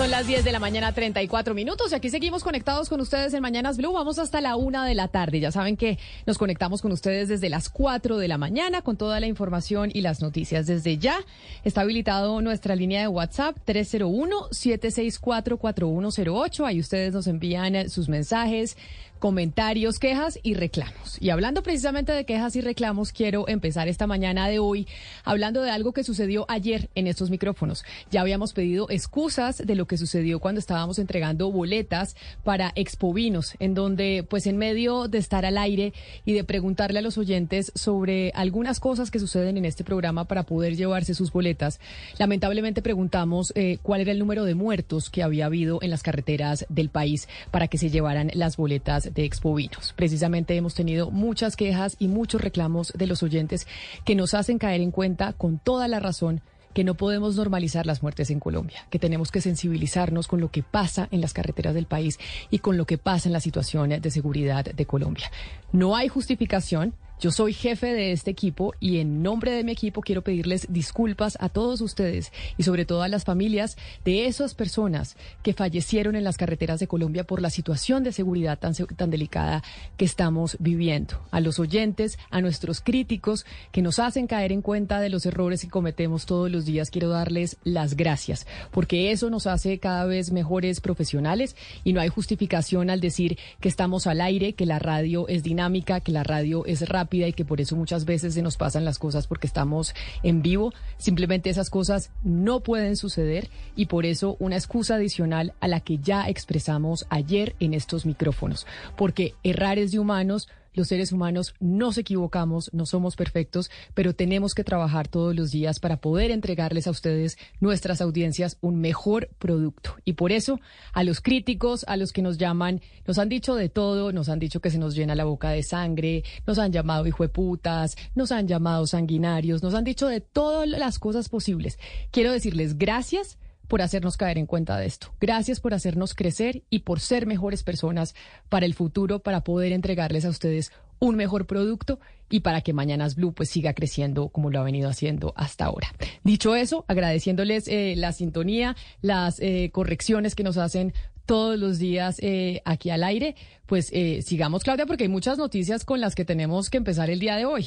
Son las 10 de la mañana, 34 minutos. Y aquí seguimos conectados con ustedes en Mañanas Blue. Vamos hasta la una de la tarde. Ya saben que nos conectamos con ustedes desde las 4 de la mañana con toda la información y las noticias. Desde ya está habilitado nuestra línea de WhatsApp 301-764-4108. Ahí ustedes nos envían sus mensajes comentarios, quejas y reclamos. Y hablando precisamente de quejas y reclamos, quiero empezar esta mañana de hoy hablando de algo que sucedió ayer en estos micrófonos. Ya habíamos pedido excusas de lo que sucedió cuando estábamos entregando boletas para Expovinos, en donde pues en medio de estar al aire y de preguntarle a los oyentes sobre algunas cosas que suceden en este programa para poder llevarse sus boletas, lamentablemente preguntamos eh, cuál era el número de muertos que había habido en las carreteras del país para que se llevaran las boletas de Expovinos. Precisamente hemos tenido muchas quejas y muchos reclamos de los oyentes que nos hacen caer en cuenta con toda la razón que no podemos normalizar las muertes en Colombia, que tenemos que sensibilizarnos con lo que pasa en las carreteras del país y con lo que pasa en la situación de seguridad de Colombia. No hay justificación yo soy jefe de este equipo y en nombre de mi equipo quiero pedirles disculpas a todos ustedes y sobre todo a las familias de esas personas que fallecieron en las carreteras de Colombia por la situación de seguridad tan, tan delicada que estamos viviendo. A los oyentes, a nuestros críticos que nos hacen caer en cuenta de los errores que cometemos todos los días, quiero darles las gracias porque eso nos hace cada vez mejores profesionales y no hay justificación al decir que estamos al aire, que la radio es dinámica, que la radio es rápida y que por eso muchas veces se nos pasan las cosas porque estamos en vivo. Simplemente esas cosas no pueden suceder y por eso una excusa adicional a la que ya expresamos ayer en estos micrófonos. Porque errar es de humanos, los seres humanos nos equivocamos, no somos perfectos, pero tenemos que trabajar todos los días para poder entregarles a ustedes, nuestras audiencias, un mejor producto. Y por eso, a los críticos, a los que nos llaman, nos han dicho de todo, nos han dicho que se nos llena la boca de sangre, nos han llamado hijueputas, nos han llamado sanguinarios, nos han dicho de todas las cosas posibles. Quiero decirles gracias por hacernos caer en cuenta de esto. Gracias por hacernos crecer y por ser mejores personas para el futuro, para poder entregarles a ustedes un mejor producto y para que Mañanas Blue pues siga creciendo como lo ha venido haciendo hasta ahora. Dicho eso, agradeciéndoles eh, la sintonía, las eh, correcciones que nos hacen todos los días eh, aquí al aire, pues sigamos Claudia porque hay muchas noticias con las que tenemos que empezar el día de hoy.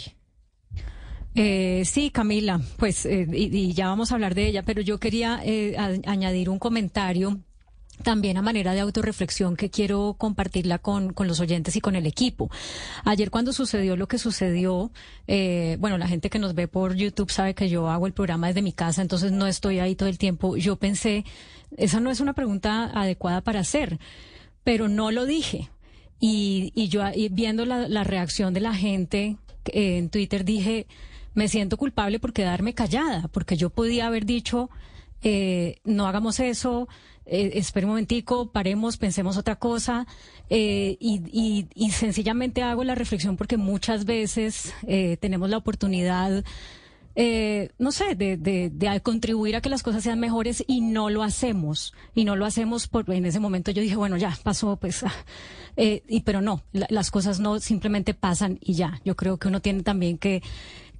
Eh, sí, Camila, pues eh, y, ya vamos a hablar de ella, pero yo quería eh, añadir un comentario también a manera de autorreflexión que quiero compartirla con, con, los oyentes y con el equipo. Ayer cuando sucedió lo que sucedió, eh, bueno, la gente que nos ve por YouTube sabe que yo hago el programa desde mi casa, entonces no estoy ahí todo el tiempo. Yo pensé, esa no es una pregunta adecuada para hacer, pero no lo dije. Y, y yo viendo la, la reacción de la gente en Twitter dije, me siento culpable por quedarme callada, porque yo podía haber dicho, eh, no hagamos eso, eh, espera un momentico, paremos, pensemos otra cosa, eh, y, y, sencillamente hago la reflexión porque muchas veces eh, tenemos la oportunidad eh, no sé, de, de, de, contribuir a que las cosas sean mejores y no lo hacemos. Y no lo hacemos porque en ese momento yo dije, bueno, ya pasó, pues, ah, eh, y, pero no, las cosas no simplemente pasan y ya. Yo creo que uno tiene también que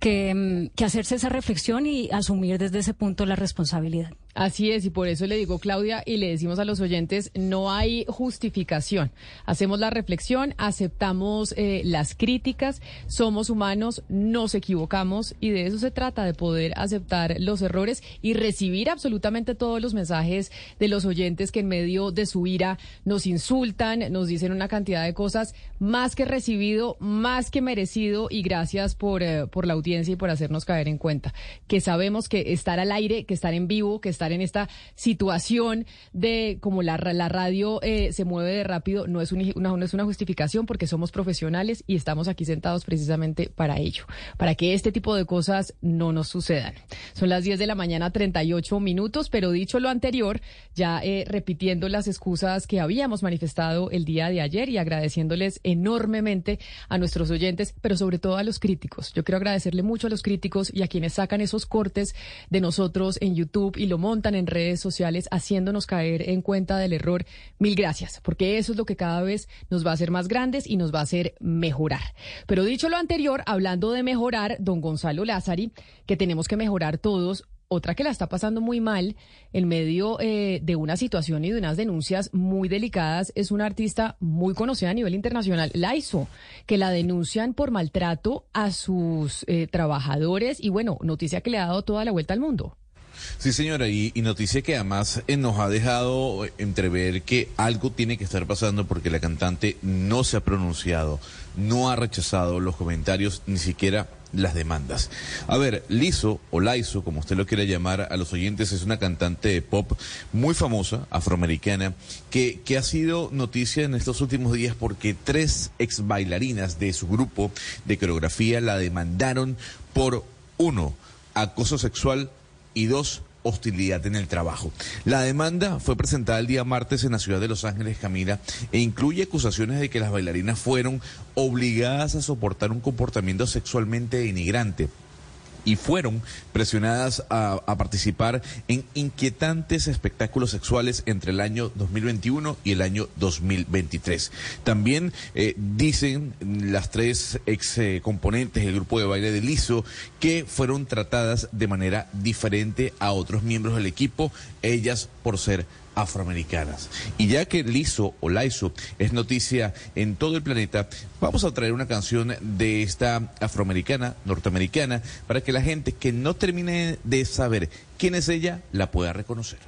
Mm, que, hacerse esa reflexión y asumir desde ese punto la responsabilidad. Así es, y por eso le digo, Claudia, y le decimos a los oyentes, no hay justificación. Hacemos la reflexión, aceptamos eh, las críticas, somos humanos, nos equivocamos, y de eso se trata, de poder aceptar los errores y recibir absolutamente todos los mensajes de los oyentes que en medio de su ira nos insultan, nos dicen una cantidad de cosas, más que recibido, más que merecido, y gracias por, eh, por la audiencia y por hacernos caer en cuenta. Que sabemos que estar al aire, que estar en vivo, que estar en esta situación de como la, la radio eh, se mueve de rápido, no es, una, no es una justificación porque somos profesionales y estamos aquí sentados precisamente para ello, para que este tipo de cosas no nos sucedan. Son las 10 de la mañana, 38 minutos, pero dicho lo anterior, ya eh, repitiendo las excusas que habíamos manifestado el día de ayer y agradeciéndoles enormemente a nuestros oyentes, pero sobre todo a los críticos. Yo quiero agradecerle mucho a los críticos y a quienes sacan esos cortes de nosotros en YouTube y lo montan en redes sociales haciéndonos caer en cuenta del error. Mil gracias, porque eso es lo que cada vez nos va a hacer más grandes y nos va a hacer mejorar. Pero dicho lo anterior, hablando de mejorar, don Gonzalo Lázari, que tenemos que mejorar todos, otra que la está pasando muy mal en medio eh, de una situación y de unas denuncias muy delicadas es una artista muy conocida a nivel internacional, Laiso, que la denuncian por maltrato a sus eh, trabajadores y bueno, noticia que le ha dado toda la vuelta al mundo. Sí, señora, y, noticia que además eh, nos ha dejado entrever que algo tiene que estar pasando porque la cantante no se ha pronunciado, no ha rechazado los comentarios, ni siquiera las demandas. A ver, Liso o Laiso, como usted lo quiere llamar a los oyentes, es una cantante de pop muy famosa, afroamericana, que, que ha sido noticia en estos últimos días porque tres ex bailarinas de su grupo de coreografía la demandaron por uno, acoso sexual y dos, hostilidad en el trabajo. La demanda fue presentada el día martes en la ciudad de Los Ángeles, Camila, e incluye acusaciones de que las bailarinas fueron obligadas a soportar un comportamiento sexualmente denigrante y fueron presionadas a, participar en inquietantes espectáculos sexuales entre el año 2021 y el año 2023. También eh, dicen las tres ex eh, componentes del grupo de baile de Liso que fueron tratadas de manera diferente a otros miembros del equipo, ellas por ser afroamericanas. Y ya que Liso o Laiso es noticia en todo el planeta, vamos a traer una canción de esta afroamericana, norteamericana, para que la gente que no termine de saber quién es ella la pueda reconocer.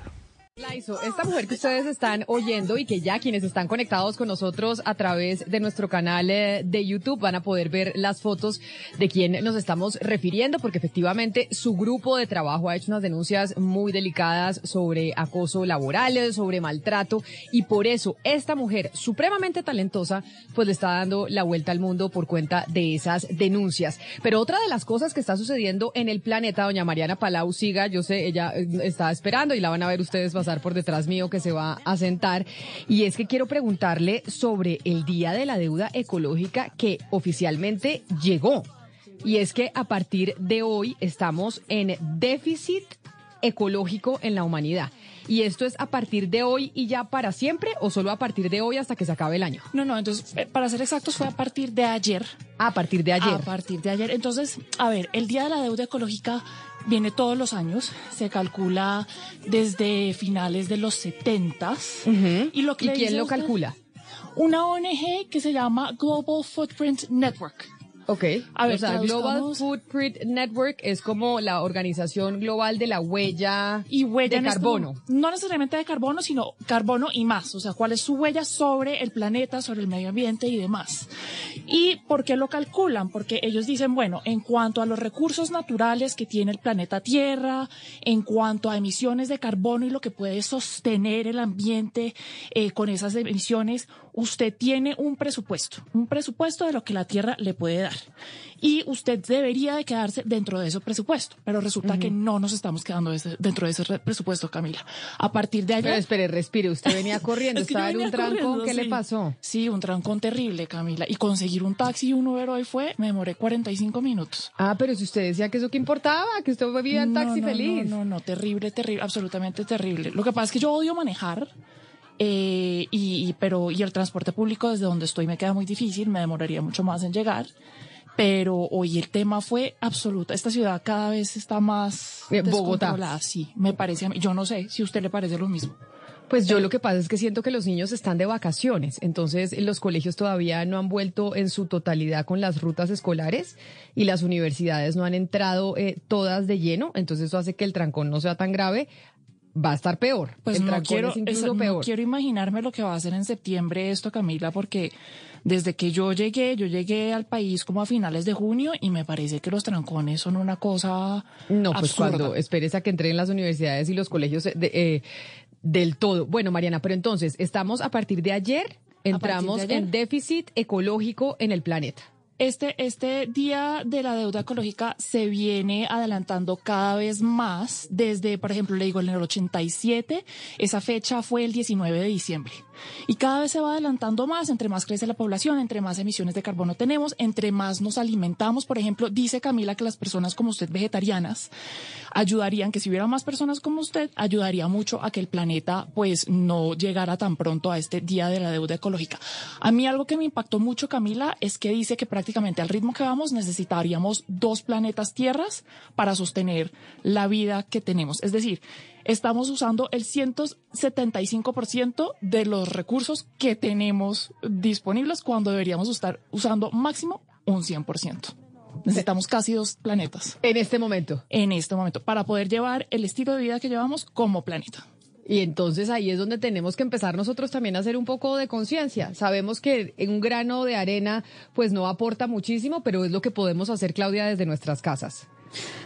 Laiso, esta mujer que ustedes están oyendo y que ya quienes están conectados con nosotros a través de nuestro canal eh, de YouTube van a poder ver las fotos de quien nos estamos refiriendo, porque efectivamente su grupo de trabajo ha hecho unas denuncias muy delicadas sobre acoso laboral, sobre maltrato, y por eso esta mujer supremamente talentosa, pues le está dando la vuelta al mundo por cuenta de esas denuncias. Pero otra de las cosas que está sucediendo en el planeta, doña Mariana Palau siga, yo sé, ella eh, está esperando y la van a ver ustedes por detrás mío que se va a sentar. Y es que quiero preguntarle sobre el Día de la Deuda Ecológica que oficialmente llegó. Y es que a partir de hoy estamos en déficit ecológico en la humanidad. ¿Y esto es a partir de hoy y ya para siempre o solo a partir de hoy hasta que se acabe el año? No, no, entonces, eh, para ser exactos, fue a partir de ayer. A partir de ayer. A partir de ayer. Entonces, a ver, el Día de la Deuda Ecológica viene todos los años, se calcula desde finales de los 70 y lo que ¿Y quién lo calcula? Una ONG que se llama Global Footprint Network. Ok. A ver, o sea, Global Footprint Network es como la organización global de la huella y huella de este carbono. no necesariamente de carbono, sino carbono y más. O sea, cuál es su huella sobre el planeta, sobre el medio ambiente y demás. ¿Y por qué lo calculan? Porque ellos dicen, bueno, en cuanto a los recursos naturales que tiene el planeta Tierra, en cuanto a emisiones de carbono y lo que puede sostener el ambiente eh, con esas emisiones, usted tiene un presupuesto, un presupuesto de lo que la Tierra le puede dar. Y usted debería de quedarse dentro de ese presupuesto, pero resulta que no nos estamos quedando dentro de ese presupuesto, Camila. A partir de allá... Pero espere, respire, usted venía corriendo, estaba en un trancón, ¿qué le pasó? Sí, un trancón terrible, Camila. Y conseguir un taxi y un Uber hoy fue, me demoré 45 minutos. Ah, pero si usted decía que eso que importaba, que usted vivía en taxi feliz. No, no, no, terrible, terrible, absolutamente terrible. Lo que pasa es que yo odio manejar. Eh, y, pero, y el transporte público desde donde estoy me queda muy difícil, me demoraría mucho más en llegar. Pero hoy el tema fue absoluto. Esta ciudad cada vez está más eh, Bogotá. Sí, me parece a mí. Yo no sé si a usted le parece lo mismo. Pues yo lo que pasa es que siento que los niños están de vacaciones, entonces los colegios todavía no han vuelto en su totalidad con las rutas escolares y las universidades no han entrado eh, todas de lleno, entonces eso hace que el trancón no sea tan grave va a estar peor. Pues no quiero, peor. quiero imaginarme lo que va a hacer en septiembre esto, Camila, porque desde que yo llegué, yo llegué al país como a finales de junio y me parece que los trancones son una cosa. No, pues cuando esperes a que entren las universidades y los colegios eh, del todo. Bueno, Mariana, pero entonces, estamos a partir de ayer, entramos en déficit ecológico en el planeta. Este, este día de la deuda ecológica se viene adelantando cada vez más desde, por ejemplo, le digo, en el 87, esa fecha fue el 19 de diciembre. Y cada vez se va adelantando más, entre más crece la población, entre más emisiones de carbono tenemos, entre más nos alimentamos. Por ejemplo, dice Camila que las personas como usted vegetarianas ayudarían, que si hubiera más personas como usted, ayudaría mucho a que el planeta pues no llegara tan pronto a este día de la deuda ecológica. A mí algo que me impactó mucho, Camila, es que dice que prácticamente al ritmo que vamos necesitaríamos dos planetas tierras para sostener la vida que tenemos. Es decir, estamos usando el 175% de los recursos que tenemos disponibles cuando deberíamos estar usando máximo un 100%. Necesitamos casi dos planetas. En este momento. En este momento, para poder llevar el estilo de vida que llevamos como planeta. Y entonces ahí es donde tenemos que empezar nosotros también a hacer un poco de conciencia. Sabemos que un grano de arena pues no aporta muchísimo, pero es lo que podemos hacer, Claudia, desde nuestras casas.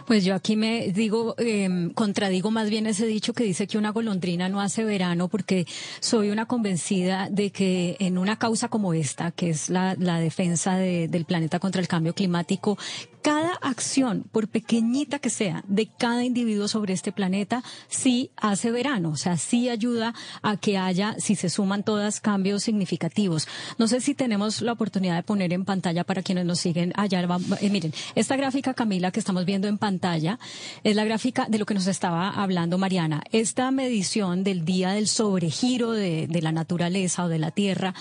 Pues yo aquí me digo, eh, contradigo más bien ese dicho que dice que una golondrina no hace verano, porque soy una convencida de que en una causa como esta, que es la, defensa de, del planeta contra el cambio climático, cada acción, por pequeñita que sea, de cada individuo sobre este planeta, sí hace verano, o sea, sí ayuda a que haya, si se suman todas, cambios significativos. No sé si tenemos la oportunidad de poner en pantalla para quienes nos siguen allá. Eh, miren, esta gráfica, Camila, que estamos viendo en pantalla, es la gráfica de lo que nos estaba hablando Mariana. Esta medición del día del sobregiro de, de la naturaleza o de la Tierra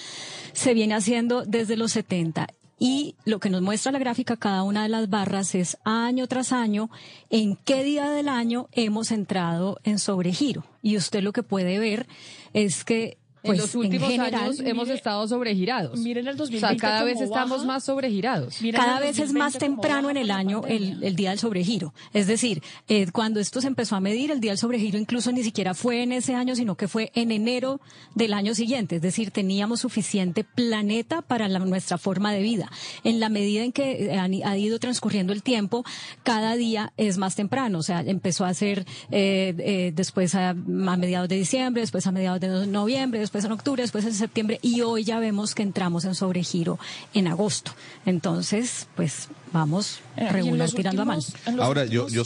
se viene haciendo desde los 70 y lo que nos muestra la gráfica, cada una de las barras es año tras año en qué día del año hemos entrado en sobregiro. Y usted lo que puede ver es que en pues, los últimos años hemos estado sobregirados. Miren el 2020 O sea, cada vez estamos más sobregirados. cada vez es más temprano en el año el, día del sobregiro. Es decir, eh, cuando esto se empezó a medir, el día del sobregiro incluso ni siquiera fue en ese año, sino que fue en enero del año siguiente. Es decir, teníamos suficiente planeta para nuestra forma de vida. En la medida en que ha, ido transcurriendo el tiempo, cada día es más temprano. O sea, empezó a ser eh, eh, después a, a mediados de diciembre, después a mediados de noviembre, después en octubre, después en septiembre y hoy ya vemos que entramos en sobregiro en agosto. Entonces, pues vamos eh, regular tirando a mal. Ahora, yo, yo,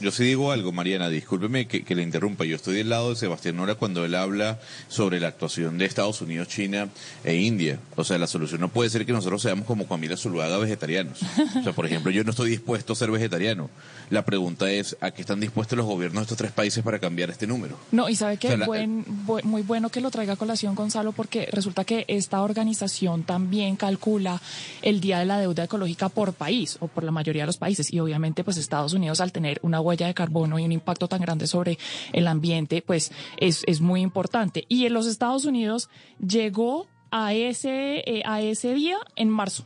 yo, sí digo algo, Mariana, discúlpeme que, le interrumpa. Yo estoy del lado de Sebastián Nora cuando él habla sobre la actuación de Estados Unidos, China e India. O sea, la solución no puede ser que nosotros seamos como Camila Zuluaga vegetarianos. O sea, por ejemplo, yo no estoy dispuesto a ser vegetariano. La pregunta es, ¿a qué están dispuestos los gobiernos de estos tres países para cambiar este número? No, y sabe que es muy bueno que lo traiga a colación, Gonzalo, porque resulta que esta organización también calcula el Día de la Deuda Ecológica por país o por la mayoría de los países y obviamente pues Estados Unidos al tener una huella de carbono y un impacto tan grande sobre el ambiente pues es, es muy importante y en los Estados Unidos llegó a ese, eh, a ese día en marzo.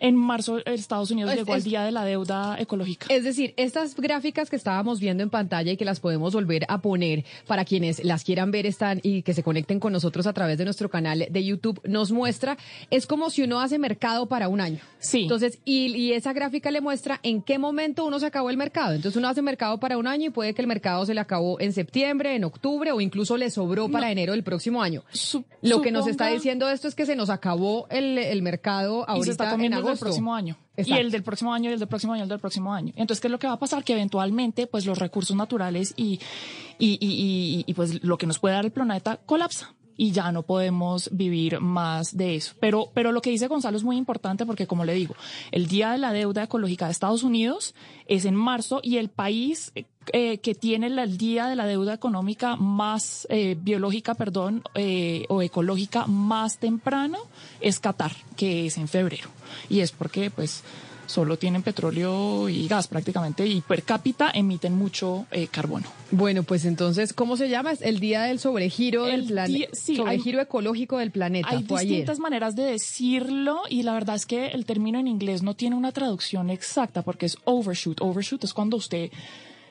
En marzo Estados Unidos llegó al día de la deuda ecológica. Es decir, estas gráficas que estábamos viendo en pantalla y que las podemos volver a poner para quienes las quieran ver están y que se conecten con nosotros a través de nuestro canal de YouTube nos muestra es como si uno hace mercado para un año. Sí. Entonces, y, y esa gráfica le muestra en qué momento uno se acabó el mercado. Entonces uno hace mercado para un año y puede que el mercado se le acabó en septiembre, en octubre o incluso le sobró para enero del próximo año. Lo que nos está diciendo esto es que se nos acabó el, el mercado ahorita en agosto el próximo año. Y el del próximo año, y el del próximo año, y el del próximo año. Entonces, ¿qué es lo que va a pasar? Que eventualmente, pues, los recursos naturales y, y, y, y pues, lo que nos puede dar el planeta colapsa y ya no podemos vivir más de eso. Pero, pero lo que dice Gonzalo es muy importante porque, como le digo, el Día de la Deuda Ecológica de Estados Unidos es en marzo y el país eh, que tiene el Día de la Deuda Económica más eh, biológica, perdón, eh, o ecológica más temprano es Qatar, que es en febrero. Y es porque, pues, solo tienen petróleo y gas prácticamente y per cápita emiten mucho eh, carbono. Bueno, pues entonces, ¿cómo se llama? Es el día del sobregiro del planeta. Sí, sobregiro ecológico del planeta. Hay distintas maneras de decirlo y la verdad es que el término en inglés no tiene una traducción exacta porque es overshoot. Overshoot es cuando usted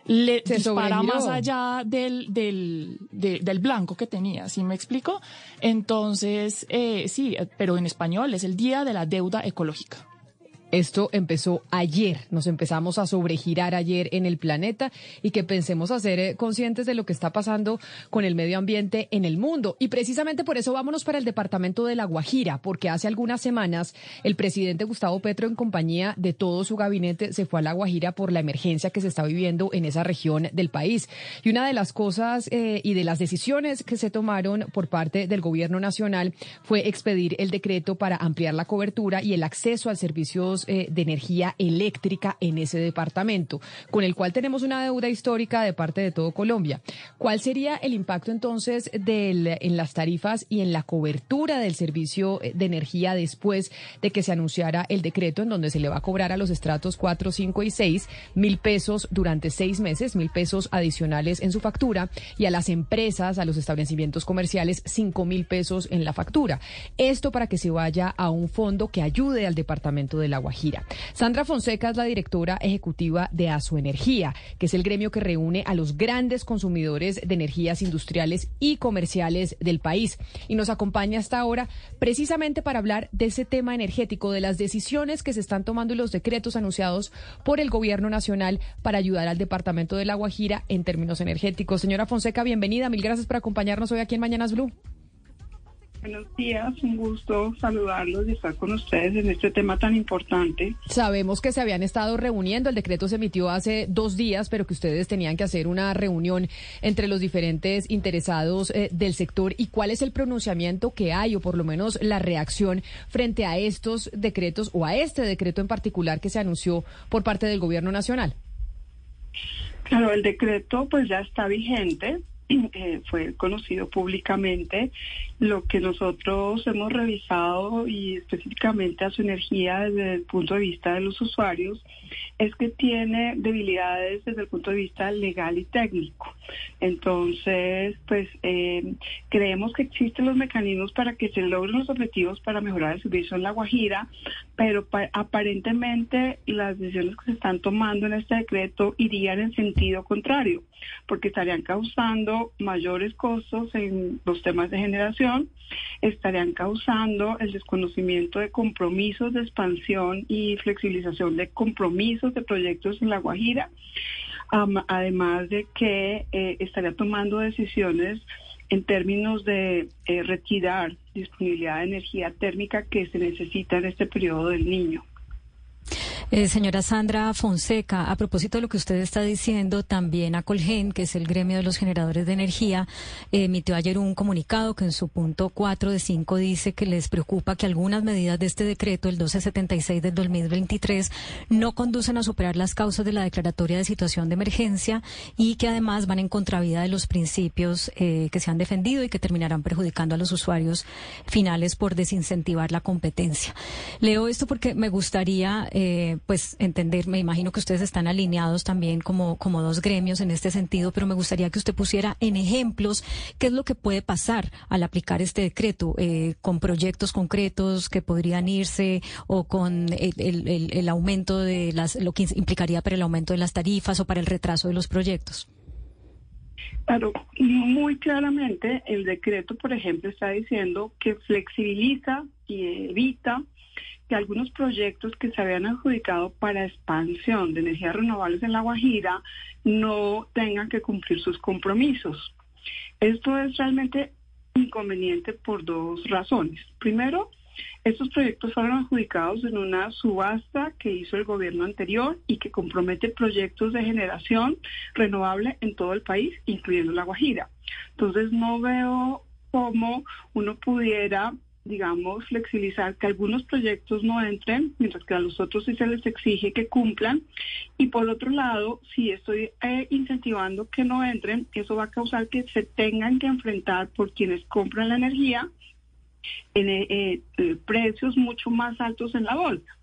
le dispara más allá del, del, del blanco que tenía, ¿sí me explico? Entonces, eh, sí, pero en español es el Día de la Deuda Ecológica. Esto empezó ayer, nos empezamos a sobregirar ayer en el planeta y que pensemos a ser eh, conscientes de lo que está pasando con el medio ambiente en el mundo. Y precisamente por eso vámonos para el departamento de La Guajira, porque hace algunas semanas el presidente Gustavo Petro en compañía de todo su gabinete se fue a La Guajira por la emergencia que se está viviendo en esa región del país. Y una de las cosas eh, y de las decisiones que se tomaron por parte del gobierno nacional fue expedir el decreto para ampliar la cobertura y el acceso al servicio eh, de energía eléctrica en ese departamento, con el cual tenemos una deuda histórica de parte de todo Colombia. ¿Cuál sería el impacto entonces en las tarifas y en la cobertura del servicio eh, de energía después de que se anunciara el decreto en donde se le va a cobrar a los estratos 4, 5 y 6 mil pesos durante seis meses, mil pesos adicionales en su factura y a las empresas, a los establecimientos comerciales, cinco mil pesos en la factura? Esto para que se vaya a un fondo que ayude al departamento del agua Sandra Fonseca es la directora ejecutiva de Energía, que es el gremio que reúne a los grandes consumidores de energías industriales y comerciales del país. Y nos acompaña hasta ahora precisamente para hablar de ese tema energético, de las decisiones que se están tomando y los decretos anunciados por el gobierno nacional para ayudar al departamento de La en términos energéticos. Señora Fonseca, bienvenida. Mil gracias por acompañarnos hoy aquí en Mañanas Blue. Buenos días, un gusto saludarlos y estar con ustedes en este tema tan importante. Sabemos que se habían estado reuniendo, el decreto se emitió hace dos días, pero que ustedes tenían que hacer una reunión entre los diferentes interesados eh, del sector. ¿Y cuál es el pronunciamiento que hay, o por lo menos la reacción frente a estos decretos o a este decreto en particular que se anunció por parte del Gobierno Nacional? Claro, el decreto pues ya está vigente. Eh, fue conocido públicamente. Lo que nosotros hemos revisado y específicamente a su energía desde el punto de vista de los usuarios es que tiene debilidades desde el punto de vista legal y técnico. Entonces, pues eh, creemos que existen los mecanismos para que se logren los objetivos para mejorar el servicio en La Guajira, pero aparentemente las decisiones que se están tomando en este decreto irían en sentido contrario, porque estarían causando mayores costos en los temas de generación, estarían causando el desconocimiento de compromisos de expansión y flexibilización de compromisos de proyectos en La Guajira, además de que eh, estaría tomando decisiones en términos de eh, retirar disponibilidad de energía térmica que se necesita en este periodo del niño. Eh, señora Sandra Fonseca, a propósito de lo que usted está diciendo, también a Colgen, que es el gremio de los generadores de energía, emitió ayer un comunicado que en su punto 4 de 5 dice que les preocupa que algunas medidas de este decreto, el 1276 del 2023, no conducen a superar las causas de la declaratoria de situación de emergencia y que además van en contravida de los principios eh, que se han defendido y que terminarán perjudicando a los usuarios finales por desincentivar la competencia. Leo esto porque me gustaría eh, pues entender, me imagino que ustedes están alineados también como, como dos gremios en este sentido, pero me gustaría que usted pusiera en ejemplos qué es lo que puede pasar al aplicar este decreto, eh, con proyectos concretos que podrían irse o con el, el, aumento de las, lo que implicaría para el aumento de las tarifas o para el retraso de los proyectos. Claro, muy claramente el decreto, por ejemplo, está diciendo que flexibiliza y evita que algunos proyectos que se habían adjudicado para expansión de energías renovables en La Guajira no tengan que cumplir sus compromisos. Esto es realmente inconveniente por dos razones. Primero, estos proyectos fueron adjudicados en una subasta que hizo el gobierno anterior y que compromete proyectos de generación renovable en todo el país, incluyendo La Guajira. Entonces no veo cómo uno pudiera digamos, flexibilizar que algunos proyectos no entren, mientras que a los otros sí se les exige que cumplan. Y por otro lado, si estoy eh, incentivando que no entren, eso va a causar que se tengan que enfrentar por quienes compran la energía en eh, eh, precios mucho más altos en la bolsa.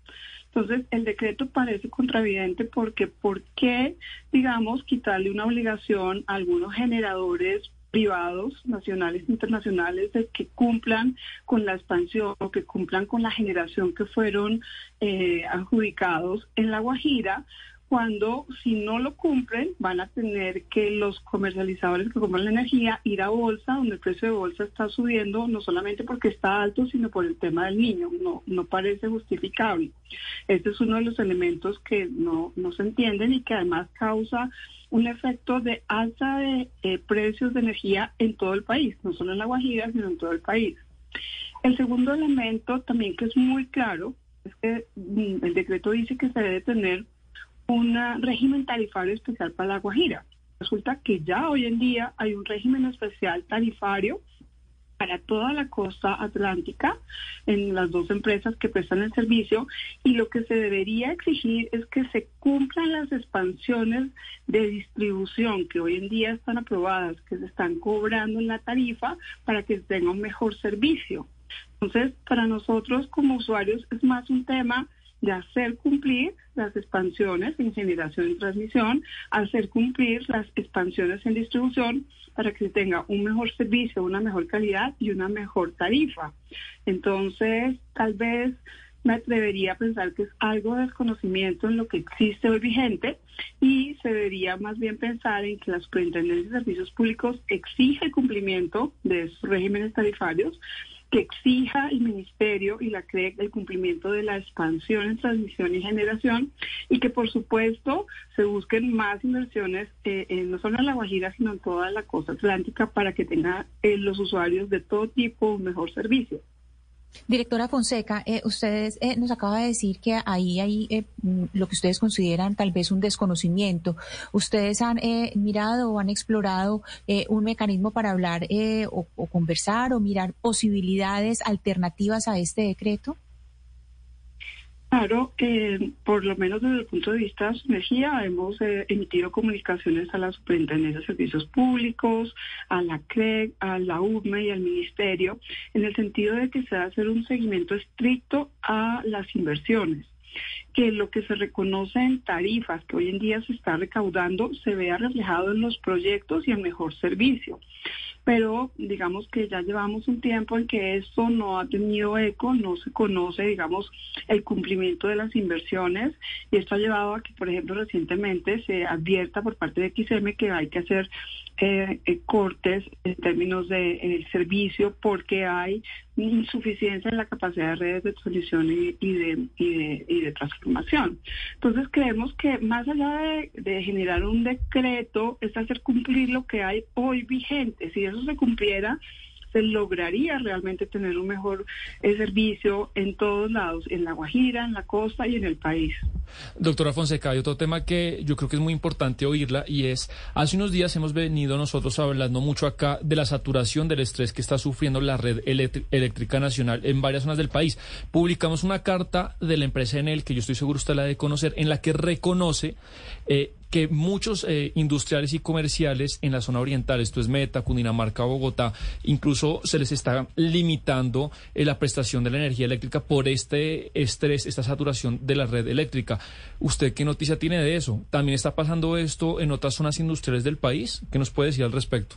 Entonces, el decreto parece contravidente porque ¿por qué, digamos, quitarle una obligación a algunos generadores privados, nacionales e internacionales, que cumplan con la expansión o que cumplan con la generación que fueron eh, adjudicados en La Guajira, cuando si no lo cumplen van a tener que los comercializadores que compran la energía ir a bolsa, donde el precio de bolsa está subiendo, no solamente porque está alto, sino por el tema del niño. No, no parece justificable. Este es uno de los elementos que no, no se entienden y que además causa un efecto de alza de eh, precios de energía en todo el país, no solo en La Guajira, sino en todo el país. El segundo elemento también que es muy claro es que mm, el decreto dice que se debe tener un régimen tarifario especial para La Guajira. Resulta que ya hoy en día hay un régimen especial tarifario para toda la costa atlántica en las dos empresas que prestan el servicio y lo que se debería exigir es que se cumplan las expansiones de distribución que hoy en día están aprobadas, que se están cobrando en la tarifa para que tenga un mejor servicio. Entonces, para nosotros como usuarios es más un tema de hacer cumplir las expansiones en generación y transmisión, hacer cumplir las expansiones en distribución para que se tenga un mejor servicio, una mejor calidad y una mejor tarifa. Entonces, tal vez me atrevería pensar que es algo de desconocimiento en lo que existe hoy vigente y se debería más bien pensar en que la Superintendencia de Servicios Públicos exige cumplimiento de esos regímenes tarifarios que exija el Ministerio y la CREC el cumplimiento de la expansión en transmisión y generación y que por supuesto se busquen más inversiones eh, no solo en La Guajira sino en toda la costa atlántica para que tengan eh, los usuarios de todo tipo un mejor servicio. Directora Fonseca, eh, ustedes eh, nos acaba de decir que ahí hay eh, mm, lo que ustedes consideran tal vez un desconocimiento. ¿Ustedes han mirado o han explorado un mecanismo para hablar o, o conversar o mirar posibilidades alternativas a este decreto? Claro, eh, por lo menos desde el punto de vista de energía, hemos eh, emitido comunicaciones a la Superintendencia de Servicios Públicos, a la CREG, a la UME y al Ministerio, en el sentido de que se va a hacer un seguimiento estricto a las inversiones que lo que se reconoce en tarifas que hoy en día se está recaudando se vea reflejado en los proyectos y en mejor servicio pero digamos que ya llevamos un tiempo en que esto no ha tenido eco, no se conoce, digamos, el cumplimiento de las inversiones y esto ha llevado a que, por ejemplo, recientemente se advierta por parte de XM que hay que hacer eh, eh, cortes en términos de eh, servicio porque hay insuficiencia en la capacidad de redes de transmisión y, de, y, de, transformación. Entonces creemos que más allá de, de, generar un decreto es hacer cumplir lo que hay hoy vigente. Si eso se cumpliera, lograría realmente tener un mejor eh, servicio en todos lados, en La Guajira, en la costa y en el país. Doctora Fonseca, hay otro tema que yo creo que es muy importante oírla y es, hace unos días hemos venido nosotros hablando mucho acá de la saturación del estrés que está sufriendo la red eléctrica nacional en varias zonas del país. Publicamos una carta de la empresa Enel, que yo estoy seguro usted la de conocer, en la que reconoce eh, que muchos eh, industriales y comerciales en la zona oriental, esto es Meta, Cundinamarca, Bogotá, incluso se les está limitando eh, la prestación de la energía eléctrica por este estrés, esta saturación de la red eléctrica. ¿Usted qué noticia tiene de eso? ¿También está pasando esto en otras zonas industriales del país? ¿Qué nos puede decir al respecto?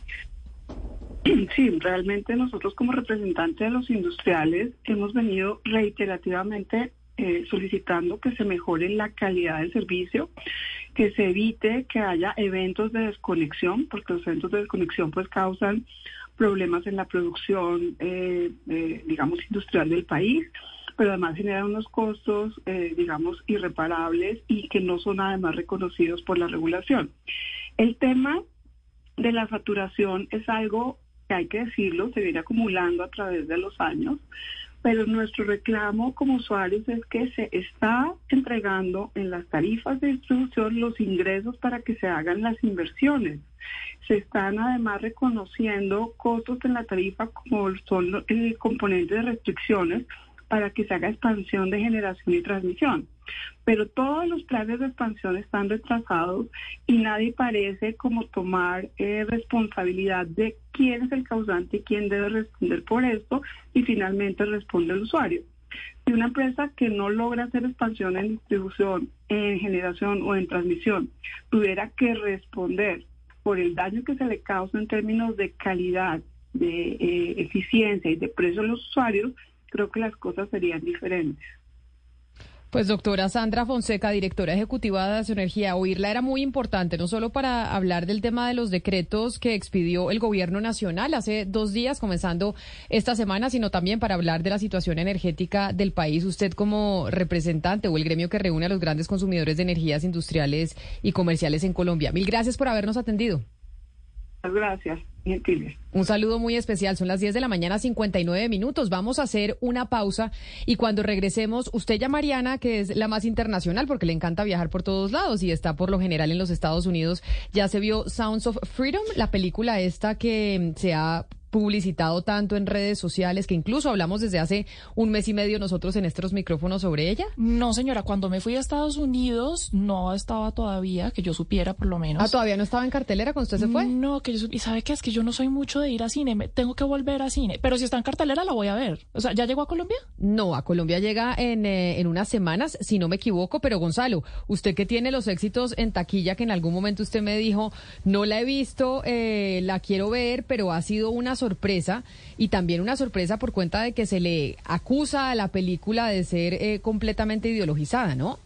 Sí, realmente nosotros como representantes de los industriales hemos venido reiterativamente eh, solicitando que se mejore la calidad del servicio, que se evite que haya eventos de desconexión, porque los eventos de desconexión pues causan problemas en la producción, eh, eh, digamos, industrial del país, pero además generan unos costos, digamos, irreparables y que no son además reconocidos por la regulación. El tema de la saturación es algo que hay que decirlo, se viene acumulando a través de los años pero nuestro reclamo como usuarios es que se está entregando en las tarifas de distribución los ingresos para que se hagan las inversiones. Se están además reconociendo costos en la tarifa como son el componente de restricciones para que se haga expansión de generación y transmisión. Pero todos los planes de expansión están retrasados y nadie parece como tomar eh, responsabilidad de quién es el causante y quién debe responder por esto y finalmente responde el usuario. Si una empresa que no logra hacer expansión en distribución, en generación o en transmisión tuviera que responder por el daño que se le causa en términos de calidad, de eh, eficiencia y de precio a los usuarios, creo que las cosas serían diferentes. Pues doctora Sandra Fonseca, directora ejecutiva de Energía, oírla era muy importante, no solo para hablar del tema de los decretos que expidió el gobierno nacional hace dos días, comenzando esta semana, sino también para hablar de la situación energética del país. Usted como representante o el gremio que reúne a los grandes consumidores de energías industriales y comerciales en Colombia. Mil gracias por habernos atendido. Gracias. Un saludo muy especial. Son las 10 de la mañana, 59 minutos. Vamos a hacer una pausa y cuando regresemos, usted ya Mariana, que es la más internacional porque le encanta viajar por todos lados y está por lo general en los Estados Unidos, ya se vio Sounds of Freedom, la película esta que se ha publicitado tanto en redes sociales que incluso hablamos desde hace un mes y medio nosotros en estos micrófonos sobre ella? No, señora, cuando me fui a Estados Unidos no estaba todavía, que yo supiera por lo menos. Ah, todavía no estaba en cartelera cuando usted se fue. No, que yo y sabe qué es que yo no soy mucho de ir a cine, me, tengo que volver a cine, pero si está en cartelera la voy a ver. O sea, ¿ya llegó a Colombia? No, a Colombia llega en, eh, en unas semanas, si no me equivoco, pero Gonzalo, usted que tiene los éxitos en taquilla que en algún momento usted me dijo, no la he visto, eh, la quiero ver, pero ha sido una sorpresa y también una sorpresa por cuenta de que se le acusa a la película de ser eh, completamente ideologizada, ¿no?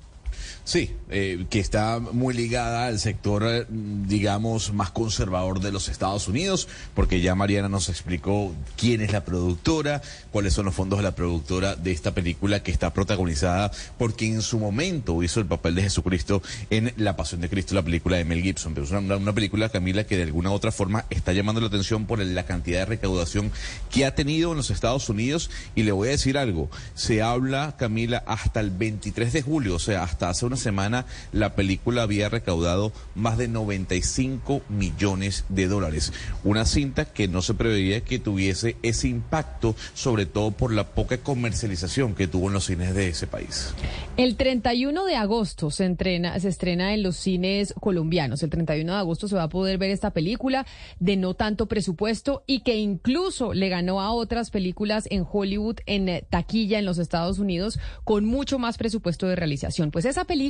Sí, eh, que está muy ligada al sector, eh, digamos, más conservador de los Estados Unidos, porque ya Mariana nos explicó quién es la productora, cuáles son los fondos de la productora de esta película que está protagonizada por quien en su momento hizo el papel de Jesucristo en La Pasión de Cristo, la película de Mel Gibson. Pero es una, una película, Camila, que de alguna u otra forma está llamando la atención por la cantidad de recaudación que ha tenido en los Estados Unidos. Y le voy a decir algo, se habla, Camila, hasta el 23 de julio, o sea, hasta hace una semana la película había recaudado más de 95 millones de dólares. Una cinta que no se preveía que tuviese ese impacto, sobre todo por la poca comercialización que tuvo en los cines de ese país. El 31 de agosto se, entrena, se estrena en los cines colombianos. El 31 de agosto se va a poder ver esta película de no tanto presupuesto y que incluso le ganó a otras películas en Hollywood en taquilla en los Estados Unidos con mucho más presupuesto de realización. Pues esa película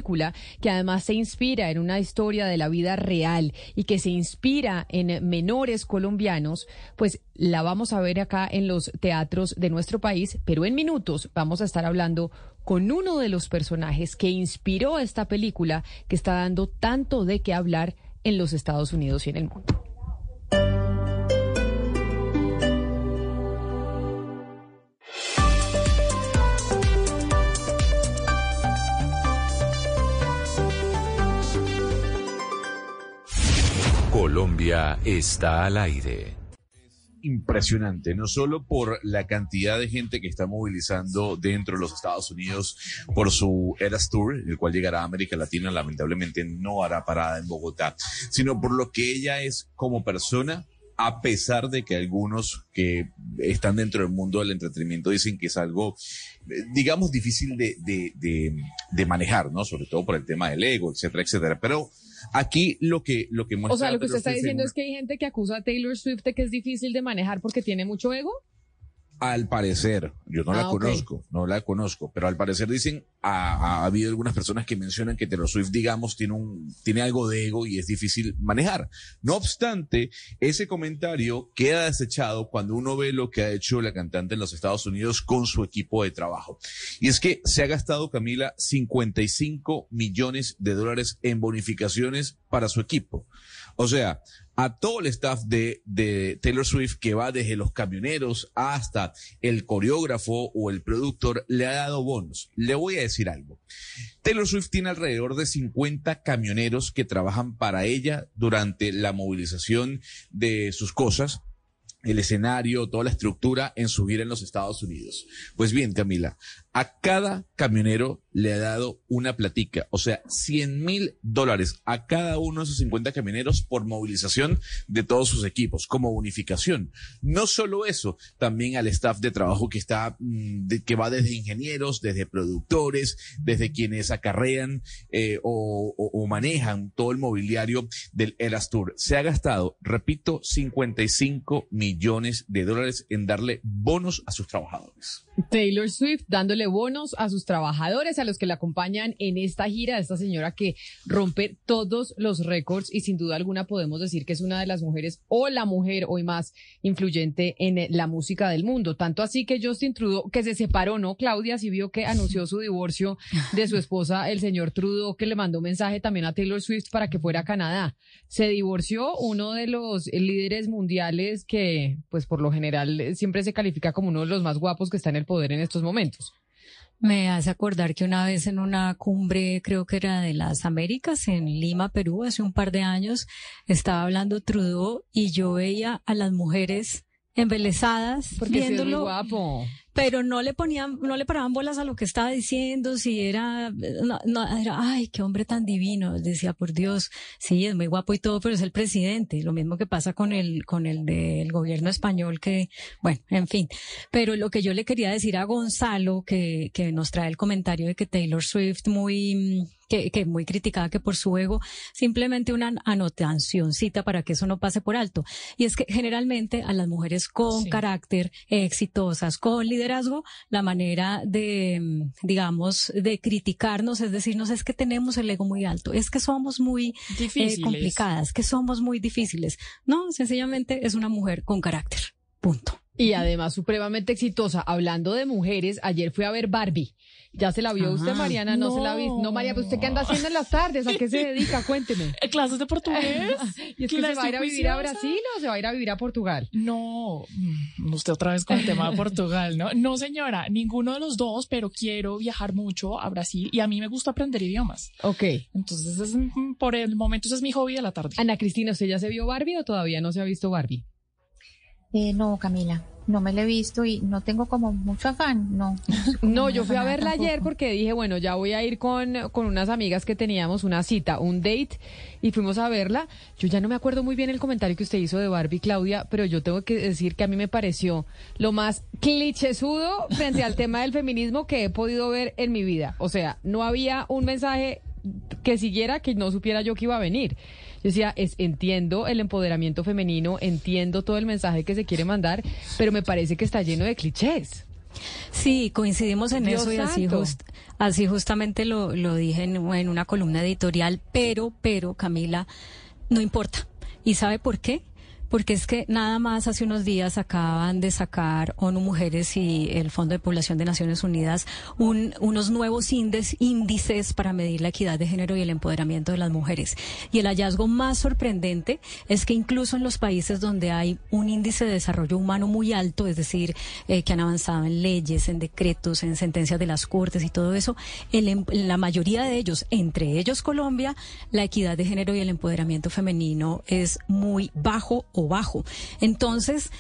que además se inspira en una historia de la vida real y que se inspira en menores colombianos, pues la vamos a ver acá en los teatros de nuestro país, pero en minutos vamos a estar hablando con uno de los personajes que inspiró esta película que está dando tanto de qué hablar en los Estados Unidos y en el mundo. Colombia está al aire. Impresionante, no solo por la cantidad de gente que está movilizando dentro de los Estados Unidos por su Eras Tour, el cual llegará a América Latina, lamentablemente no hará parada en Bogotá, sino por lo que ella es como persona, a pesar de que algunos que están dentro del mundo del entretenimiento dicen que es algo, digamos, difícil de, de, de, de manejar, ¿no? Sobre todo por el tema del ego, etcétera, etcétera. Pero Aquí lo que, lo que muestra. O sea, lo que usted está diciendo es que hay gente que acusa a Taylor Swift de que es difícil de manejar porque tiene mucho ego. Al parecer, yo no la Ah, conozco, no la conozco, pero al parecer dicen, ha, ha habido algunas personas que mencionan que Taylor Swift, digamos, tiene un, tiene algo de ego y es difícil manejar. No obstante, ese comentario queda desechado cuando uno ve lo que ha hecho la cantante en los Estados Unidos con su equipo de trabajo. Y es que se ha gastado, Camila, 55 millones de dólares en bonificaciones para su equipo. O sea, a todo el staff de, de Taylor Swift que va desde los camioneros hasta el coreógrafo o el productor le ha dado bonos. Le voy a decir algo. Taylor Swift tiene alrededor de 50 camioneros que trabajan para ella durante la movilización de sus cosas el escenario, toda la estructura en su gira en los Estados Unidos. Pues bien, Camila, a cada camionero le ha dado una platica, o sea, 100 mil dólares a cada uno de esos 50 camioneros por movilización de todos sus equipos, como bonificación. No solo eso, también al staff de trabajo que está, mm, que va desde ingenieros, desde productores, desde quienes acarrean eh, o, manejan todo el mobiliario del Eras Tour. Se ha gastado, repito, 55 millones de dólares en darle bonos a sus trabajadores. Taylor Swift dándole pagándole bonos a sus trabajadores, a los que le acompañan en esta gira, esta señora que rompe todos los récords y sin duda alguna podemos decir que es una de las mujeres o la mujer hoy más influyente en la música del mundo. Tanto así que Justin Trudeau, que se separó, ¿no? Claudia, sí vio que anunció su divorcio de su esposa, el señor Trudeau, que le mandó un mensaje también a Taylor Swift para que fuera a Canadá. Se divorció uno de los líderes mundiales que, pues por lo general, siempre se califica como uno de los más guapos que está en el poder en estos momentos. Me hace acordar que una vez en una cumbre, creo que era de las Américas, en Lima, Perú, hace un par de años, estaba hablando Trudeau y yo veía a las mujeres embelesadas Porque viéndolo guapo. pero no le ponían, no le paraban bolas a lo que estaba diciendo, si era, no, no, era, ay, qué hombre tan divino, decía, por Dios, sí, es muy guapo y todo, pero es el presidente, lo mismo que pasa con el, con el del gobierno español que, bueno, en fin, pero lo que yo le quería decir a Gonzalo, que, que nos trae el comentario de que Taylor Swift muy, que, que muy criticada que por su ego, simplemente una anotacioncita para que eso no pase por alto. Y es que generalmente a las mujeres con Sí. carácter, exitosas, con liderazgo, la manera de, digamos, de criticarnos es decirnos es que tenemos el ego muy alto, es que somos muy eh, complicadas, que somos muy difíciles. No, sencillamente es una mujer con carácter. Punto. Y además supremamente exitosa. Hablando de mujeres, ayer fui a ver Barbie. ¿Ya se la vio usted, Mariana? No, se la vi. No, María, pues usted qué anda haciendo en las tardes, ¿a qué se dedica? Cuénteme. ¿Clases de portugués? ¿Y es que se va a ir a vivir a. Brasil o se va a ir a vivir a Portugal? No, mm, usted otra vez con el tema de Portugal, ¿no? No, señora, ninguno de los dos, pero quiero viajar mucho a Brasil y a mí me gusta aprender idiomas. Ok. Entonces, es, mm, por el momento, ese es mi hobby de la tarde. Ana Cristina, ¿usted ya se vio Barbie o todavía no se ha visto Barbie? Eh, no, Camila, no me la he visto y no tengo como mucho afán, no. No, yo fui a verla ayer porque dije, bueno, ya voy a ir con, con unas amigas que teníamos una cita, un date, y fuimos a verla. Yo ya no me acuerdo muy bien el comentario que usted hizo de Barbie, Claudia, pero yo tengo que decir que a mí me pareció lo más clichésudo frente al tema del feminismo que he podido ver en mi vida. O sea, no había un mensaje que siguiera que no supiera yo que iba a venir. Yo decía, es, entiendo el empoderamiento femenino, entiendo todo el mensaje que se quiere mandar, pero me parece que está lleno de clichés. Sí, coincidimos en Dios eso y así, just- así justamente lo, lo dije en, en una columna editorial, pero, pero, Camila, no importa. ¿Y sabe por qué? Porque es que nada más hace unos días acaban de sacar ONU Mujeres y el Fondo de Población de Naciones Unidas un- unos nuevos índices, para medir la equidad de género y el empoderamiento de las mujeres. Y el hallazgo más sorprendente es que incluso en los países donde hay un índice de desarrollo humano muy alto, es decir, eh, que han avanzado en leyes, en decretos, en sentencias de las cortes y todo eso, el em- la mayoría de ellos, entre ellos Colombia, la equidad de género y el empoderamiento femenino es muy bajo o bajo. Entonces,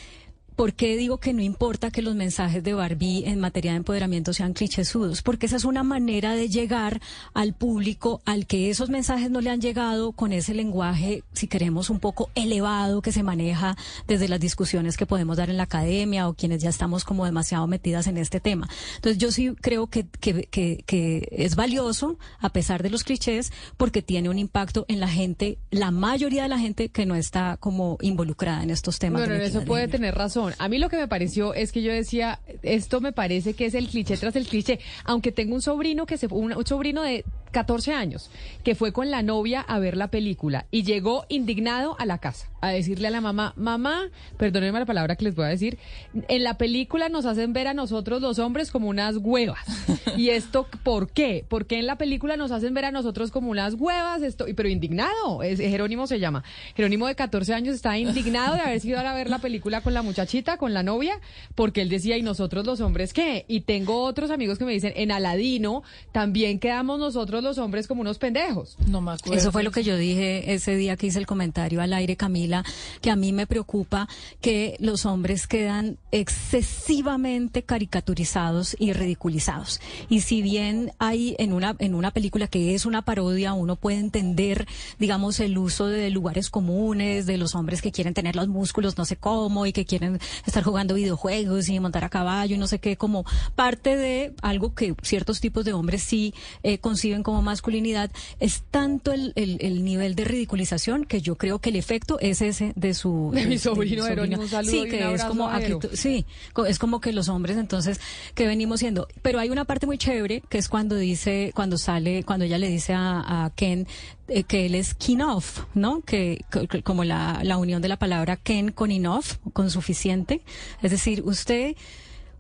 ¿Por qué digo que no importa que los mensajes de Barbie en materia de empoderamiento sean clichésudos? Porque esa es una manera de llegar al público al que esos mensajes no le han llegado con ese lenguaje, si queremos, un poco elevado que se maneja desde las discusiones que podemos dar en la academia o quienes ya estamos como demasiado metidas en este tema. Entonces yo sí creo que, que, que, que es valioso, a pesar de los clichés, porque tiene un impacto en la gente, la mayoría de la gente que no está como involucrada en estos temas. Bueno, en eso puede tener razón. A mí lo que me pareció es que yo decía, esto me parece que es el cliché tras el cliché, aunque tengo un sobrino que se un sobrino de 14 años, que fue con la novia a ver la película y llegó indignado a la casa a decirle a la mamá, mamá, perdónenme la palabra que les voy a decir, en la película nos hacen ver a nosotros los hombres como unas huevas. ¿Y esto por qué? ¿Por qué en la película nos hacen ver a nosotros como unas huevas? Esto, pero indignado, es, Jerónimo se llama. Jerónimo de 14 años está indignado de haber sido a ver la película con la muchachita, con la novia, porque él decía, ¿y nosotros los hombres qué? Y tengo otros amigos que me dicen, en Aladino también quedamos nosotros los hombres como unos pendejos. No me acuerdo. Eso fue lo que yo dije ese día que hice el comentario al aire, Camila, que a mí me preocupa que los hombres quedan excesivamente caricaturizados y ridiculizados. Y si bien hay en una, en una película que es una parodia, uno puede entender, digamos, el uso de lugares comunes, de los hombres que quieren tener los músculos no sé cómo y que quieren estar jugando videojuegos y montar a caballo y no sé qué, como parte de algo que ciertos tipos de hombres sí eh, conciben como masculinidad, es tanto el, el, nivel de ridiculización que yo creo que el efecto es ese de su... De, mi sobrino, un saludo Sí, que es como, sí, es como que los hombres entonces, que venimos siendo. Pero hay una parte muy chévere que es cuando dice, cuando sale, cuando ella le dice a, a Ken eh, que él es enough, ¿no? Que, como la, la unión de la palabra Ken con enough, con suficiente. Es decir, usted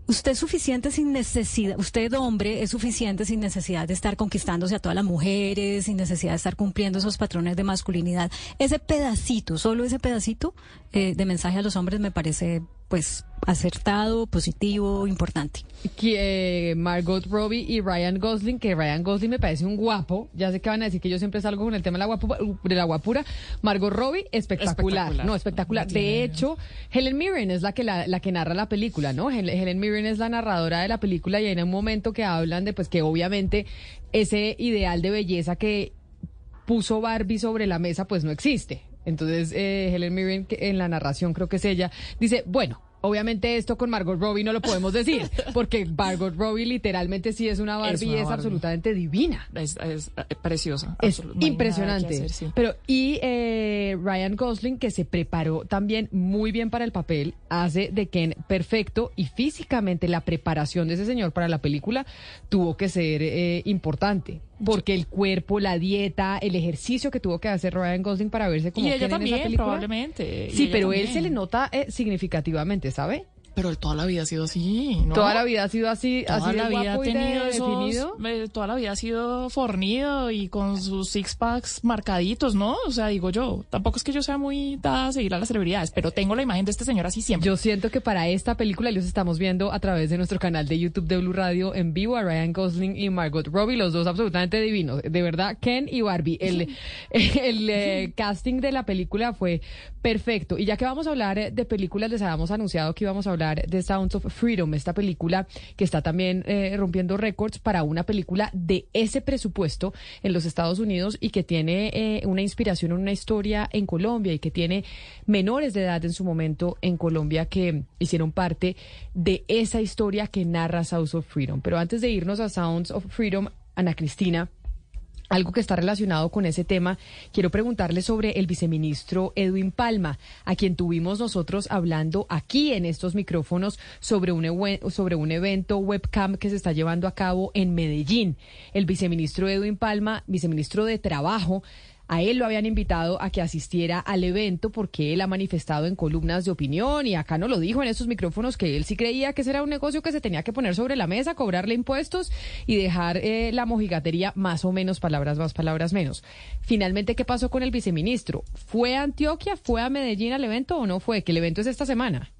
Usted es suficiente sin necesidad, usted hombre es suficiente sin necesidad de estar conquistándose a todas las mujeres, sin necesidad de estar cumpliendo esos patrones de masculinidad. Ese pedacito, solo ese pedacito eh, de mensaje a los hombres me parece pues acertado, positivo, importante. Que, eh, Margot Robbie y Ryan Gosling, que Ryan Gosling me parece un guapo. Ya sé que van a decir que yo siempre salgo con el tema de la, de la guapura. Margot Robbie, espectacular. No, espectacular. De hecho, Helen Mirren es la que, la, que narra la película, ¿no? Helen, Mirren es la narradora de la película y hay un momento que hablan de pues que obviamente ese ideal de belleza que puso Barbie sobre la mesa pues no existe. Entonces, eh, Helen Mirren, en la narración creo que es ella, dice, bueno, Obviamente esto con Margot Robbie no lo podemos decir, porque Margot Robbie literalmente sí es una Barbie y es absolutamente divina. Es, eh, preciosa. Es impresionante. Pero y eh, Ryan Gosling, que se preparó también muy bien para el papel, hace de Ken perfecto y físicamente la preparación de ese señor para la película tuvo que ser eh, importante porque el cuerpo, la dieta, el ejercicio que tuvo que hacer Ryan Gosling para verse como y ella también, probablemente. Sí, pero él se le nota eh, significativamente, ¿sabe? Pero él toda la vida ha sido así, ¿no? Toda la vida ha sido así, toda así la vida ha tenido. Eh, toda la vida ha sido fornido y con sus six packs marcaditos, ¿no? O sea, digo yo, tampoco es que yo sea muy dada a seguir a las celebridades, pero tengo la imagen de este señor así siempre. Yo siento que para esta película los estamos viendo a través de nuestro canal de YouTube de Blue Radio en vivo a Ryan Gosling y Margot Robbie, los dos absolutamente divinos. De verdad, Ken y Barbie. El, el, eh, casting de la película fue perfecto. Y ya que vamos a hablar de películas, les habíamos anunciado que íbamos a hablar de Sounds of Freedom, esta película que está también eh, rompiendo récords para una película de ese presupuesto en los Estados Unidos y que tiene eh, una inspiración en una historia en Colombia y que tiene menores de edad en su momento en Colombia que hicieron parte de esa historia que narra Sounds of Freedom. Pero antes de irnos a Sounds of Freedom, Ana Cristina, algo que está relacionado con ese tema, quiero preguntarle sobre el viceministro Edwin Palma, a quien tuvimos nosotros hablando aquí en estos micrófonos sobre un, sobre un evento webcam que se está llevando a cabo en Medellín. El viceministro Edwin Palma, viceministro de Trabajo, a él lo habían invitado a que asistiera al evento porque él ha manifestado en columnas de opinión y acá no lo dijo en estos micrófonos que él sí creía que ese era un negocio que se tenía que poner sobre la mesa, cobrarle impuestos y dejar eh, la mojigatería más o menos, palabras más, palabras menos. Finalmente, ¿qué pasó con el viceministro? ¿Fue a Antioquia? ¿Fue a Medellín al evento o no fue? Que el evento es esta semana.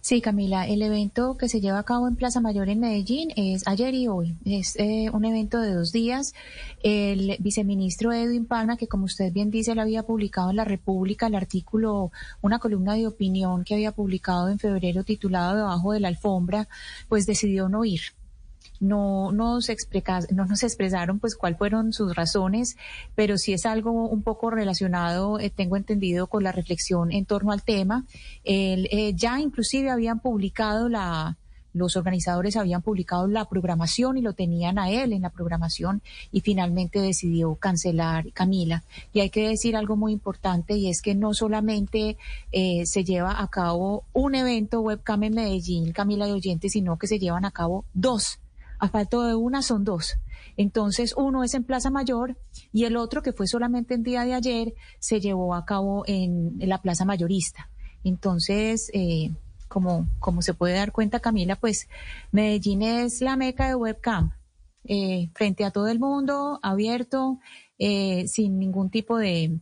Sí, Camila, el evento que se lleva a cabo en Plaza Mayor en Medellín es ayer y hoy. Es eh, un evento de dos días. El viceministro Edwin Palma, que como usted bien dice, lo había publicado en La República el artículo, una columna de opinión que había publicado en febrero titulado Debajo de la alfombra, pues decidió no ir no nos, no nos expresaron pues cuáles fueron sus razones, pero sí es algo un poco relacionado, eh, tengo entendido, con la reflexión en torno al tema. Eh, ya inclusive habían publicado la, los organizadores habían publicado la programación y lo tenían a él en la programación y finalmente decidió cancelar Camila. Y hay que decir algo muy importante y es que no solamente eh, se lleva a cabo un evento webcam en Medellín, Camila de Oyentes, sino que se llevan a cabo dos a falta de una son dos. Entonces, uno es en Plaza Mayor y el otro, que fue solamente el día de ayer, se llevó a cabo en, la Plaza Mayorista. Entonces, eh, como, como se puede dar cuenta, Camila, pues Medellín es la meca de webcam. Eh, frente a todo el mundo, abierto, eh, sin ningún tipo de,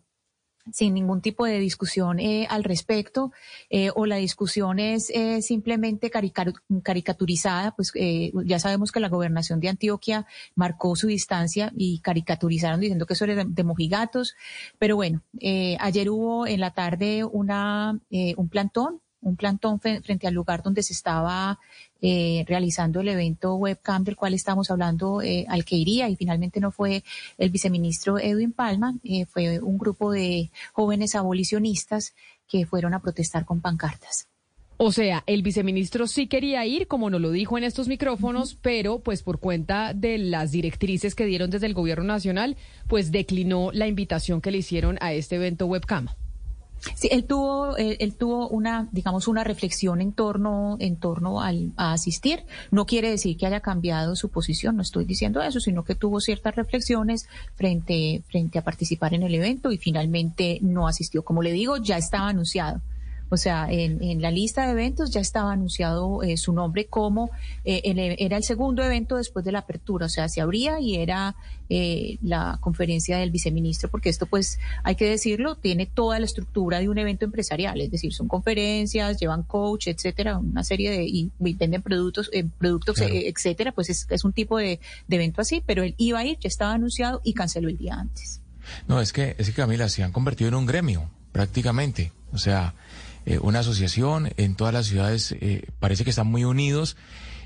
sin ningún tipo de discusión eh, al respecto, eh, o la discusión es eh, simplemente caricaturizada, pues ya sabemos que la gobernación de Antioquia marcó su distancia y caricaturizaron diciendo que eso era de, mojigatos, pero bueno, ayer hubo en la tarde una, un plantón un plantón frente al lugar donde se estaba eh, realizando el evento webcam del cual estamos hablando, eh, al que iría y finalmente no fue el viceministro Edwin Palma, eh, fue un grupo de jóvenes abolicionistas que fueron a protestar con pancartas. O sea, el viceministro sí quería ir, como nos lo dijo en estos micrófonos, pero pues por cuenta de las directrices que dieron desde el gobierno nacional, pues declinó la invitación que le hicieron a este evento webcam. Sí, él tuvo, él, él, tuvo una, digamos, una reflexión en torno, en torno al, a asistir. No quiere decir que haya cambiado su posición, no estoy diciendo eso, sino que tuvo ciertas reflexiones frente, frente a participar en el evento y finalmente no asistió. Como le digo, ya estaba anunciado. O sea, en, en, la lista de eventos ya estaba anunciado eh, su nombre como eh, el, era el segundo evento después de la apertura. O sea, se abría y era eh, la conferencia del viceministro, porque esto, pues, hay que decirlo, tiene toda la estructura de un evento empresarial. Es decir, son conferencias, llevan coach, etcétera, una serie de y, y venden productos, eh, productos, claro. etcétera. Pues es, es un tipo de, de evento así, pero él iba a ir, ya estaba anunciado y canceló el día antes. No, es que, es que Camila, se han convertido en un gremio, prácticamente. O sea, eh, una asociación en todas las ciudades, eh, parece que están muy unidos.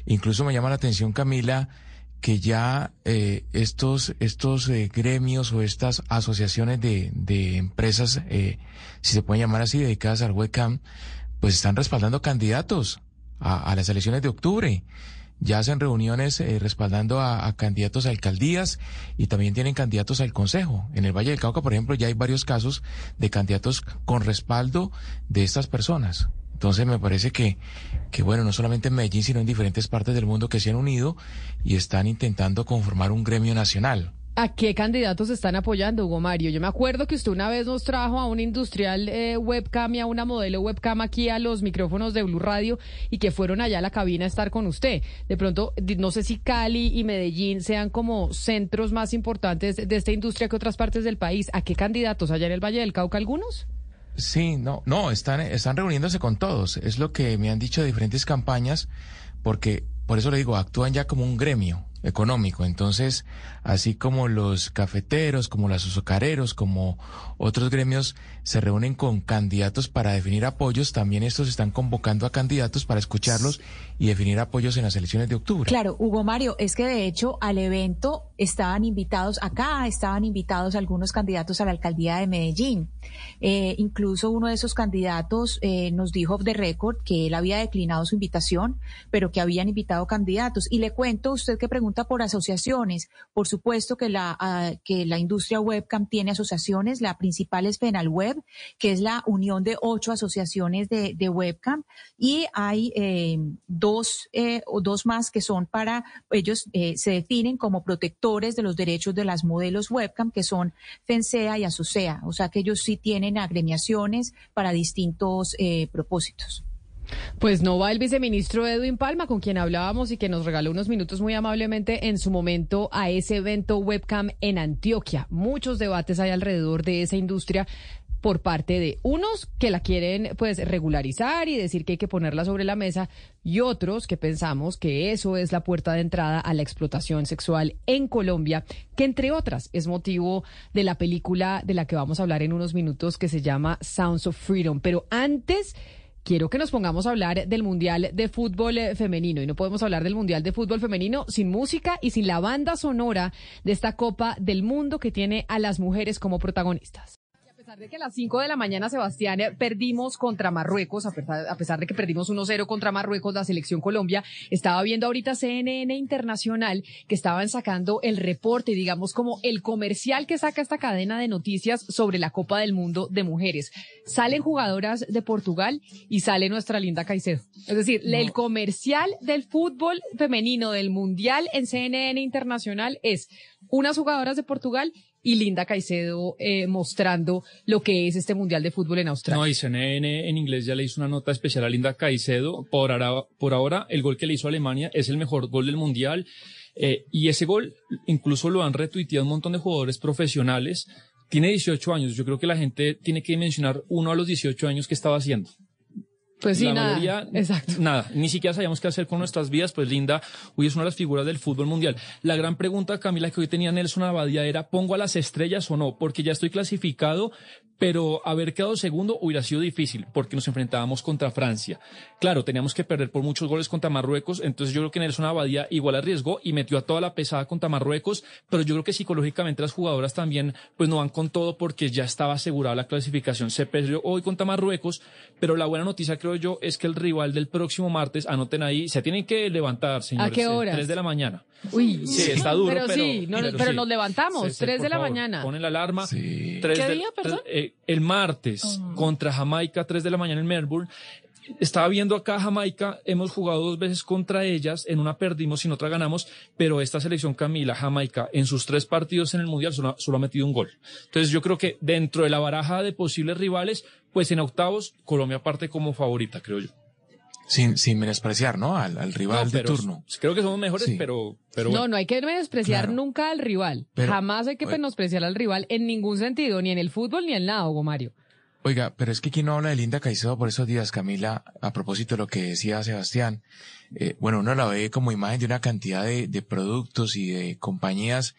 Incluso me llama la atención, Camila, que ya eh, estos, estos eh, gremios o estas asociaciones de, de empresas, eh, si se pueden llamar así, dedicadas al webcam, pues están respaldando candidatos a, a las elecciones de octubre ya hacen reuniones eh, respaldando a, a, candidatos a alcaldías y también tienen candidatos al consejo. En el Valle del Cauca, por ejemplo, ya hay varios casos de candidatos con respaldo de estas personas. Entonces me parece que, que bueno, no solamente en Medellín, sino en diferentes partes del mundo que se han unido y están intentando conformar un gremio nacional. ¿A qué candidatos están apoyando, Hugo Mario? Yo me acuerdo que usted una vez nos trajo a un industrial eh, webcam y a una modelo webcam aquí a los micrófonos de Blue Radio y que fueron allá a la cabina a estar con usted. De pronto, no sé si Cali y Medellín sean como centros más importantes de esta industria que otras partes del país. ¿A qué candidatos? ¿Allá en el Valle del Cauca algunos? Sí, no, no, están, están reuniéndose con todos. Es lo que me han dicho de diferentes campañas, porque por eso le digo, actúan ya como un gremio económico. Entonces, así como los cafeteros, como los azucareros, como otros gremios se reúnen con candidatos para definir apoyos, también estos están convocando a candidatos para escucharlos y definir apoyos en las elecciones de octubre. Claro, Hugo Mario, es que de hecho al evento estaban invitados, acá estaban invitados algunos candidatos a la alcaldía de Medellín. Eh, incluso uno de esos candidatos eh, nos dijo off the record que él había declinado su invitación, pero que habían invitado candidatos. Y le cuento, usted que pregunta por asociaciones, por supuesto que la, uh, que la industria webcam tiene asociaciones, la principal es Web, que es la unión de ocho asociaciones de, de webcam, y hay eh, dos eh, o dos más que son para, ellos eh, se definen como protectores de los derechos de las modelos webcam, que son FENSEA y ASOCEA, o sea que ellos sí tienen agremiaciones para distintos eh, propósitos. Pues no va el viceministro Edwin Palma, con quien hablábamos y que nos regaló unos minutos muy amablemente en su momento a ese evento webcam en Antioquia. Muchos debates hay alrededor de esa industria por parte de unos que la quieren pues regularizar y decir que hay que ponerla sobre la mesa y otros que pensamos que eso es la puerta de entrada a la explotación sexual en Colombia, que entre otras es motivo de la película de la que vamos a hablar en unos minutos que se llama Sounds of Freedom. Pero antes quiero que nos pongamos a hablar del Mundial de Fútbol Femenino. Y no podemos hablar del Mundial de Fútbol Femenino sin música y sin la banda sonora de esta Copa del Mundo que tiene a las mujeres como protagonistas. A pesar de que a las 5 de la mañana, Sebastián, perdimos contra Marruecos, a pesar, a pesar de que perdimos 1-0 contra Marruecos, la selección Colombia, estaba viendo ahorita CNN Internacional que estaban sacando el reporte, digamos como el comercial que saca esta cadena de noticias sobre la Copa del Mundo de mujeres. Salen jugadoras de Portugal y sale nuestra linda Caicedo. Es decir, no. el comercial del fútbol femenino del Mundial en CNN Internacional es unas jugadoras de Portugal y Linda Caicedo eh, mostrando lo que es este Mundial de Fútbol en Australia. No, y CNN en inglés ya le hizo una nota especial a Linda Caicedo. Por ahora, por ahora el gol que le hizo Alemania es el mejor gol del Mundial. Eh, y ese gol incluso lo han retuiteado un montón de jugadores profesionales. Tiene 18 años. Yo creo que la gente tiene que mencionar uno a los 18 años que estaba haciendo. Pues sí, la nada. Mayoría, Exacto. Nada, ni siquiera sabíamos qué hacer con nuestras vidas, pues Linda, hoy es una de las figuras del fútbol mundial. La gran pregunta, Camila, que hoy tenía Nelson Abadía era, ¿pongo a las estrellas o no? Porque ya estoy clasificado, pero haber quedado segundo hubiera sido difícil porque nos enfrentábamos contra Francia. Claro, teníamos que perder por muchos goles contra Marruecos, entonces yo creo que Nelson Abadía igual arriesgó y metió a toda la pesada contra Marruecos, pero yo creo que psicológicamente las jugadoras también pues no van con todo porque ya estaba asegurada la clasificación. Se perdió hoy contra Marruecos, pero la buena noticia creo yo es que el rival del próximo martes, anoten ahí, se tienen que levantar, señores. ¿A qué hora? Tres de la mañana. Uy, Sí, está duro, pero, pero, sí, no- pero, sí. nos levantamos, Sí, de la favor, mañana. Ponen la alarma. ¿Qué de- día, perdón? tres- eh, el martes contra Jamaica, 3 de la mañana en Melbourne. Estaba viendo acá Jamaica, hemos jugado dos veces contra ellas, en una perdimos y en otra ganamos, pero esta selección Camila, Jamaica, en sus tres partidos en el Mundial solo, solo ha metido un gol. Entonces yo creo que dentro de la baraja de posibles rivales, pues en octavos, Colombia parte como favorita, creo yo. Sin, sin menospreciar, ¿no? Al, al rival No, de turno. Creo que somos mejores, Sí. pero, pero bueno. No, no hay que menospreciar Claro. nunca al rival. Pero- Jamás hay que menospreciar al rival en ningún sentido, ni en el fútbol ni en nada, Hugo Mario. Oiga, pero es que aquí no habla de Linda Caicedo por esos días, Camila, a propósito de lo que decía Sebastián. Eh, bueno, uno la ve como imagen de una cantidad de, de productos y de compañías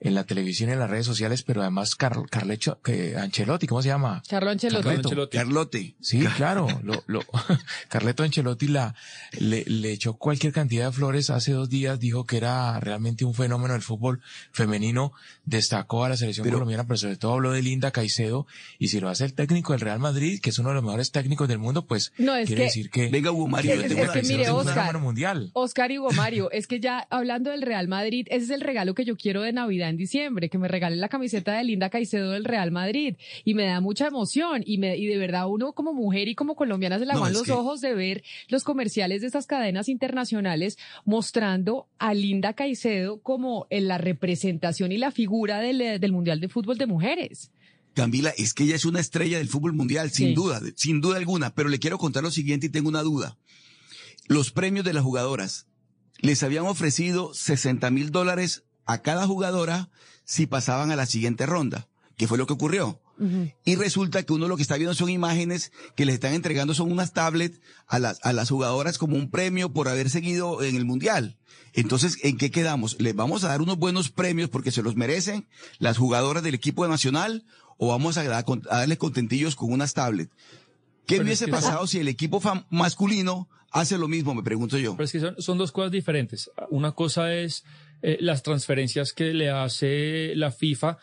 en la televisión y en las redes sociales, pero además Car Carlecho, que Ancelotti, ¿cómo se llama? Carlo Ancelotti. Carleto. Ancelotti. Carlote. Sí, claro, lo, lo, Carleto Ancelotti la, le, le echó cualquier cantidad de flores hace dos días, dijo que era realmente un fenómeno del fútbol femenino, destacó a la selección Pero- colombiana, pero sobre todo habló de Linda Caicedo, y si lo hace el técnico del Real Madrid, que es uno de los mejores técnicos del mundo, pues No, es quiere que- decir que Venga, Hugo Mario, Es- es tengo que mire, es un Oscar. mundial. Oscar y Hugo Mario, es que ya hablando del Real Madrid, ese es el regalo que yo quiero de Navidad en diciembre, que me regalen la camiseta de Linda Caicedo del Real Madrid. Y me da mucha emoción y, me, y de verdad uno como mujer y como colombiana se le No, van es los que- ojos de ver los comerciales de estas cadenas internacionales mostrando a Linda Caicedo como en la representación y la figura del, del Mundial de Fútbol de Mujeres. Camila, es que ella es una estrella del fútbol mundial, sin Sí. duda, sin duda alguna. Pero le quiero contar lo siguiente y tengo una duda. Los premios de las jugadoras les habían ofrecido 60 mil dólares a cada jugadora si pasaban a la siguiente ronda, que fue lo que ocurrió. Y resulta que uno lo que está viendo son imágenes que les están entregando son unas tablets a las, a las jugadoras como un premio por haber seguido en el mundial. Entonces, ¿en qué quedamos? ¿Les vamos a dar unos buenos premios porque se los merecen las jugadoras del equipo nacional o vamos a, a darles contentillos con unas tablets? ¿Qué Pero hubiese es que- pasado si el equipo masculino hace lo mismo? Me pregunto yo. Pero es que son, son dos cosas diferentes. Una cosa es eh, las transferencias que le hace la FIFA,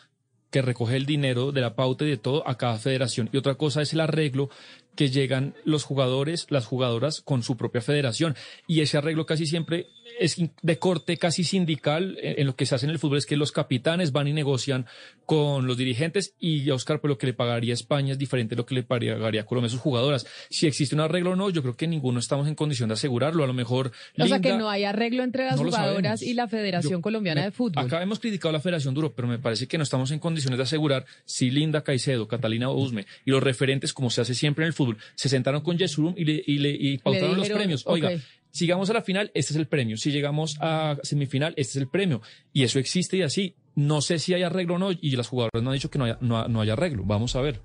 que recoge el dinero de la pauta y de todo a cada federación. Y otra cosa es el arreglo que llegan los jugadores, las jugadoras con su propia federación. Y ese arreglo casi siempre es de corte casi sindical en, en lo que se hace en el fútbol, es que los capitanes van y negocian con los dirigentes y Oscar, pues lo que le pagaría España es diferente de lo que le pagaría a Colombia a sus jugadoras. Si existe un arreglo o no, yo creo que ninguno estamos en condición de asegurarlo. A lo mejor O sea que Linda- no hay arreglo entre las no jugadoras y la Federación Yo- Colombiana me- de Fútbol. Acá hemos criticado a la Federación Duro, pero me parece que no estamos en condiciones de asegurar si Linda Caicedo, Catalina Usme y los referentes, como se hace siempre en el fútbol, se sentaron con Yesurum y le, y le y pautaron los dijeron, premios. Oiga, si llegamos a la final, este es el premio. Si llegamos a semifinal, este es el premio. Y eso existe y así. No sé si hay arreglo o no, y las jugadoras no han dicho que no haya, no, no hay arreglo. Vamos a ver.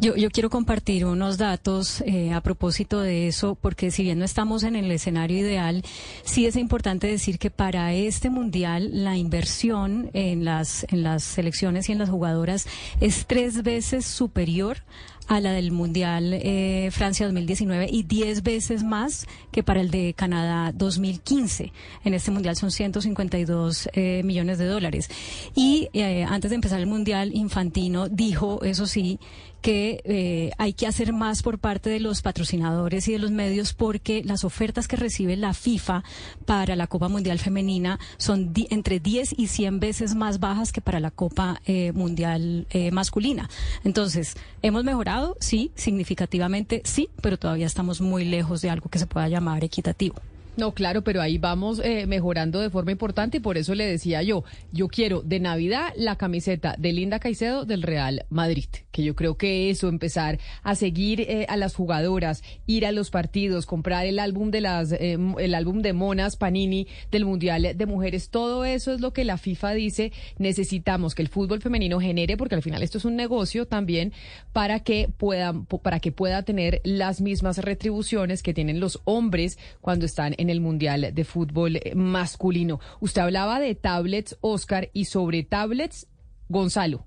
Yo, yo quiero compartir unos datos eh, a propósito de eso, porque si bien no estamos en el escenario ideal, sí es importante decir que para este mundial la inversión en las, en las selecciones y en las jugadoras es tres veces superior a la del Mundial eh, Francia 2019 y 10 veces más que para el de Canadá 2015. En este Mundial son 152 eh, millones de dólares. Y eh, antes de empezar el Mundial, Infantino dijo, eso sí, que eh, hay que hacer más por parte de los patrocinadores y de los medios porque las ofertas que recibe la FIFA para la Copa Mundial Femenina son entre 10 y 100 veces más bajas que para la Copa eh, Mundial eh, Masculina. Entonces, ¿hemos mejorado? Sí, significativamente sí, pero todavía estamos muy lejos de algo que se pueda llamar equitativo. No, claro, pero ahí vamos eh, mejorando de forma importante y por eso le decía yo, yo quiero de Navidad la camiseta de Linda Caicedo del Real Madrid, que yo creo que eso, empezar a seguir eh, a las jugadoras, ir a los partidos, comprar el álbum de las, eh, el álbum de Monas Panini del Mundial de Mujeres, todo eso es lo que la FIFA dice, necesitamos que el fútbol femenino genere, porque al final esto es un negocio también, para que puedan, para que pueda tener las mismas retribuciones que tienen los hombres cuando están en el Mundial de Fútbol eh, masculino. Usted hablaba de tablets, Oscar, y sobre tablets, Gonzalo.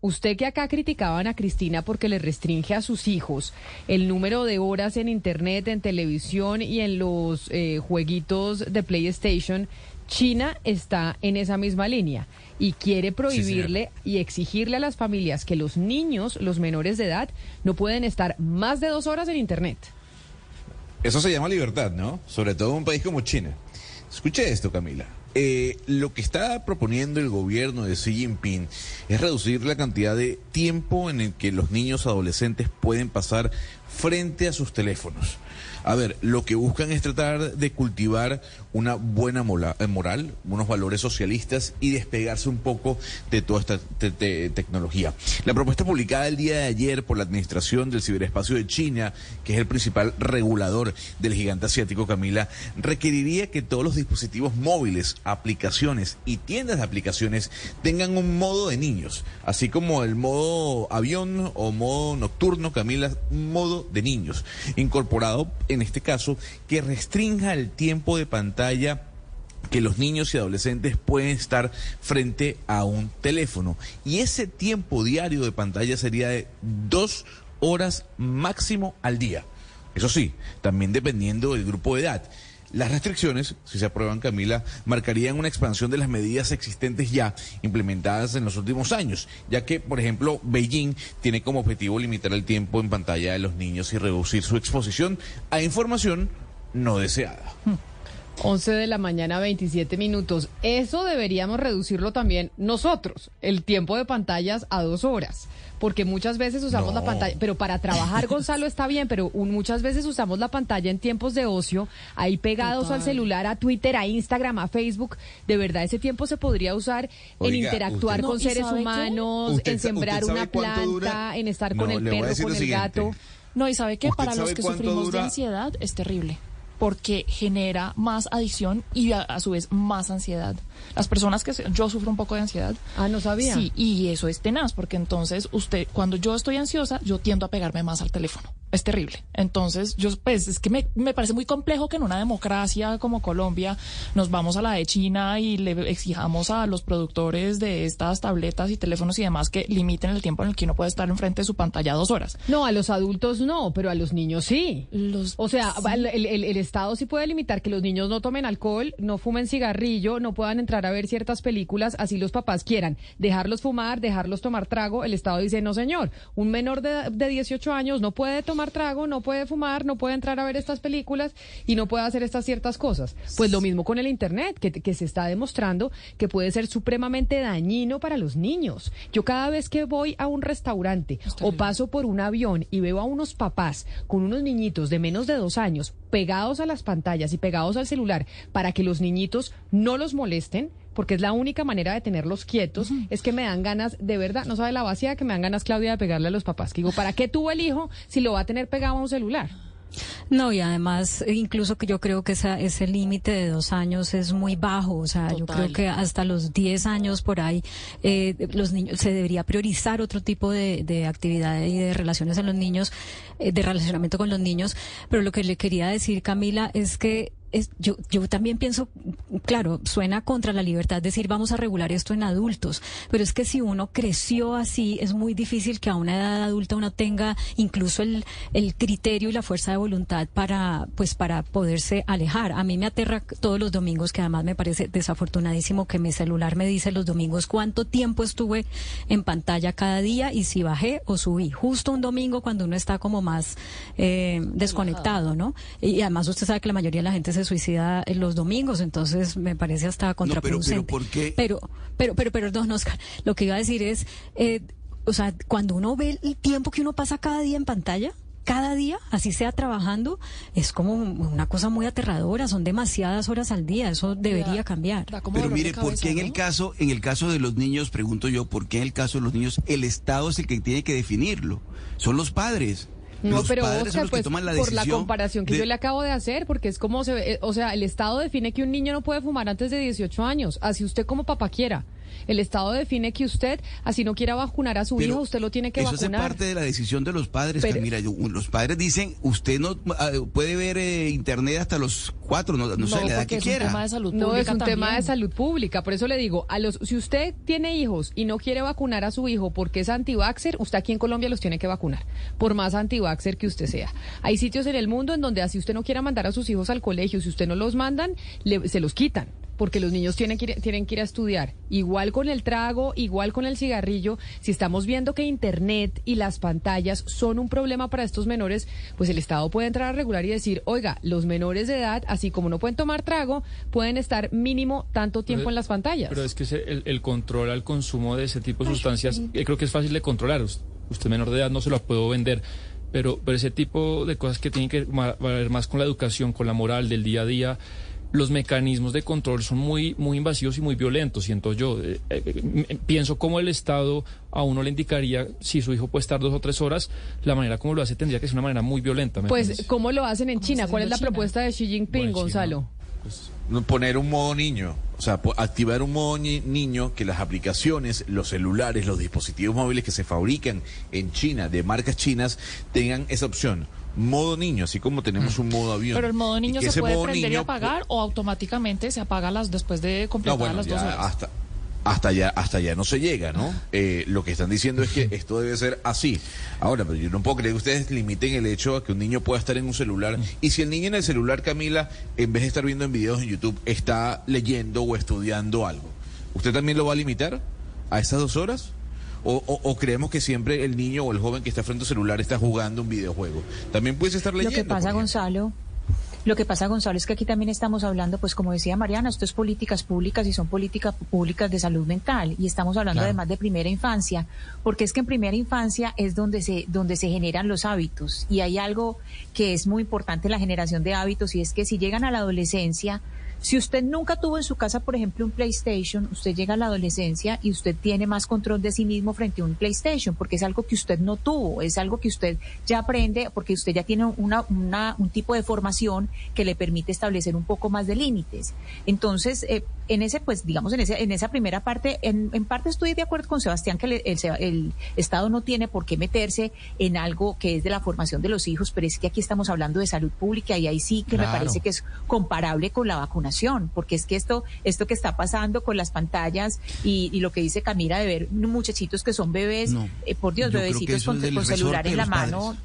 usted que acá criticaban a Cristina porque le restringe a sus hijos el número de horas en Internet, en televisión y en los eh, jueguitos de PlayStation, China está en esa misma línea y quiere prohibirle y exigirle a las familias que los niños, los menores de edad, no pueden estar más de dos horas en Internet. Eso se llama libertad, ¿no? Sobre todo en un país como China. Escuche esto, Camila. Eh, lo que está proponiendo el gobierno de Xi Jinping es reducir la cantidad de tiempo en el que los niños adolescentes pueden pasar frente a sus teléfonos. A ver, lo que buscan es tratar de cultivar una buena eh, moral, unos valores socialistas y despegarse un poco de toda esta tecnología. La propuesta publicada el día de ayer por la Administración del Ciberespacio de China, que es el principal regulador del gigante asiático Camila, requeriría que todos los dispositivos móviles, aplicaciones y tiendas de aplicaciones tengan un modo de niños, así como el modo avión o modo nocturno, Camila, un modo de niños, incorporado en este caso que restrinja el tiempo de pantalla que los niños y adolescentes pueden estar frente a un teléfono. Y ese tiempo diario de pantalla sería de dos horas máximo al día. Eso sí, también dependiendo del grupo de edad. Las restricciones, si se aprueban, Camila, marcarían una expansión de las medidas existentes ya implementadas en los últimos años, ya que, por ejemplo, Beijing tiene como objetivo limitar el tiempo en pantalla de los niños y reducir su exposición a información no deseada. 11 de la mañana, 27 minutos. Eso deberíamos reducirlo también nosotros, el tiempo de pantallas a dos horas porque muchas veces usamos la pantalla, pero para trabajar, Gonzalo, está bien, pero muchas veces usamos la pantalla en tiempos de ocio, ahí pegados al celular, a Twitter, a Instagram, a Facebook. De verdad, ese tiempo se podría usar en interactuar con seres humanos, en sembrar una planta, en estar con el perro, con el gato. No, y sabe que para los que sufrimos de ansiedad es terrible porque genera más adicción y a, su vez más ansiedad. Las personas que yo sufro un poco de ansiedad. Ah, no sabía. Sí, y eso es tenaz, porque entonces usted, cuando yo estoy ansiosa, yo tiendo a pegarme más al teléfono es terrible. Entonces, yo, pues, es que me, me, parece muy complejo que en una democracia como Colombia nos vamos a la de China y le exijamos a los productores de estas tabletas y teléfonos y demás que limiten el tiempo en el que uno puede estar enfrente de su pantalla dos horas. No, a los adultos no, pero a los niños sí. Los, o sea, el, el, el, Estado sí puede limitar que los niños no tomen alcohol, no fumen cigarrillo, no puedan entrar a ver ciertas películas, así los papás quieran. Dejarlos fumar, dejarlos tomar trago, el Estado dice, no señor, un menor de, de 18 años no puede tomar trago, no puede fumar, no puede entrar a ver estas películas y no puede hacer estas ciertas cosas. Pues lo mismo con el Internet, que, que se está demostrando que puede ser supremamente dañino para los niños. Yo cada vez que voy a un restaurante o paso por un avión y veo a unos papás con unos niñitos de menos de dos años pegados a las pantallas y pegados al celular para que los niñitos no los molesten, porque es la única manera de tenerlos quietos, es que me dan ganas, de verdad, no sabe la vacía que me dan ganas, Claudia, de pegarle a los papás. Que digo, ¿para qué tuvo el hijo si lo va a tener pegado a un celular? No, y además, incluso que yo creo que esa, ese límite de dos años es muy bajo. O sea, yo creo que hasta los diez años por ahí, eh, los niños, se debería priorizar otro tipo de, de actividades y de relaciones en los niños, eh, de relacionamiento con los niños. Pero lo que le quería decir, Camila, es que yo, yo también pienso, claro, suena contra la libertad decir vamos a regular esto en adultos, pero es que si uno creció así, es muy difícil que a una edad adulta uno tenga incluso el, el criterio y la fuerza de voluntad para, pues, para poderse alejar. A mí me aterra todos los domingos, que además me parece desafortunadísimo que mi celular me dice los domingos cuánto tiempo estuve en pantalla cada día y si bajé o subí. Justo un domingo cuando uno está como más eh, desconectado, ¿no? Y además usted sabe que la mayoría de la gente se suicida en los domingos, entonces me parece hasta contraproducente. pero, pero, pero, pero, pero, no, Oscar, lo que iba a decir es, eh, o sea, cuando uno ve el tiempo que uno pasa cada día en pantalla, cada día, así sea trabajando, es como una cosa muy aterradora, son demasiadas horas al día, eso debería cambiar. Pero mire, ¿por qué en el caso, en el caso de los niños, pregunto yo, ¿por qué en el caso de los niños el Estado es el que tiene que definirlo? Son los padres. No, pero Oscar, pues, por la comparación que yo le acabo de hacer, porque es como se ve, eh, o sea, el Estado define que un niño no puede fumar antes de 18 años, así usted como papá quiera. El Estado define que usted, así no quiera vacunar a su Pero hijo, usted lo tiene que eso vacunar. hace parte de la decisión de los padres, Pero- Camila. Yo- Los padres dicen, usted no ah, puede ver eh, internet hasta los cuatro, no, no sé, la edad que es un quiera. tema de salud No, es pública un tema de salud pública. Por eso le digo, a los, si usted tiene hijos y no quiere vacunar a su hijo porque es anti-vaxxer, usted aquí en Colombia los tiene que vacunar, por más anti-vaxxer que usted sea. Hay sitios en el mundo en donde así usted no quiera mandar a sus hijos al colegio, si usted no los mandan, le- se los quitan. Porque los niños tienen que, ir, tienen que ir a estudiar. Igual con el trago, igual con el cigarrillo. Si estamos viendo que Internet y las pantallas son un problema para estos menores, pues el Estado puede entrar a regular y decir, oiga, los menores de edad, así como no pueden tomar trago, pueden estar mínimo tanto tiempo Pero- en las pantallas. Pero es que ese- el, el control al consumo de ese tipo de sustancias, eh, creo que es fácil de controlar. Us- Usted menor de edad no se lo puedo vender. Pero, pero ese tipo de cosas que tienen que ver más con la educación, con la moral del día a día, los mecanismos de control son muy, muy invasivos y muy violentos, siento yo. Eh, eh, eh, pienso cómo el Estado a uno le indicaría, si su hijo puede estar dos o tres horas, la manera como lo hace tendría que ser una manera muy violenta. me pues, parece. ¿cómo lo hacen en China? ¿Cuál es la China? propuesta de Xi Jinping, Bueno. Gonzalo? No, Poner un modo niño, o sea, activar un modo ni- niño que las aplicaciones, los celulares, los dispositivos móviles que se fabrican en China, de marcas chinas, tengan esa opción. Modo niño, así como tenemos un modo avión. Pero el modo Y niño se puede prender y niño- apagar o automáticamente se apaga las después de No, completar bueno, las dos horas. hasta, hasta allá, hasta allá no se llega, ¿no? Eh, lo que están diciendo es que esto debe ser así. Ahora, pero yo no puedo creer que ustedes limiten el hecho a que un niño pueda estar en un celular. Y si el niño en el celular, Camila, en vez de estar viendo en videos en YouTube, está leyendo o estudiando algo, ¿usted también lo va a limitar a esas dos horas? O, o- o creemos que siempre el niño o el joven que está frente al celular está jugando un videojuego? También puedes estar Lo leyendo. que pasa. Gonzalo, lo que pasa, Gonzalo, es que aquí también estamos hablando, pues como decía Mariana, esto es políticas públicas y son políticas públicas de salud mental y estamos hablando Claro. además de primera infancia, porque es que en primera infancia es donde se donde se generan los hábitos y hay algo que es muy importante en la generación de hábitos y es que si llegan a la adolescencia si usted nunca tuvo en su casa, por ejemplo, un PlayStation, usted llega a la adolescencia y usted tiene más control de sí mismo frente a un PlayStation, porque es algo que usted no tuvo, es algo que usted ya aprende, porque usted ya tiene una, una- un tipo de formación que le permite establecer un poco más de límites. Entonces, eh, en ese, pues, digamos, en, ese, en esa primera parte, en, en parte estoy de acuerdo con Sebastián que le- el, el Estado no tiene por qué meterse en algo que es de la formación de los hijos, pero es que aquí estamos hablando de salud pública y ahí sí que me parece que es comparable con la vacunación, porque es que esto, esto que está pasando con las pantallas y, y lo que dice Camila de ver muchachitos que son bebés, No, eh, por Dios, bebecitos con, con celular en la mano.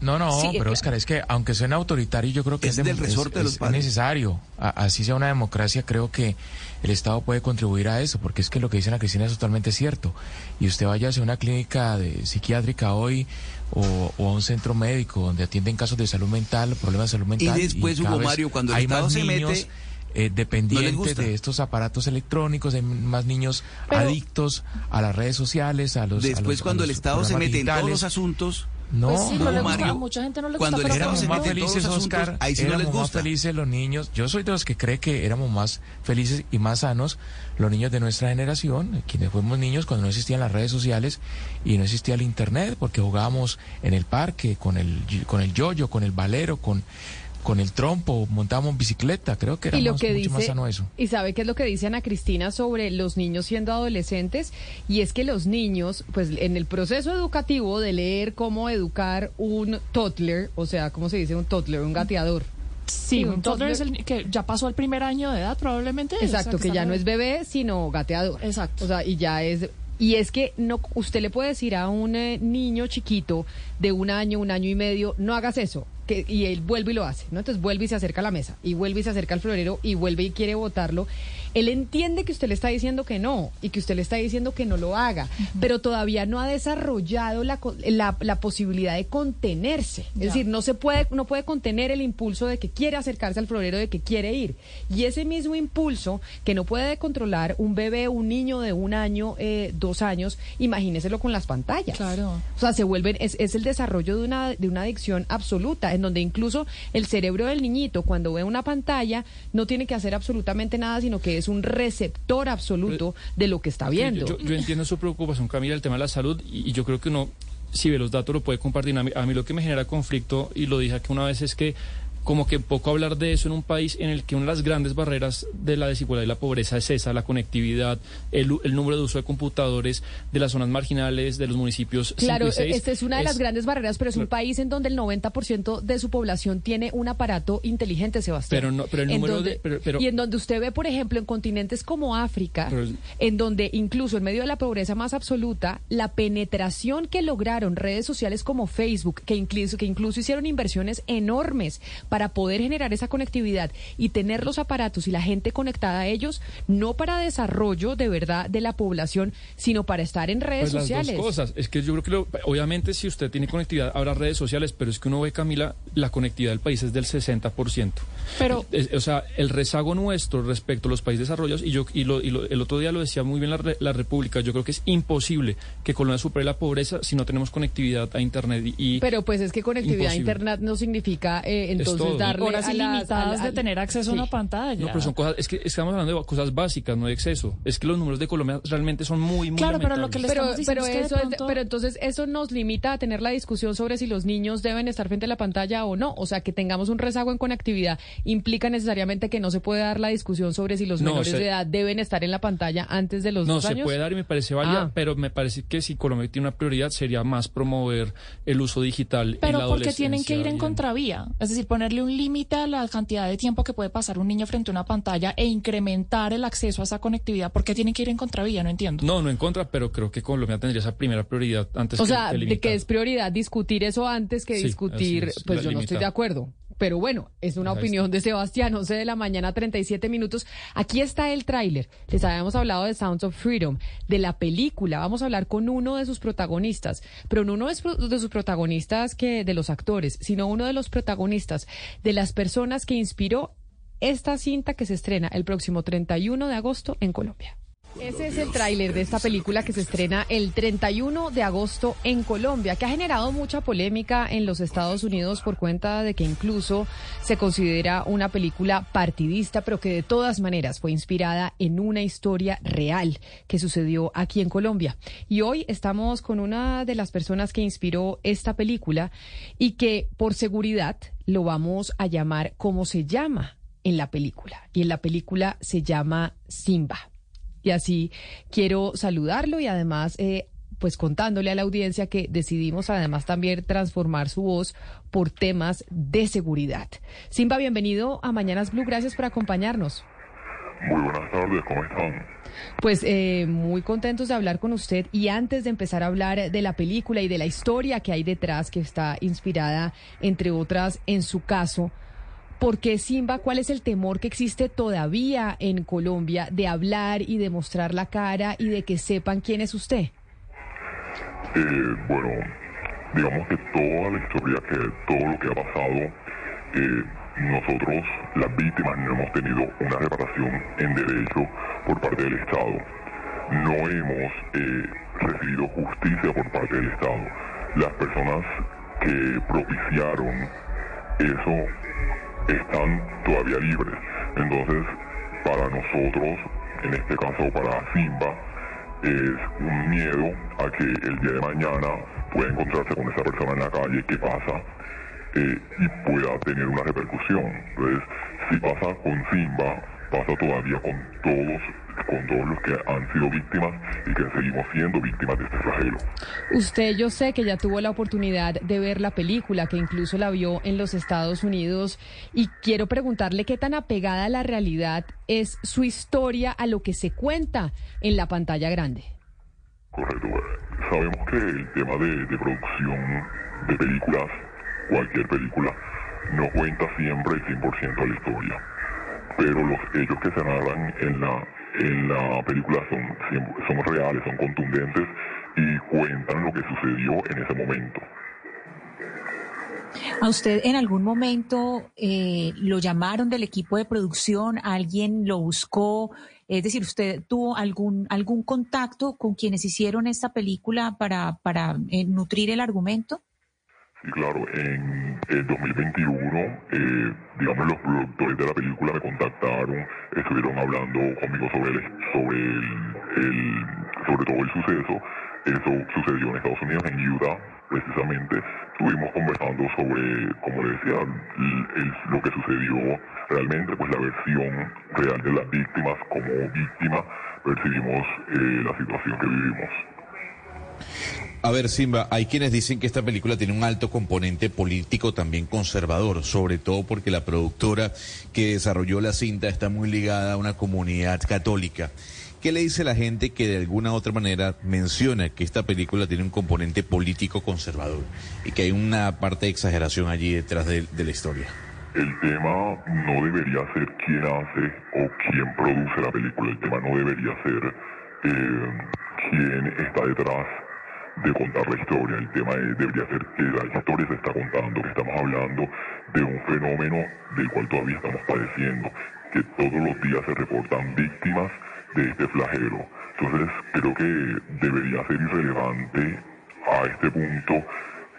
No, no, Sí, pero eh, Oscar, es que aunque suene autoritario, yo creo que Es es, del resorte de es- los es padres. necesario. A- así sea una democracia, creo que el Estado puede contribuir a eso, porque es que lo que dice Ana Cristina es totalmente cierto. Y usted vaya hacia una clínica de psiquiátrica hoy o, o a un centro médico donde atienden casos de salud mental, problemas de salud mental. después, cada Hugo Mario, cuando el Estado se niños, mete, eh, dependientes de estos aparatos electrónicos, hay más niños Pero- adictos a las redes sociales, a los a Después, a cuando el Estado se mete en todos los asuntos, No, Pues sí, no, no le gusta, Mario, a mucha gente no le gusta, cuando pero éramos más felices, los asuntos, Oscar. ahí sí no éramos les más gusta. felices los niños. Yo soy de los que cree que éramos más felices y más sanos los niños de nuestra generación, quienes fuimos niños cuando no existían las redes sociales y no existía el internet, porque jugábamos en el parque con el con el yoyo, con el valero, con con el trompo, montábamos bicicleta. Creo que era y lo más- que mucho más sano eso. y sabe qué es lo que dice Ana Cristina sobre los niños siendo adolescentes y es que los niños pues en el proceso educativo de leer cómo educar un toddler o sea cómo se dice un toddler un gateador Sí, Sí, un un toddler es el que ya pasó el primer año de edad probablemente. o sea, exacto que ya no es bebé sino gateador Exacto. o sea y ya es y es que no usted le puede decir a un eh, niño chiquito de un año un año y medio no hagas eso que, y él vuelve y lo hace, ¿no? Entonces vuelve y se acerca a la mesa, y vuelve y se acerca al florero, y vuelve y quiere votarlo. Él entiende que usted le está diciendo que no, y que usted le está diciendo que no lo haga, pero todavía no ha desarrollado la, co- la, la posibilidad de contenerse. Es decir, no se puede, no puede contener el impulso de que quiere acercarse al florero, de que quiere ir. Y ese mismo impulso que no puede controlar un bebé, un niño de un año, eh, dos años, imagíneselo con las pantallas. Claro. O sea, se vuelven, es, es el desarrollo de una, de una adicción absoluta, en donde incluso el cerebro del niñito, cuando ve una pantalla, no tiene que hacer absolutamente nada, sino que es un receptor absoluto de lo que está viendo. Yo, yo entiendo su preocupación, Camila, el tema de la salud, y, y yo creo que uno, si ve los datos, lo puede compartir. A mí, a mí lo que me genera conflicto, y lo dije aquí una vez, es que como que poco hablar de eso en un país en el que una de las grandes barreras de la desigualdad y la pobreza es esa, la conectividad, el, el número de uso de computadores de las zonas marginales, de los municipios. Claro, 5 y 6, esta es una de las grandes barreras, pero es un país en donde el 90% de su población tiene un aparato inteligente, Sebastián. Pero no- pero el número donde- de- pero- pero- y en donde usted ve, por ejemplo, en continentes como África, Pero- en donde incluso en medio de la pobreza más absoluta, la penetración que lograron redes sociales como Facebook, que incluso, que incluso hicieron inversiones enormes para poder generar esa conectividad y tener los aparatos y la gente conectada a ellos, no para desarrollo de verdad de la población, sino para estar en redes Pues las sociales. dos cosas. Es que yo creo que, lo- obviamente, si usted tiene conectividad, habrá redes sociales, pero es que uno ve, Camila, la conectividad del país es del 60%. Pero- Es- o sea, el rezago nuestro respecto a los países desarrollados, y yo y, lo- y lo- el otro día lo decía muy bien la, la República, yo creo que es imposible que Colombia supere la pobreza si no tenemos conectividad a Internet. Y, Pero pues es que conectividad a internet no significa eh, entonces todo. darle Horas a las- ilimitadas a- a- de tener acceso a una pantalla. no, pero son cosas, es que estamos hablando de cosas básicas, no de exceso. Es que los números de Colombia realmente son muy, muy Claro, pero lo que lamentables. le Pero, estamos diciendo pero es que de eso es- pronto- pero entonces eso nos limita a tener la discusión sobre si los niños deben estar frente a la pantalla o no. O sea, que tengamos un rezago en conectividad implica necesariamente que no se puede dar la discusión sobre si los No, menores se- de edad deben estar en la pantalla antes de los No, dos se años. puede dar y me parece válida, Ah. pero me parece que si Colombia tiene una prioridad sería más promover el uso digital en Pero la porque tienen que ir en contravía. Es decir, ponerle un límite a la cantidad de tiempo que puede pasar un niño frente a una pantalla e incrementar el acceso a esa conectividad. ¿Por qué tienen que ir en contravía? No entiendo. No, no en contra, pero creo que Colombia tendría esa primera prioridad antes O que sea, de que es prioridad discutir eso antes que Sí, discutir, pues la yo no estoy de acuerdo. Pero bueno, es una opinión de Sebastián, 11 de la mañana, 37 minutos. Aquí está el tráiler. Les habíamos hablado de Sounds of Freedom, de la película. Vamos a hablar con uno de sus protagonistas, pero no uno de sus de sus protagonistas que de los actores, sino uno de los protagonistas, de las personas que inspiró esta cinta que se estrena el próximo 31 de agosto en Colombia. Ese es el tráiler de esta película que se estrena el 31 de agosto en Colombia, que ha generado mucha polémica en los Estados Unidos por cuenta de que incluso se considera una película partidista, pero que de todas maneras fue inspirada en una historia real que sucedió aquí en Colombia. Y hoy estamos con una de las personas que inspiró esta película y que por seguridad lo vamos a llamar como se llama en la película. Y en la película se llama Simba. Y así quiero saludarlo y además, eh, pues contándole a la audiencia que decidimos además también transformar su voz por temas de seguridad. Simba, bienvenido a Mañanas Blue. Gracias por acompañarnos. Muy buenas tardes, ¿cómo están? Pues eh, muy contentos de hablar con usted y antes de empezar a hablar de la película y de la historia que hay detrás, que está inspirada, entre otras, en su caso, ¿por qué Simba? ¿Cuál es el temor que existe todavía en Colombia de hablar y de mostrar la cara y de que sepan quién es usted? Eh, bueno, digamos que toda la historia, que todo lo que ha pasado, eh, nosotros, las víctimas, no hemos tenido una reparación en derecho por parte del Estado. No hemos eh, recibido justicia por parte del Estado. Las personas que propiciaron eso están todavía libres. Entonces, para nosotros, en este caso para Simba, es un miedo a que el día de mañana pueda encontrarse con esa persona en la calle, qué pasa, eh, y pueda tener una repercusión. Entonces, si pasa con Simba, pasa todavía con todos, con todos los que han sido víctimas y que seguimos siendo víctimas de este flagelo. Usted, yo sé que ya tuvo la oportunidad de ver la película, que incluso la vio en los Estados Unidos, y quiero preguntarle qué tan apegada a la realidad es su historia a lo que se cuenta en la pantalla grande. Correcto. eh, Sabemos que el tema de, de producción de películas, cualquier película, no cuenta siempre el 100% de la historia. Pero los hechos que se narran en la, en la película son, son reales, son contundentes y cuentan lo que sucedió en ese momento. ¿A usted en algún momento eh, lo llamaron del equipo de producción? ¿Alguien lo buscó? Es decir, ¿usted tuvo algún, algún contacto con quienes hicieron esta película para, para eh, nutrir el argumento? Sí, claro, en el 2021, eh, digamos, los productores de la película me contactaron, estuvieron hablando conmigo sobre el, sobre el el, sobre todo el suceso, eso sucedió en Estados Unidos, en Utah, precisamente. Estuvimos conversando sobre, como le decía, lo que sucedió realmente, pues la versión real de las víctimas, como víctima percibimos eh, la situación que vivimos. A ver, Simba, hay quienes dicen que esta película tiene un alto componente político también conservador, sobre todo porque la productora que desarrolló la cinta está muy ligada a una comunidad católica. ¿Qué le dice la gente que de alguna u otra manera menciona que esta película tiene un componente político conservador y que hay una parte de exageración allí detrás de, la historia? El tema no debería ser quién hace o quién produce la película, el tema no debería ser eh, quién está detrás de contar la historia. El tema debería ser que la historia se está contando, que estamos hablando de un fenómeno del cual todavía estamos padeciendo, que todos los días se reportan víctimas de este flagelo. Entonces creo que debería ser irrelevante a este punto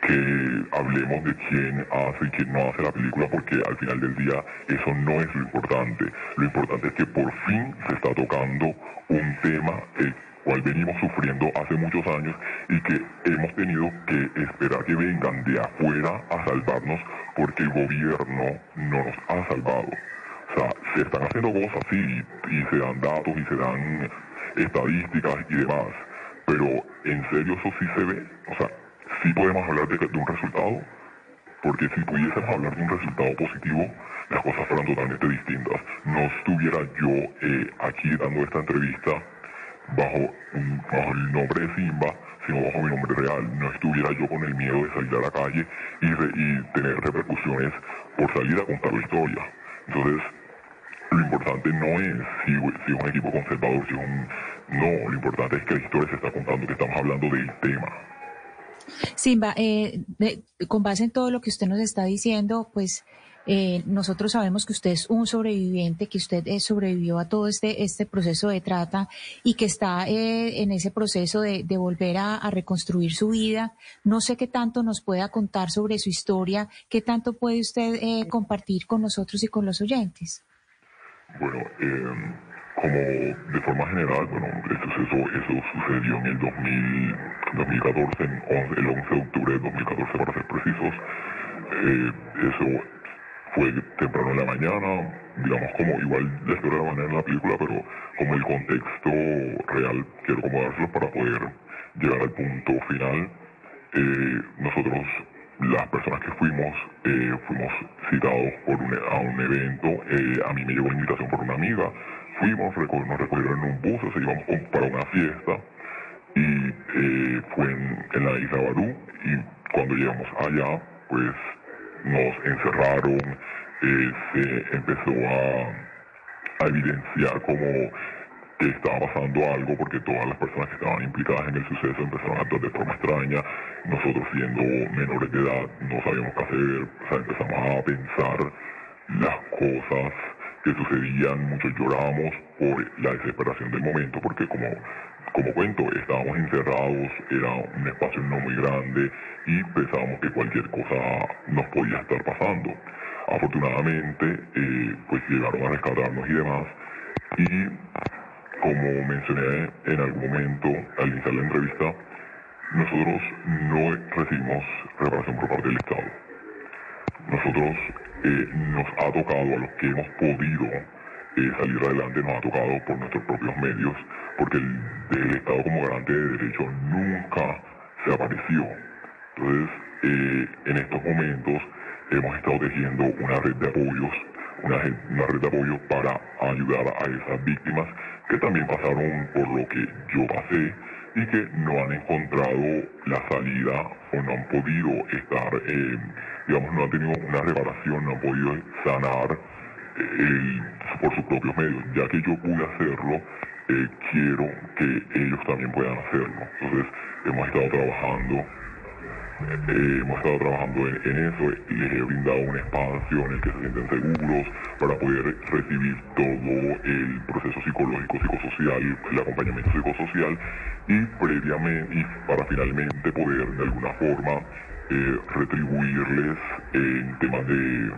que hablemos de quién hace y quién no hace la película porque al final del día eso no es lo importante. Lo importante es que por fin se está tocando un tema el cual venimos sufriendo hace muchos años y que hemos tenido que esperar que vengan de afuera a salvarnos porque el gobierno no nos ha salvado. O sea, se están haciendo cosas, sí, y se dan datos y se dan estadísticas y demás, pero en serio eso sí se ve, o sea, sí podemos hablar de, un resultado, porque si pudiésemos hablar de un resultado positivo, las cosas fueran totalmente distintas. No estuviera yo eh, aquí dando esta entrevista bajo, bajo el nombre de Simba, sino bajo mi nombre real. No estuviera yo con el miedo de salir a la calle y, y tener repercusiones por salir a contar la historia. Entonces, lo importante no es si, si es un equipo conservador, si es un... No, lo importante es que la historia se está contando, que estamos hablando del tema. Simba, eh, con base en todo lo que usted nos está diciendo, pues eh, nosotros sabemos que usted es un sobreviviente, que usted eh, sobrevivió a todo este, este proceso de trata y que está eh, en ese proceso de, de volver a, a, reconstruir su vida. No sé qué tanto nos pueda contar sobre su historia, qué tanto puede usted eh, compartir con nosotros y con los oyentes. Bueno, eh, como de forma general, bueno, eso, eso sucedió en el 2000, 2014, el 11 de octubre de 2014 para ser precisos. Eh, eso fue temprano en la mañana, digamos como igual historia de la mañana en la película, pero como el contexto real quiero como para poder llegar al punto final. Eh, nosotros las personas que fuimos, eh, fuimos citados por a un evento, eh, a mí me llegó la invitación por una amiga, fuimos, nos recogieron en un bus, o sea, íbamos para una fiesta, y eh, fue en, la isla Barú, y cuando llegamos allá, pues nos encerraron, se empezó a, a evidenciar como que estaba pasando algo porque todas las personas que estaban implicadas en el suceso empezaron a actuar de forma extraña. Nosotros siendo menores de edad no sabíamos qué hacer, o sea, empezamos a pensar las cosas que sucedían, muchos llorábamos por la desesperación del momento porque como, como cuento, estábamos encerrados, era un espacio no muy grande y pensábamos que cualquier cosa nos podía estar pasando. Afortunadamente, eh, pues llegaron a rescatarnos y demás y como mencioné en algún momento al iniciar la entrevista, nosotros no recibimos reparación por parte del Estado. Nosotros eh, nos ha tocado a los que hemos podido eh, salir adelante, nos ha tocado por nuestros propios medios, porque el, Estado como garante de derecho nunca se apareció. Entonces, eh, en estos momentos hemos estado tejiendo una red de apoyos, una, red de apoyo para ayudar a esas víctimas que también pasaron por lo que yo pasé y que no han encontrado la salida o no han podido estar, eh, digamos, no han tenido una reparación, no han podido sanar eh, por sus propios medios. Ya que yo pude hacerlo, eh, quiero que ellos también puedan hacerlo. Entonces, hemos estado trabajando eh, hemos estado trabajando en, eso, les he brindado un espacio en el que se sienten seguros para poder recibir todo el proceso psicológico, psicosocial, el acompañamiento psicosocial y previamente, y para finalmente poder de alguna forma retribuirles en temas de,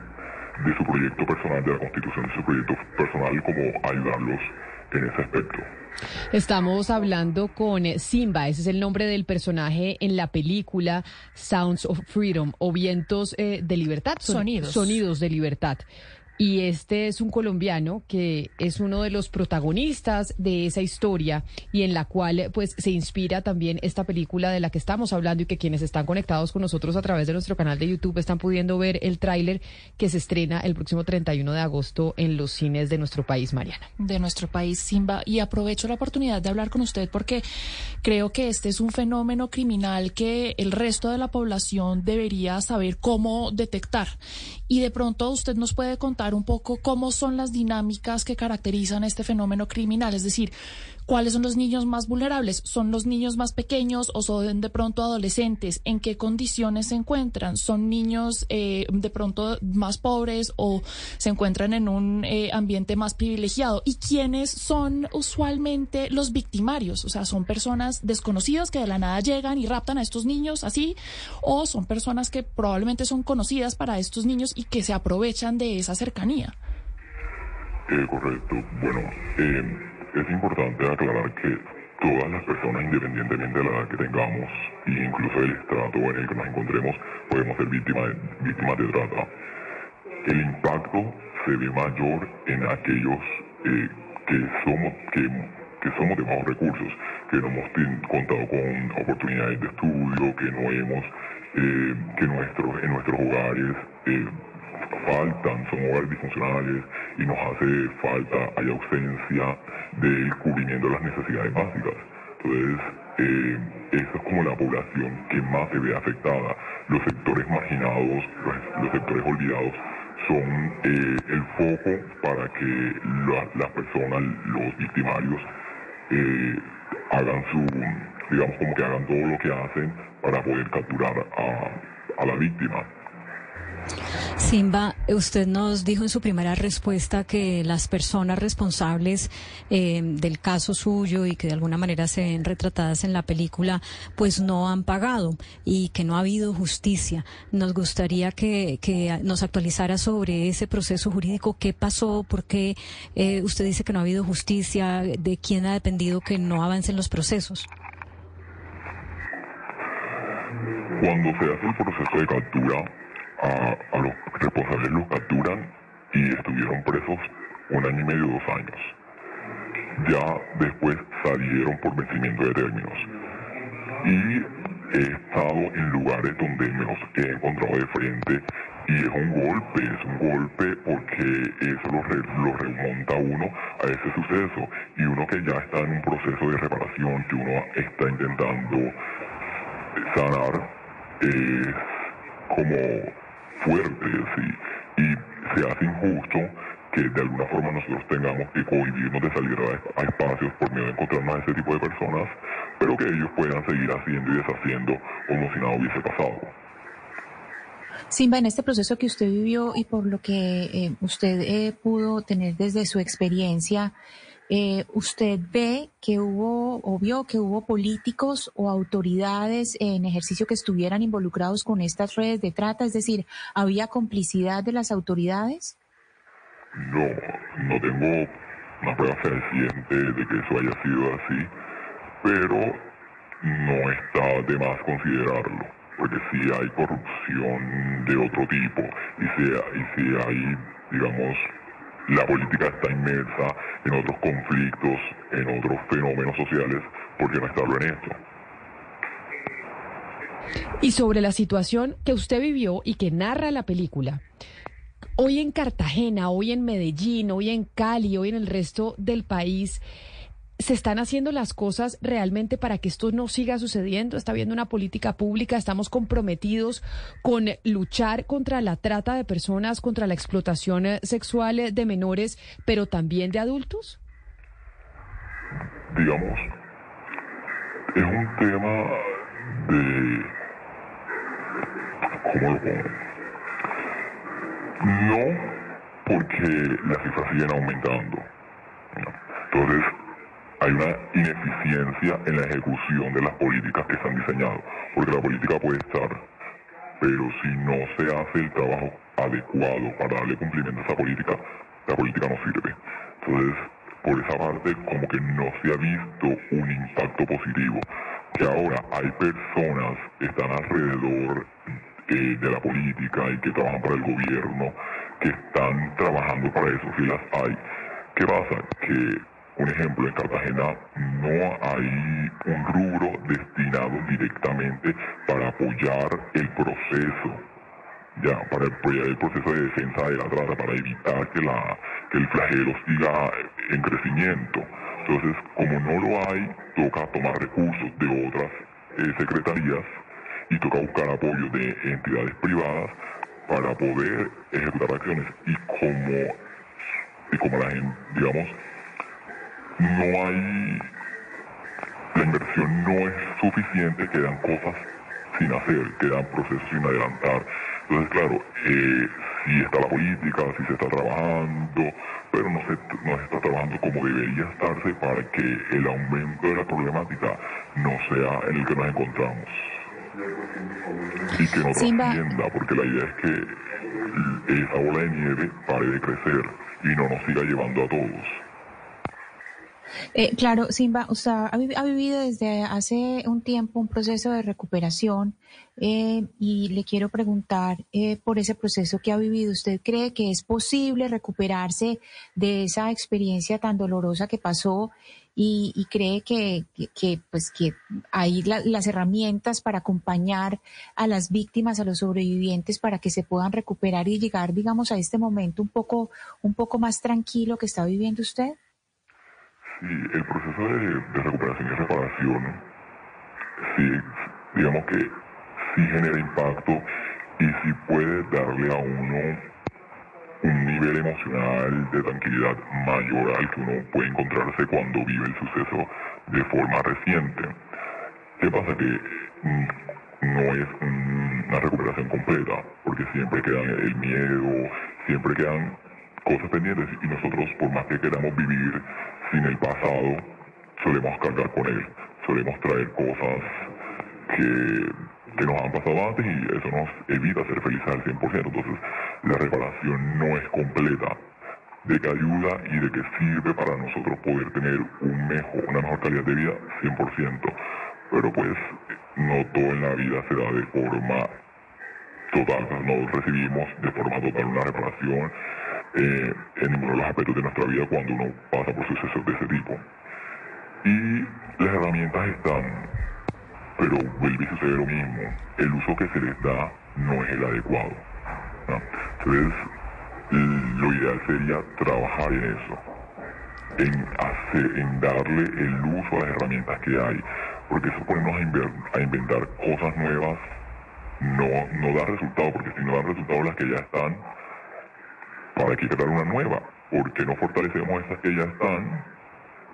de su proyecto personal, de la constitución de su proyecto personal, como ayudarlos en ese aspecto. Estamos hablando con Simba, ese es el nombre del personaje en la película Sounds of Freedom o Vientos eh, de Libertad. Sonidos. Sonidos de Libertad. Y este es un colombiano que es uno de los protagonistas de esa historia y en la cual pues se inspira también esta película de la que estamos hablando y que quienes están conectados con nosotros a través de nuestro canal de YouTube están pudiendo ver el tráiler que se estrena el próximo 31 de agosto en los cines de nuestro país, Mariana. de nuestro país, Simba, y aprovecho la oportunidad de hablar con usted porque creo que este es un fenómeno criminal que el resto de la población debería saber cómo detectar. Y de pronto usted nos puede contar un poco cómo son las dinámicas que caracterizan este fenómeno criminal, es decir, cuáles son los niños más vulnerables, son los niños más pequeños o son de pronto adolescentes, en qué condiciones se encuentran, son niños eh, de pronto más pobres o se encuentran en un eh, ambiente más privilegiado y quiénes son usualmente los victimarios, o sea, son personas desconocidas que de la nada llegan y raptan a estos niños así o son personas que probablemente son conocidas para estos niños y que se aprovechan de esa cercanía. Eh, correcto. Bueno, eh, es importante aclarar que todas las personas, independientemente de la edad que tengamos, e incluso del estrato en el que nos encontremos, podemos ser víctimas de, trata. El impacto se ve mayor en aquellos eh, que somos que, somos de bajos recursos, que no hemos contado con oportunidades de estudio, que no hemos, eh, que nuestros, en nuestros hogares eh, faltan, son hogares disfuncionales y nos hace falta, hay ausencia del cubrimiento de las necesidades básicas. Entonces, eh, esa es como la población que más se ve afectada. Los sectores marginados, los, sectores olvidados, son eh, el foco para que la- las personas, los victimarios, eh, hagan su, digamos como que hagan todo lo que hacen para poder capturar a la víctima. Simba, usted nos dijo en su primera respuesta que las personas responsables eh, del caso suyo y que de alguna manera se ven retratadas en la película, pues no han pagado y que no ha habido justicia. Nos gustaría que, nos actualizara sobre ese proceso jurídico, qué pasó, por qué eh, usted dice que no ha habido justicia, de quién ha dependido que no avancen los procesos. Cuando se hace el proceso de captura, a, los responsables los capturan y estuvieron presos un año y medio, dos años. Ya después salieron por vencimiento de términos. Y he estado en lugares donde me los he encontrado de frente y es un golpe, es un golpe porque eso lo, re- lo remonta uno a ese suceso y uno que ya está en un proceso de reparación, que uno está intentando sanar, es como fuerte, sí, y se hace injusto que de alguna forma nosotros tengamos que cohibirnos de salir a, a espacios por miedo de encontrarnos a ese tipo de personas, pero que ellos puedan seguir haciendo y deshaciendo como si nada hubiese pasado. Simba, en este proceso que usted vivió y por lo que eh, usted eh, pudo tener desde su experiencia, eh, ¿usted ve que hubo o vio que hubo políticos o autoridades en ejercicio que estuvieran involucrados con estas redes de trata? Es decir, ¿había complicidad de las autoridades? No, no tengo una prueba fehaciente de que eso haya sido así, pero no está de más considerarlo, porque si hay corrupción de otro tipo y si, y si hay, digamos, la política está inmersa en otros conflictos, en otros fenómenos sociales, ¿por qué no estarlo en esto? Y sobre la situación que usted vivió y que narra la película, hoy en Cartagena, hoy en Medellín, hoy en Cali, hoy en el resto del país, ¿se están haciendo las cosas realmente para que esto no siga sucediendo? ¿Está habiendo una política pública? ¿Estamos comprometidos con luchar contra la trata de personas, contra la explotación eh, sexual eh, de menores, pero también de adultos? digamos, es un tema de... ¿Cómo lo? No porque las cifras siguen aumentando. Entonces, hay una ineficiencia en la ejecución de las políticas que se han diseñado. Porque la política puede estar, pero si no se hace el trabajo adecuado para darle cumplimiento a esa política, la política no sirve. Entonces, por esa parte como que no se ha visto un impacto positivo. Que ahora hay personas que están alrededor eh, de la política y que trabajan para el gobierno, que están trabajando para eso, si las hay. ¿Qué pasa? Que, un ejemplo, en Cartagena no hay un rubro destinado directamente para apoyar el proceso ya para apoyar el proceso de defensa de la trata, para evitar que, la, que el flagelo siga en crecimiento. Entonces, como no lo hay, toca tomar recursos de otras eh, secretarías y toca buscar apoyo de entidades privadas para poder ejecutar acciones. Y como, y como la gente, digamos, no hay, la inversión no es suficiente, quedan cosas sin hacer, quedan procesos sin adelantar. Entonces, claro, eh, si está la política, si se está trabajando, pero no se, no se está trabajando como debería estarse para que el aumento de la problemática no sea en el que nos encontramos. Y que no trascienda, porque la idea es que esa bola de nieve pare de crecer y no nos siga llevando a todos. Eh, claro, Simba, usted ha, vivido desde hace un tiempo un proceso de recuperación eh, y le quiero preguntar eh, por ese proceso que ha vivido. ¿Usted cree que es posible recuperarse de esa experiencia tan dolorosa que pasó y, cree que, pues que hay las herramientas para acompañar a las víctimas, a los sobrevivientes, para que se puedan recuperar y llegar, digamos, a este momento un poco, un poco más tranquilo que está viviendo usted? Sí, el proceso de, recuperación y reparación, sí, digamos que sí genera impacto y sí puede darle a uno un nivel emocional de tranquilidad mayor al que uno puede encontrarse cuando vive el suceso de forma reciente. ¿Qué pasa? Que mm, no es una recuperación completa, porque siempre queda el miedo, siempre quedan cosas pendientes y nosotros, por más que queramos vivir sin el pasado, solemos cargar con él, solemos traer cosas que, que nos han pasado antes y eso nos evita ser felices al 100%. Entonces, la reparación no es completa. De que ayuda y de que sirve para nosotros poder tener un mejor, una mejor calidad de vida, 100%. Pero pues no todo en la vida se da de forma total, no recibimos de forma total una reparación eh, en ninguno de los aspectos de nuestra vida cuando uno pasa por sucesos de ese tipo. Y las herramientas están, pero vuelve a suceder lo mismo. El uso que se les da no es el adecuado. Entonces, lo ideal sería trabajar en eso, en, darle el uso a las herramientas que hay, porque eso ponernos a, a inventar cosas nuevas no, no da resultado, porque si no dan resultado las que ya están, para que crear una nueva, porque no fortalecemos esas que ya están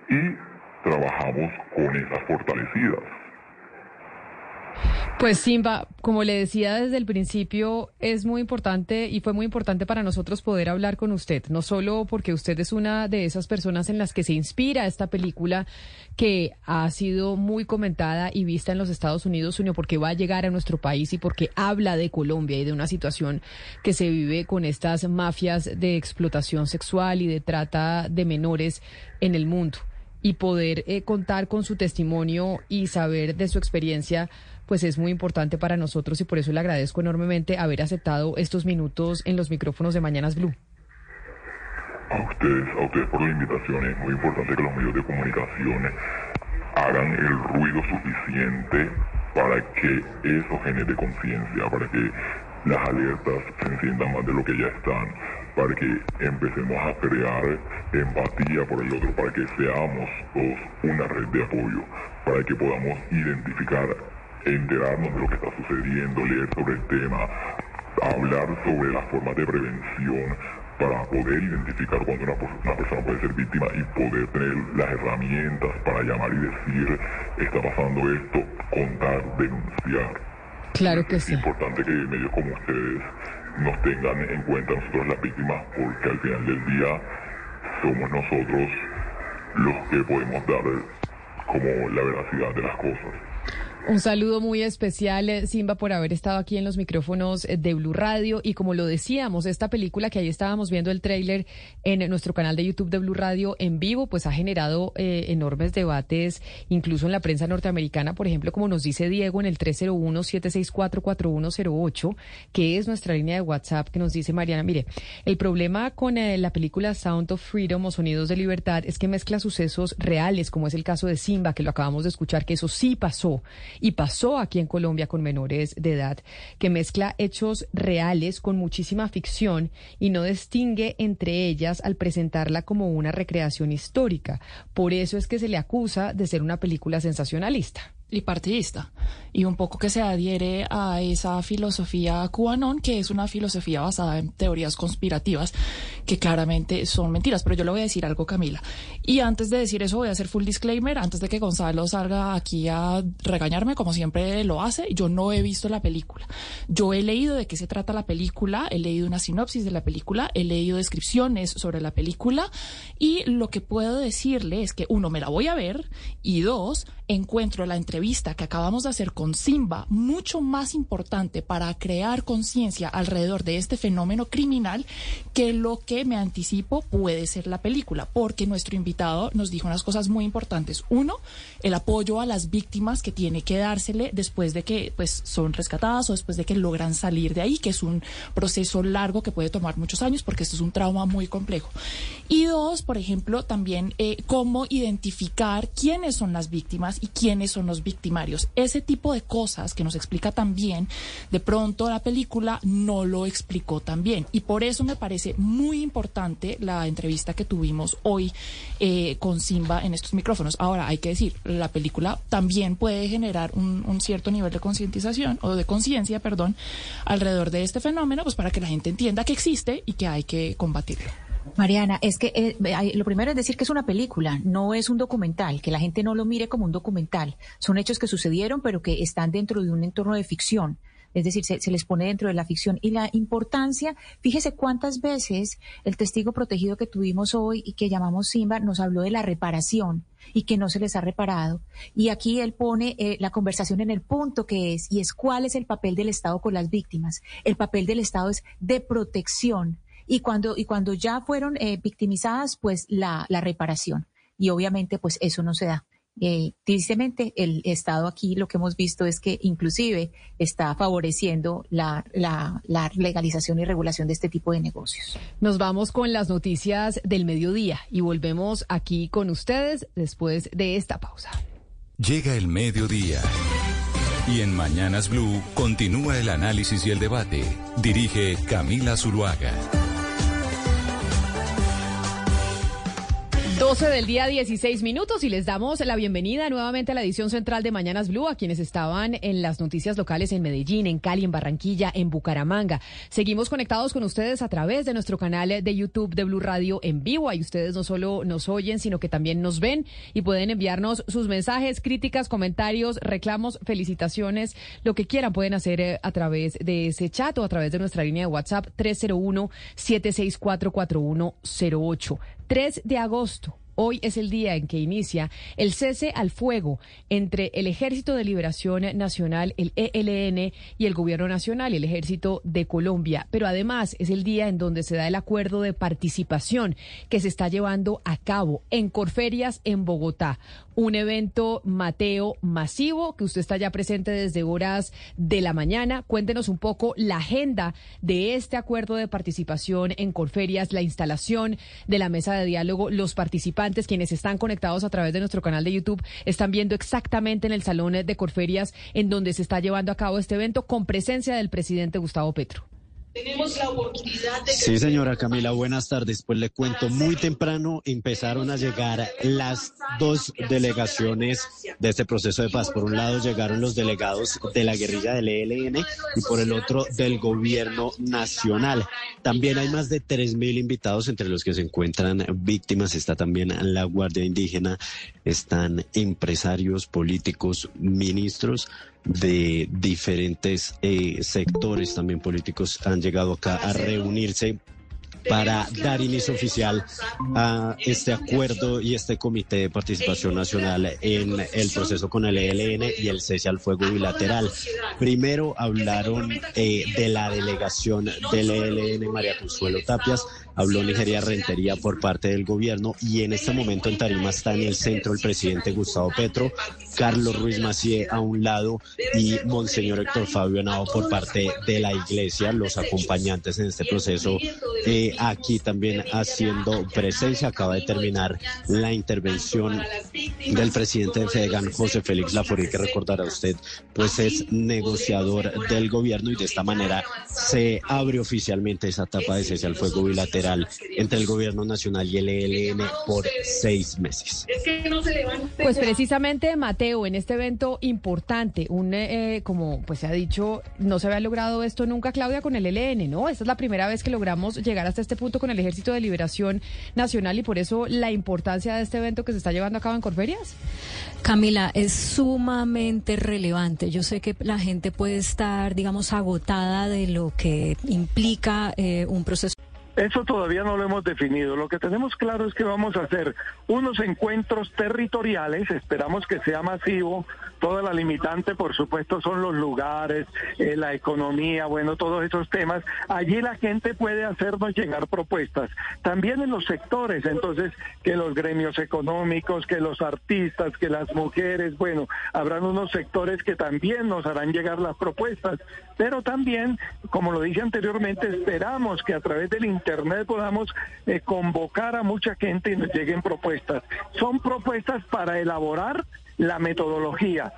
y trabajamos con esas fortalecidas. Pues Simba, como le decía desde el principio, es muy importante y fue muy importante para nosotros poder hablar con usted, no solo porque usted es una de esas personas en las que se inspira esta película que ha sido muy comentada y vista en los Estados Unidos, sino porque va a llegar a nuestro país y porque habla de Colombia y de una situación que se vive con estas mafias de explotación sexual y de trata de menores en el mundo. Y poder eh, contar con su testimonio y saber de su experiencia pues es muy importante para nosotros y por eso le agradezco enormemente haber aceptado estos minutos en los micrófonos de Mañanas Blue. A ustedes, a ustedes por la invitación. Es muy importante que los medios de comunicación hagan el ruido suficiente para que eso genere conciencia, para que las alertas se enciendan más de lo que ya están, para que empecemos a crear empatía por el otro, para que seamos todos una red de apoyo, para que podamos identificar enterarnos de lo que está sucediendo, leer sobre el tema, hablar sobre las formas de prevención para poder identificar cuando una, persona puede ser víctima y poder tener las herramientas para llamar y decir, está pasando esto, contar, denunciar. Claro que sí. Es importante que medios como ustedes nos tengan en cuenta nosotros las víctimas, porque al final del día somos nosotros los que podemos dar como la veracidad de las cosas. Un saludo muy especial, eh, Simba, por haber estado aquí en los micrófonos eh, de Blue Radio. Y como lo decíamos, esta película que ahí estábamos viendo el tráiler en nuestro canal de YouTube de Blue Radio en vivo, pues ha generado eh, enormes debates, incluso en la prensa norteamericana, por ejemplo, como nos dice Diego en el 301-764-4108, que es nuestra línea de WhatsApp, que nos dice Mariana, mire, el problema con la película Sound of Freedom o Sonidos de Libertad es que mezcla sucesos reales, como es el caso de Simba, que lo acabamos de escuchar, que eso sí pasó y pasó aquí en Colombia con menores de edad, que mezcla hechos reales con muchísima ficción y no distingue entre ellas al presentarla como una recreación histórica. Por eso es que se le acusa de ser una película sensacionalista y partidista y un poco que se adhiere a esa filosofía QAnon que es una filosofía basada en teorías conspirativas que claramente son mentiras. Pero yo le voy a decir algo Camila. Y antes de decir eso voy a hacer full disclaimer antes de que Gonzalo salga aquí a regañarme como siempre lo hace. Yo no he visto la película. Yo he leído de qué se trata la película he leído una sinopsis de la película he leído descripciones sobre la película. Y lo que puedo decirle es que uno me la voy a ver y dos encuentro la entrevista que acabamos de hacer con Simba mucho más importante para crear conciencia alrededor de este fenómeno criminal que lo que me anticipo puede ser la película, porque nuestro invitado nos dijo unas cosas muy importantes. Uno, el apoyo a las víctimas que tiene que dársele después de que pues son rescatadas o después de que logran salir de ahí, que es un proceso largo que puede tomar muchos años porque esto es un trauma muy complejo. Y dos, por ejemplo, también eh, cómo identificar quiénes son las víctimas y quiénes son los victimarios. Ese tipo de cosas que nos explica también, de pronto la película no lo explicó tan bien. Y por eso me parece muy importante la entrevista que tuvimos hoy eh, con Simba en estos micrófonos. Ahora, hay que decir, la película también puede generar un, un cierto nivel de concientización o de conciencia, perdón, alrededor de este fenómeno, pues para que la gente entienda que existe y que hay que combatirlo. Mariana, es que eh, lo primero es decir que es una película, no es un documental, que la gente no lo mire como un documental. Son hechos que sucedieron, pero que están dentro de un entorno de ficción. Es decir, se, les pone dentro de la ficción. Y la importancia, fíjese cuántas veces el testigo protegido que tuvimos hoy y que llamamos Simba nos habló de la reparación y que no se les ha reparado. Y aquí él pone eh, la conversación en el punto que es, y es cuál es el papel del Estado con las víctimas. El papel del Estado es de protección y cuando, y cuando ya fueron eh, victimizadas, pues la, la reparación. Y obviamente, pues eso no se da. Eh, tristemente, el Estado aquí lo que hemos visto es que inclusive está favoreciendo la, la, la, legalización y regulación de este tipo de negocios. Nos vamos con las noticias del mediodía y volvemos aquí con ustedes después de esta pausa. Llega el mediodía. Y en Mañanas Blue continúa el análisis y el debate. Dirige Camila Zuluaga. 12 del día, 16 minutos y les damos la bienvenida nuevamente a la edición central de Mañanas Blue a quienes estaban en las noticias locales en Medellín, en Cali, en Barranquilla, en Bucaramanga. Seguimos conectados con ustedes a través de nuestro canal de YouTube de Blue Radio en vivo. Ahí ustedes no solo nos oyen, sino que también nos ven y pueden enviarnos sus mensajes, críticas, comentarios, reclamos, felicitaciones, lo que quieran pueden hacer eh, a través de ese chat o a través de nuestra línea de WhatsApp 301 764 4108. 3 de agosto. Hoy es el día en que inicia el cese al fuego entre el Ejército de Liberación Nacional, el ELN, y el Gobierno Nacional el Ejército de Colombia. Pero además es el día en donde se da el acuerdo de participación que se está llevando a cabo en Corferias, en Bogotá un evento Mateo masivo que usted está ya presente desde horas de la mañana. Cuéntenos un poco la agenda de este acuerdo de participación en Corferias, la instalación de la mesa de diálogo. Los participantes, quienes están conectados a través de nuestro canal de YouTube, están viendo exactamente en el salón de Corferias en donde se está llevando a cabo este evento con presencia del presidente Gustavo Petro. Tenemos la oportunidad de... Sí, señora Camila, buenas tardes. Pues le cuento, muy temprano empezaron a llegar las dos delegaciones de este proceso de paz. Por un lado llegaron los delegados de la guerrilla del ELN y por el otro del gobierno nacional. También hay más de 3.000 invitados, entre los que se encuentran víctimas. Está también la Guardia Indígena, están empresarios, políticos, ministros de diferentes eh, sectores también políticos han llegado acá a reunirse para dar inicio oficial a este acuerdo y este comité de participación nacional en el proceso con el ELN y el cese al fuego bilateral. Primero hablaron eh, de la delegación del ELN, María Consuelo Tapias, habló Nigeria Rentería por parte del gobierno y en este momento en Tarima está en el centro el presidente Gustavo Petro, Carlos Ruiz Macié a un lado y Monseñor Héctor Fabio Nao por parte de la iglesia, los acompañantes en este proceso eh, aquí también haciendo presencia. Acaba de terminar la intervención del presidente de FEDEGAN, José Félix Laforí, que recordará usted, pues es negociador del gobierno y de esta manera se abre oficialmente esa etapa de cese al fuego bilateral entre el gobierno nacional y el ELN por seis meses. Pues precisamente, Mateo, en este evento importante, un eh, como pues se ha dicho, no se había logrado esto nunca, Claudia, con el ELN, ¿no? Esta es la primera vez que logramos llegar hasta este punto con el Ejército de Liberación Nacional y por eso la importancia de este evento que se está llevando a cabo en Corferias. Camila, es sumamente relevante. Yo sé que la gente puede estar, digamos, agotada de lo que implica eh, un proceso. Eso todavía no lo hemos definido. Lo que tenemos claro es que vamos a hacer unos encuentros territoriales, esperamos que sea masivo. Toda la limitante, por supuesto, son los lugares, eh, la economía, bueno, todos esos temas. Allí la gente puede hacernos llegar propuestas. También en los sectores, entonces, que los gremios económicos, que los artistas, que las mujeres, bueno, habrán unos sectores que también nos harán llegar las propuestas. Pero también, como lo dije anteriormente, esperamos que a través del Internet podamos eh, convocar a mucha gente y nos lleguen propuestas. Son propuestas para elaborar la metodología.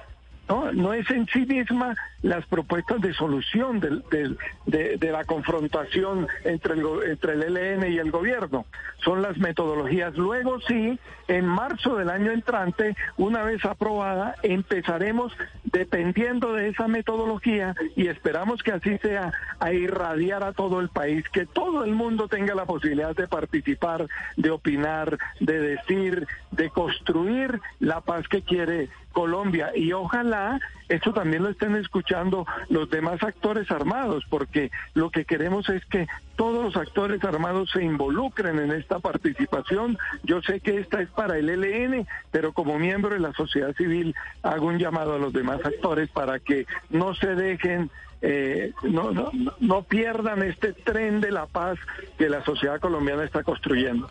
No, no es en sí misma las propuestas de solución de, la confrontación entre el, entre el ELN y el gobierno. Son las metodologías. Luego sí, en marzo del año entrante, una vez aprobada, empezaremos, dependiendo de esa metodología, y esperamos que así sea, a irradiar a todo el país, que todo el mundo tenga la posibilidad de participar, de opinar, de decir, de construir la paz que quiere Colombia. Y ojalá esto también lo estén escuchando los demás actores armados, porque lo que queremos es que todos los actores armados se involucren en esta participación. Yo sé que esta es para el ELN, pero como miembro de la sociedad civil hago un llamado a los demás actores para que no se dejen eh, no, no, no pierdan este tren de la paz que la sociedad colombiana está construyendo.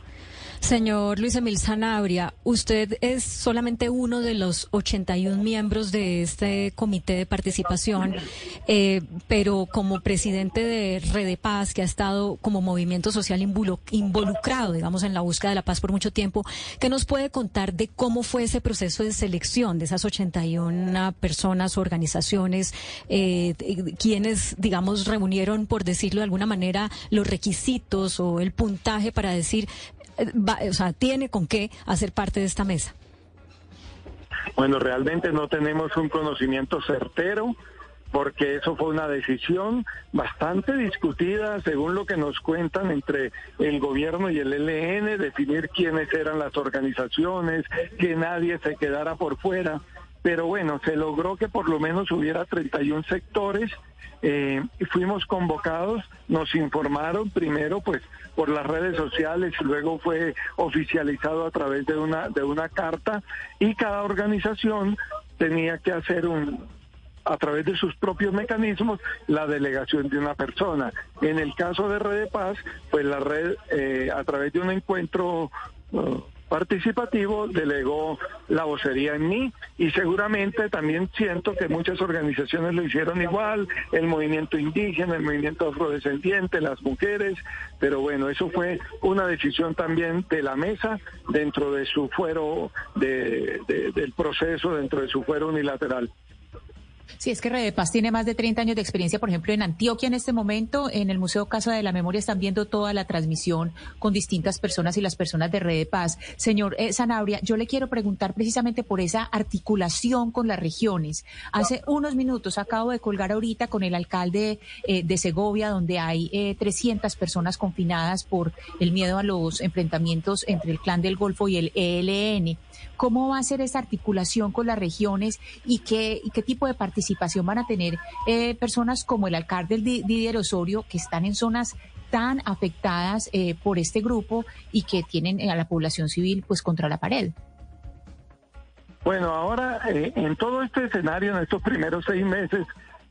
Señor Luis Emil Sanabria, usted es solamente uno de los 81 miembros de este comité de participación, eh, pero como presidente de Red Paz, que ha estado como movimiento social involucrado, digamos, en la búsqueda de la paz por mucho tiempo, ¿qué nos puede contar de cómo fue ese proceso de selección de esas 81 personas, organizaciones, eh, quienes, digamos, reunieron, por decirlo de alguna manera, los requisitos o el puntaje para decir o sea, tiene con qué hacer parte de esta mesa? Bueno, realmente no tenemos un conocimiento certero porque eso fue una decisión bastante discutida, según lo que nos cuentan, entre el gobierno y el LN, definir quiénes eran las organizaciones, que nadie se quedara por fuera. Pero bueno, se logró que por lo menos hubiera 31 sectores eh, fuimos convocados, nos informaron primero pues por las redes sociales luego fue oficializado a través de una, de una carta y cada organización tenía que hacer un, a través de sus propios mecanismos la delegación de una persona. En el caso de Red de Paz, pues la red eh, a través de un encuentro uh, participativo delegó la vocería en mí y seguramente también siento que muchas organizaciones lo hicieron igual, el movimiento indígena, el movimiento afrodescendiente, las mujeres, pero bueno, eso fue una decisión también de la mesa dentro de su fuero de, del proceso, dentro de su fuero unilateral. Sí, es que Red Paz tiene más de 30 años de experiencia, por ejemplo, en Antioquia en este momento, en el Museo Casa de la Memoria están viendo toda la transmisión con distintas personas y las personas de Red Paz. Señor eh, Sanabria, yo le quiero preguntar precisamente por esa articulación con las regiones. Hace unos minutos acabo de colgar ahorita con el alcalde eh, de Segovia, donde hay eh, 300 personas confinadas por el miedo a los enfrentamientos entre el Clan del Golfo y el ELN. ¿Cómo va a ser esa articulación con las regiones y qué, y qué tipo de participación van a tener eh, personas como el alcalde Didier Osorio, que están en zonas tan afectadas eh, por este grupo y que tienen a la población civil pues contra la pared. Bueno, ahora en todo este escenario, en estos primeros seis meses,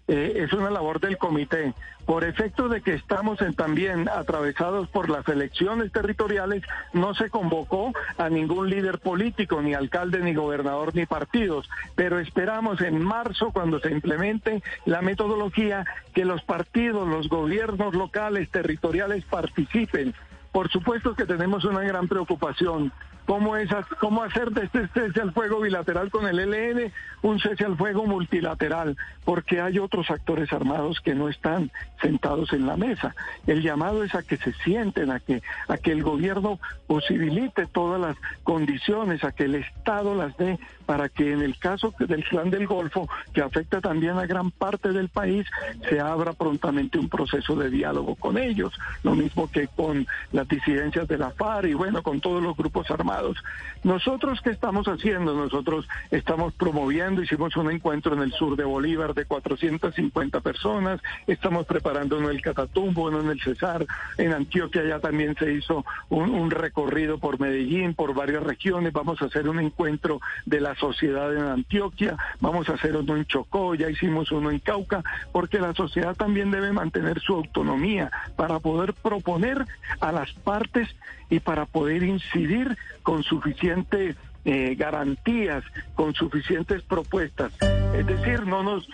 eh, es una labor del comité. Por efecto de que estamos también atravesados por las elecciones territoriales, no se convocó a ningún líder político, ni alcalde, ni gobernador, ni partidos. Pero esperamos en marzo, cuando se implemente la metodología, que los partidos, los gobiernos locales, territoriales participen. Por supuesto que tenemos una gran preocupación cómo, hacer de este cese al fuego bilateral con el ELN un cese al fuego multilateral, porque hay otros actores armados que no están sentados en la mesa. El llamado es a que se sienten, a que, a que el gobierno posibilite todas las condiciones, a que el Estado las dé para que en el caso del Clan del Golfo, que afecta también a gran parte del país, se abra prontamente un proceso de diálogo con ellos, lo mismo que con las disidencias de la FARC y bueno, con todos los grupos armados. Nosotros, ¿qué estamos haciendo? Nosotros estamos promoviendo, hicimos un encuentro en el sur de Bolívar de 450 personas, estamos preparando en el Catatumbo, en el Cesar, en Antioquia ya también se hizo un, un recorrido por Medellín, por varias regiones, vamos a hacer un encuentro de las sociedad en Antioquia, vamos a hacer uno en Chocó, ya hicimos uno en Cauca, porque la sociedad también debe mantener su autonomía para poder proponer a las partes y para poder incidir con suficientes eh, garantías, con suficientes propuestas. Es decir, no nos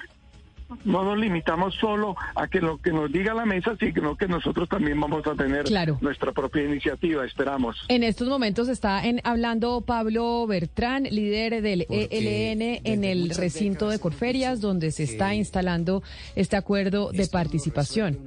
no nos limitamos solo a que lo que nos diga la mesa, sino que nosotros también vamos a tener nuestra propia iniciativa, esperamos. En estos momentos está en, hablando Pablo Bertrán, líder del ELN en el recinto de Corferias, donde se está instalando este acuerdo de participación,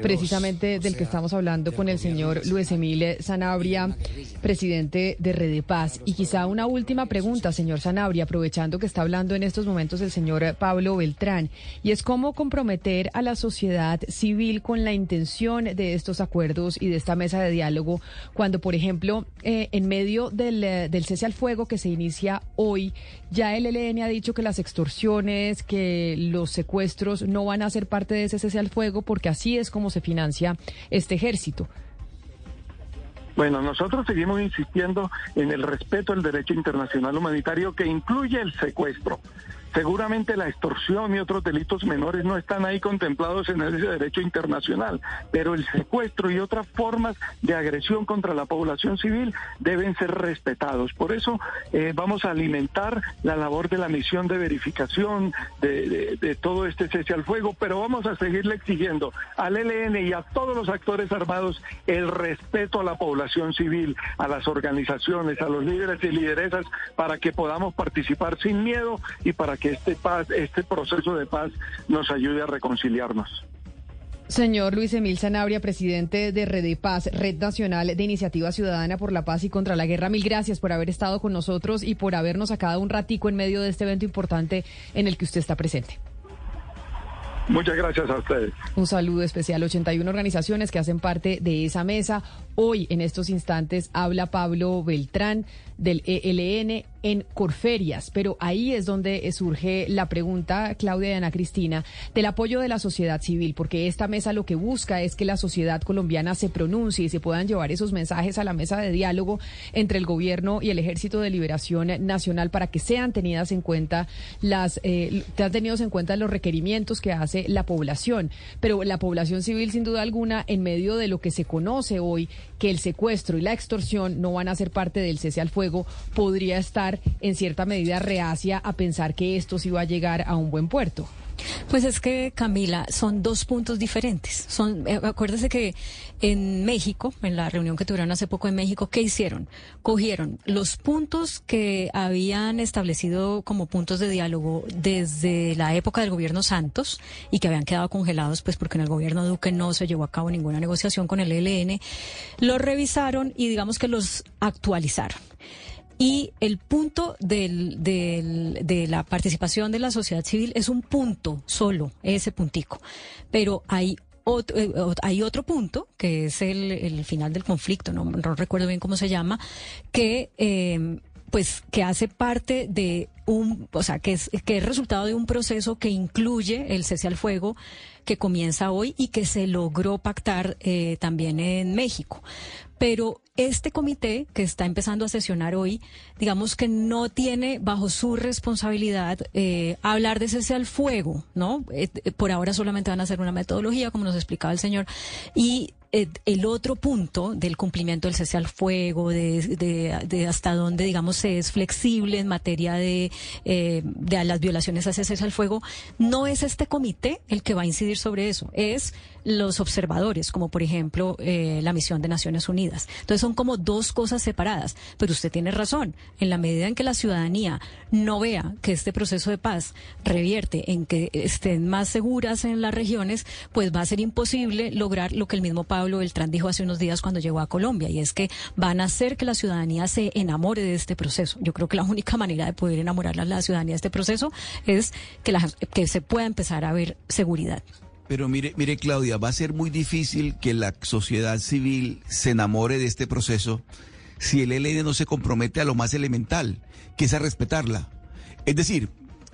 precisamente del que estamos hablando con el señor Luis Emile Sanabria, presidente de Red Paz. Y quizá una última pregunta, señor Sanabria, aprovechando que está hablando en estos momentos el señor Pablo Beltrán y es cómo comprometer a la sociedad civil con la intención de estos acuerdos y de esta mesa de diálogo cuando, por ejemplo, eh, en medio del, eh, del cese al fuego que se inicia hoy, ya el ELN ha dicho que las extorsiones, que los secuestros no van a ser parte de ese cese al fuego porque así es como se financia este ejército. Bueno, nosotros seguimos insistiendo en el respeto al derecho internacional humanitario que incluye el secuestro. Seguramente la extorsión y otros delitos menores no están ahí contemplados en ese derecho internacional, pero el secuestro y otras formas de agresión contra la población civil deben ser respetados. Por eso eh, vamos a alimentar la labor de la misión de verificación de, todo este cese al fuego, pero vamos a seguirle exigiendo al ELN y a todos los actores armados el respeto a la población civil, a las organizaciones, a los líderes y lideresas, para que podamos participar sin miedo y para que que este paz, este proceso de paz nos ayude a reconciliarnos. Señor Luis Emil Sanabria, presidente de Red de Paz, Red Nacional de Iniciativa Ciudadana por la Paz y contra la Guerra, mil gracias por haber estado con nosotros y por habernos sacado un ratico en medio de este evento importante en el que usted está presente. Muchas gracias a ustedes. Un saludo especial. 81 organizaciones que hacen parte de esa mesa. Hoy, en estos instantes, habla Pablo Beltrán del ELN en Corferias, pero ahí es donde surge la pregunta, Claudia y Ana Cristina, del apoyo de la sociedad civil, porque esta mesa lo que busca es que la sociedad colombiana se pronuncie y se puedan llevar esos mensajes a la mesa de diálogo entre el gobierno y el Ejército de Liberación Nacional para que sean tenidas en cuenta las, eh, tenidos en cuenta los requerimientos que hace la población. Pero la población civil, sin duda alguna, en medio de lo que se conoce hoy, que el secuestro y la extorsión no van a ser parte del cese al fuego, podría estar en cierta medida reacia a pensar que esto sí va a llegar a un buen puerto. Pues es que, Camila, son dos puntos diferentes. Son, eh, acuérdese que en México, en la reunión que tuvieron hace poco en México, ¿qué hicieron? Cogieron los puntos que habían establecido como puntos de diálogo desde la época del gobierno Santos y que habían quedado congelados, pues porque en el gobierno Duque no se llevó a cabo ninguna negociación con el ELN, los revisaron y digamos que los actualizaron. Y el punto del, del, de la participación de la sociedad civil es un punto solo, ese puntico. Pero hay otro, eh, hay otro punto, que es el, el final del conflicto, no, no, recuerdo bien cómo se llama, que eh, pues que hace parte de un, o sea, que es, que es resultado de un proceso que incluye el cese al fuego que comienza hoy y que se logró pactar eh, también en México. Pero este comité que está empezando a sesionar hoy, digamos que no tiene bajo su responsabilidad eh, hablar de cese al fuego, ¿no? Eh, por ahora solamente van a hacer una metodología, como nos explicaba el señor, y eh, el otro punto del cumplimiento del cese al fuego, de, hasta dónde, digamos, es flexible en materia de, eh, de las violaciones a ese cese al fuego, no es este comité el que va a incidir sobre eso, es los observadores, como por ejemplo eh, la misión de Naciones Unidas. Entonces son como dos cosas separadas, pero usted tiene razón, en la medida en que la ciudadanía no vea que este proceso de paz revierte en que estén más seguras en las regiones, pues va a ser imposible lograr lo que el mismo Pablo Beltrán dijo hace unos días cuando llegó a Colombia, y es que van a hacer que la ciudadanía se enamore de este proceso. Yo creo que la única manera de poder enamorar a la ciudadanía de este proceso es que, la, que se pueda empezar a ver seguridad. Pero mire, mire Claudia, va a ser muy difícil que la sociedad civil se enamore de este proceso si el ELN no se compromete a lo más elemental, que es a respetarla. Es decir,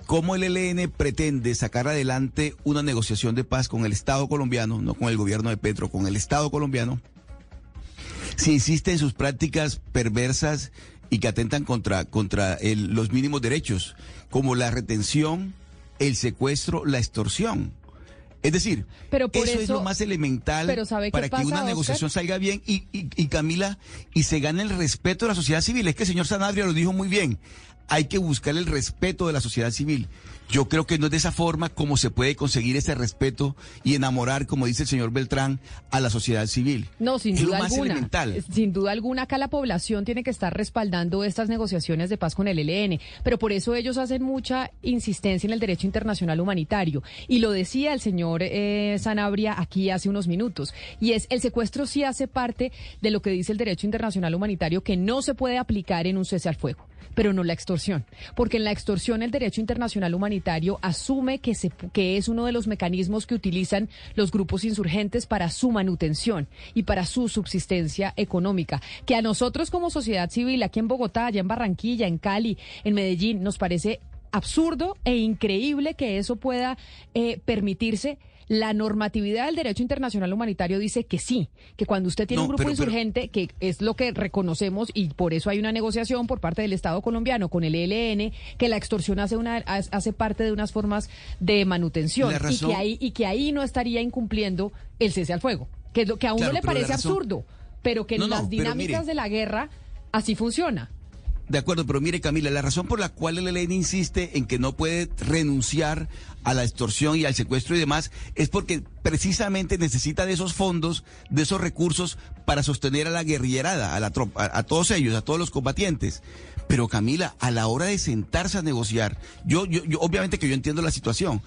¿cómo el ELN pretende sacar adelante una negociación de paz con el Estado colombiano, no con el gobierno de Petro, con el Estado colombiano, si insiste en sus prácticas perversas y que atentan contra, contra los mínimos derechos, como la retención, el secuestro, la extorsión? Es decir, eso, es lo más elemental para que una negociación salga bien y, y, Camila, y se gane el respeto de la sociedad civil. Es que el señor Sanabria lo dijo muy bien. Hay que buscar el respeto de la sociedad civil. Yo creo que no es de esa forma como se puede conseguir ese respeto y enamorar, como dice el señor Beltrán, a la sociedad civil. No, sin duda alguna. Sin duda alguna, acá la población tiene que estar respaldando estas negociaciones de paz con el ELN, pero por eso ellos hacen mucha insistencia en el derecho internacional humanitario. Y lo decía el señor eh, Sanabria aquí hace unos minutos, y es el secuestro sí hace parte de lo que dice el derecho internacional humanitario que no se puede aplicar en un cese al fuego pero no la extorsión. Porque en la extorsión el derecho internacional humanitario asume que, se, que es uno de los mecanismos que utilizan los grupos insurgentes para su manutención y para su subsistencia económica. Que a nosotros como sociedad civil, aquí en Bogotá, allá en Barranquilla, en Cali, en Medellín, nos parece absurdo e increíble que eso pueda eh, permitirse la normatividad del derecho internacional humanitario dice que sí, que cuando usted tiene un grupo insurgente, que es lo que reconocemos y por eso hay una negociación por parte del Estado colombiano con el ELN, que la extorsión hace una hace parte de unas formas de manutención y que ahí y que ahí no estaría incumpliendo el cese al fuego, que es lo que a uno le parece absurdo, pero que en las dinámicas de la guerra así funciona. De acuerdo, pero mire Camila, la razón por la cual el ELN insiste en que no puede renunciar a la extorsión y al secuestro y demás es porque precisamente necesita de esos fondos, de esos recursos para sostener a la guerrillerada, a la tropa, a, todos ellos, a todos los combatientes. Pero Camila, a la hora de sentarse a negociar, yo, obviamente que yo entiendo la situación.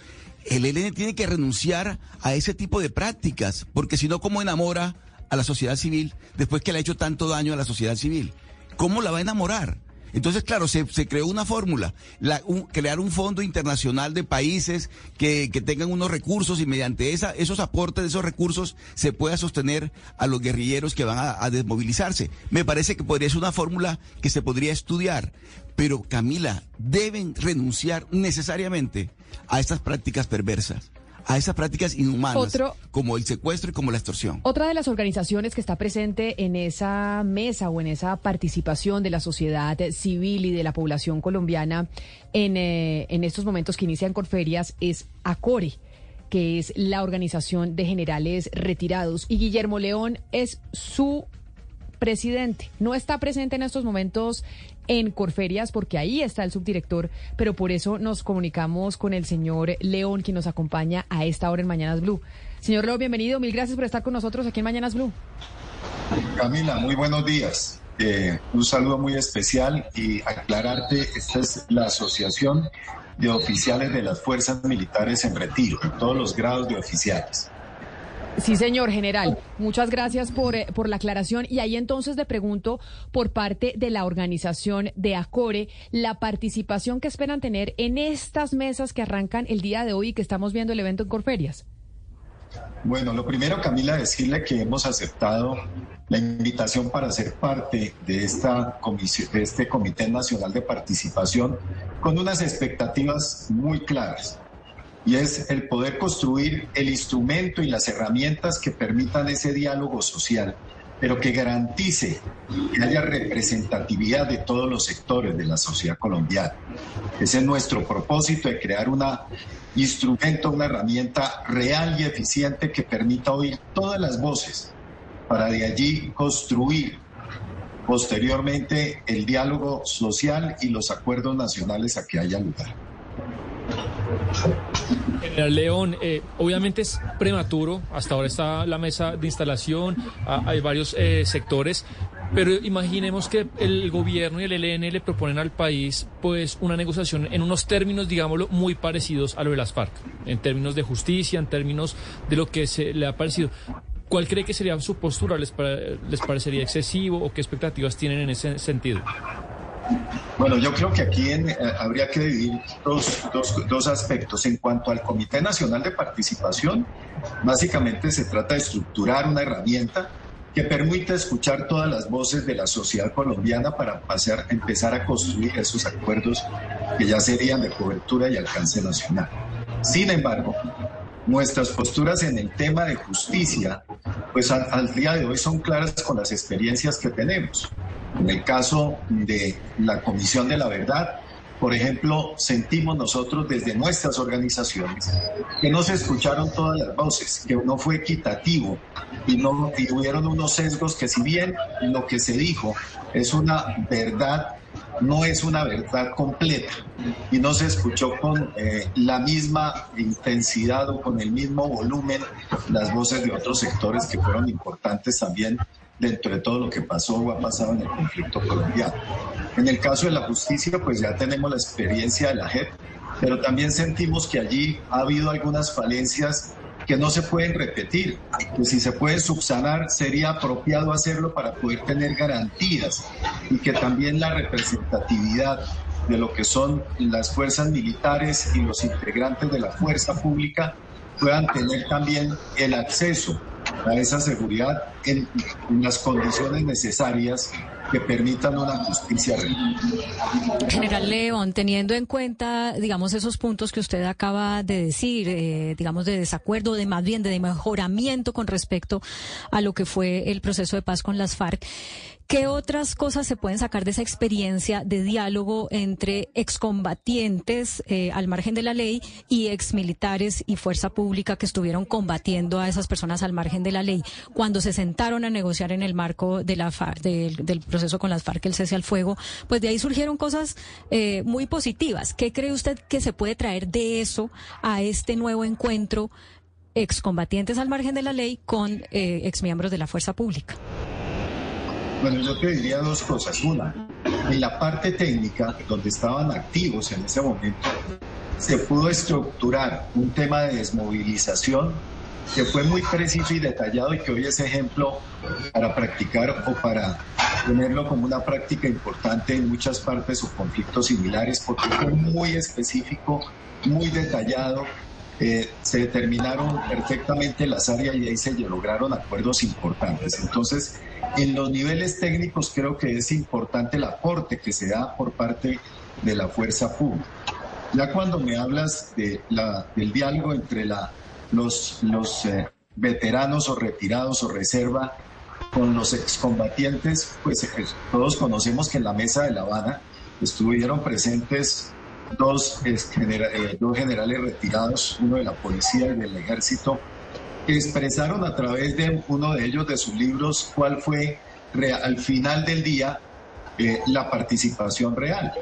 El ELN tiene que renunciar a ese tipo de prácticas, porque si no, ¿cómo enamora a la sociedad civil después que le ha hecho tanto daño a la sociedad civil? ¿Cómo la va a enamorar? Entonces, claro, se, creó una fórmula, crear un fondo internacional de países que, tengan unos recursos y mediante esa, esos aportes de esos recursos se pueda sostener a los guerrilleros que van a, a desmovilizarse. Me parece que podría ser una fórmula que se podría estudiar. Pero, Camila, deben renunciar necesariamente a estas prácticas perversas a esas prácticas inhumanas como el secuestro y como la extorsión. Otra de las organizaciones que está presente en esa mesa o en esa participación de la sociedad civil y de la población colombiana en, eh, en estos momentos que inician Corferias es ACORE que es la organización de generales retirados. Y Guillermo León es su presidente. No está presente en estos momentos en Corferias porque ahí está el subdirector, pero por eso nos comunicamos con el señor León, quien nos acompaña a esta hora en Mañanas Blue. Señor León, bienvenido. Mil gracias por estar con nosotros aquí en Mañanas Blue. Camila, muy buenos días. Eh, un saludo muy especial y aclararte, esta es la Asociación de Oficiales de las Fuerzas Militares en Retiro, todos los grados de oficiales. Sí, señor general. Muchas gracias por, eh, por la aclaración. Y ahí entonces le pregunto por parte de la organización de ACORE, la participación que esperan tener en estas mesas que arrancan el día de hoy y que estamos viendo el evento en Corferias. Bueno, lo primero, Camila, decirle que hemos aceptado la invitación para ser parte de, esta comisión, de este Comité Nacional de Participación con unas expectativas muy claras. Y es el poder construir el instrumento y las herramientas que permitan ese diálogo social pero que garantice que haya representatividad de todos los sectores de la sociedad colombiana. Ese es nuestro propósito de crear un instrumento, una herramienta real y eficiente que permita oír todas las voces para de allí construir posteriormente el diálogo social y los acuerdos nacionales a que haya lugar. General León, eh, obviamente es prematuro, hasta ahora está la mesa de instalación, ah, hay varios eh, sectores, pero imaginemos que el gobierno y el ELN le proponen al país pues una negociación en unos términos, digámoslo, muy parecidos a lo de las FARC, en términos de justicia, en términos de lo que se le ha parecido. ¿Cuál cree que sería su postura? ¿Les, les parecería excesivo o qué expectativas tienen en ese sentido? Bueno, yo creo que aquí eh, habría que dividir dos, dos, aspectos. En cuanto al Comité Nacional de Participación, básicamente se trata de estructurar una herramienta que permita escuchar todas las voces de la sociedad colombiana para empezar a construir esos acuerdos que ya serían de cobertura y alcance nacional. Sin embargo, nuestras posturas en el tema de justicia, pues al día de hoy son claras con las experiencias que tenemos. En el caso de la Comisión de la Verdad, por ejemplo, sentimos nosotros desde nuestras organizaciones que no se escucharon todas las voces, que no fue equitativo y no y hubieron unos sesgos que si bien lo que se dijo es una verdad, no es una verdad completa y no se escuchó con eh, la misma intensidad o con el mismo volumen las voces de otros sectores que fueron importantes también dentro de todo lo que pasó o ha pasado en el conflicto colombiano. En el caso de la justicia, pues ya tenemos la experiencia de la JEP, pero también sentimos que allí ha habido algunas falencias que no se pueden repetir, que si se puede subsanar sería apropiado hacerlo para poder tener garantías y que también la representatividad de lo que son las fuerzas militares y los integrantes de la fuerza pública puedan tener también el acceso a esa seguridad en, las condiciones necesarias que justicia. General León, teniendo en cuenta, digamos, esos puntos que usted acaba de decir, eh, digamos, de desacuerdo, de más bien de mejoramiento con respecto a lo que fue el proceso de paz con las FARC, ¿Qué otras cosas se pueden sacar de esa experiencia de diálogo entre excombatientes eh, al margen de la ley y exmilitares y fuerza pública que estuvieron combatiendo a esas personas al margen de la ley cuando se sentaron a negociar en el marco de la del proceso con las FARC, el cese al fuego? Pues de ahí surgieron cosas eh, muy positivas. ¿Qué cree usted que se puede traer de eso a este nuevo encuentro excombatientes al margen de la ley con eh, exmiembros de la fuerza pública? Bueno, yo te diría dos cosas. Una, en la parte técnica, donde estaban activos en ese momento, se pudo estructurar un tema de desmovilización que fue muy preciso y detallado y que hoy es ejemplo para practicar o para tenerlo como una práctica importante en muchas partes o conflictos similares, porque fue muy específico, muy detallado, se determinaron perfectamente las áreas y ahí se lograron acuerdos importantes. Entonces, en los niveles técnicos creo que es importante el aporte que se da por parte de la fuerza pública. Ya cuando me hablas de la, del diálogo entre la, los, los eh, veteranos o retirados o reserva con los excombatientes, pues eh, todos conocemos que en la mesa de La Habana estuvieron presentes dos, eh, dos generales retirados, uno de la policía y del ejército, expresaron a través de uno de ellos, de sus libros, cuál fue al final del día eh, la participación real.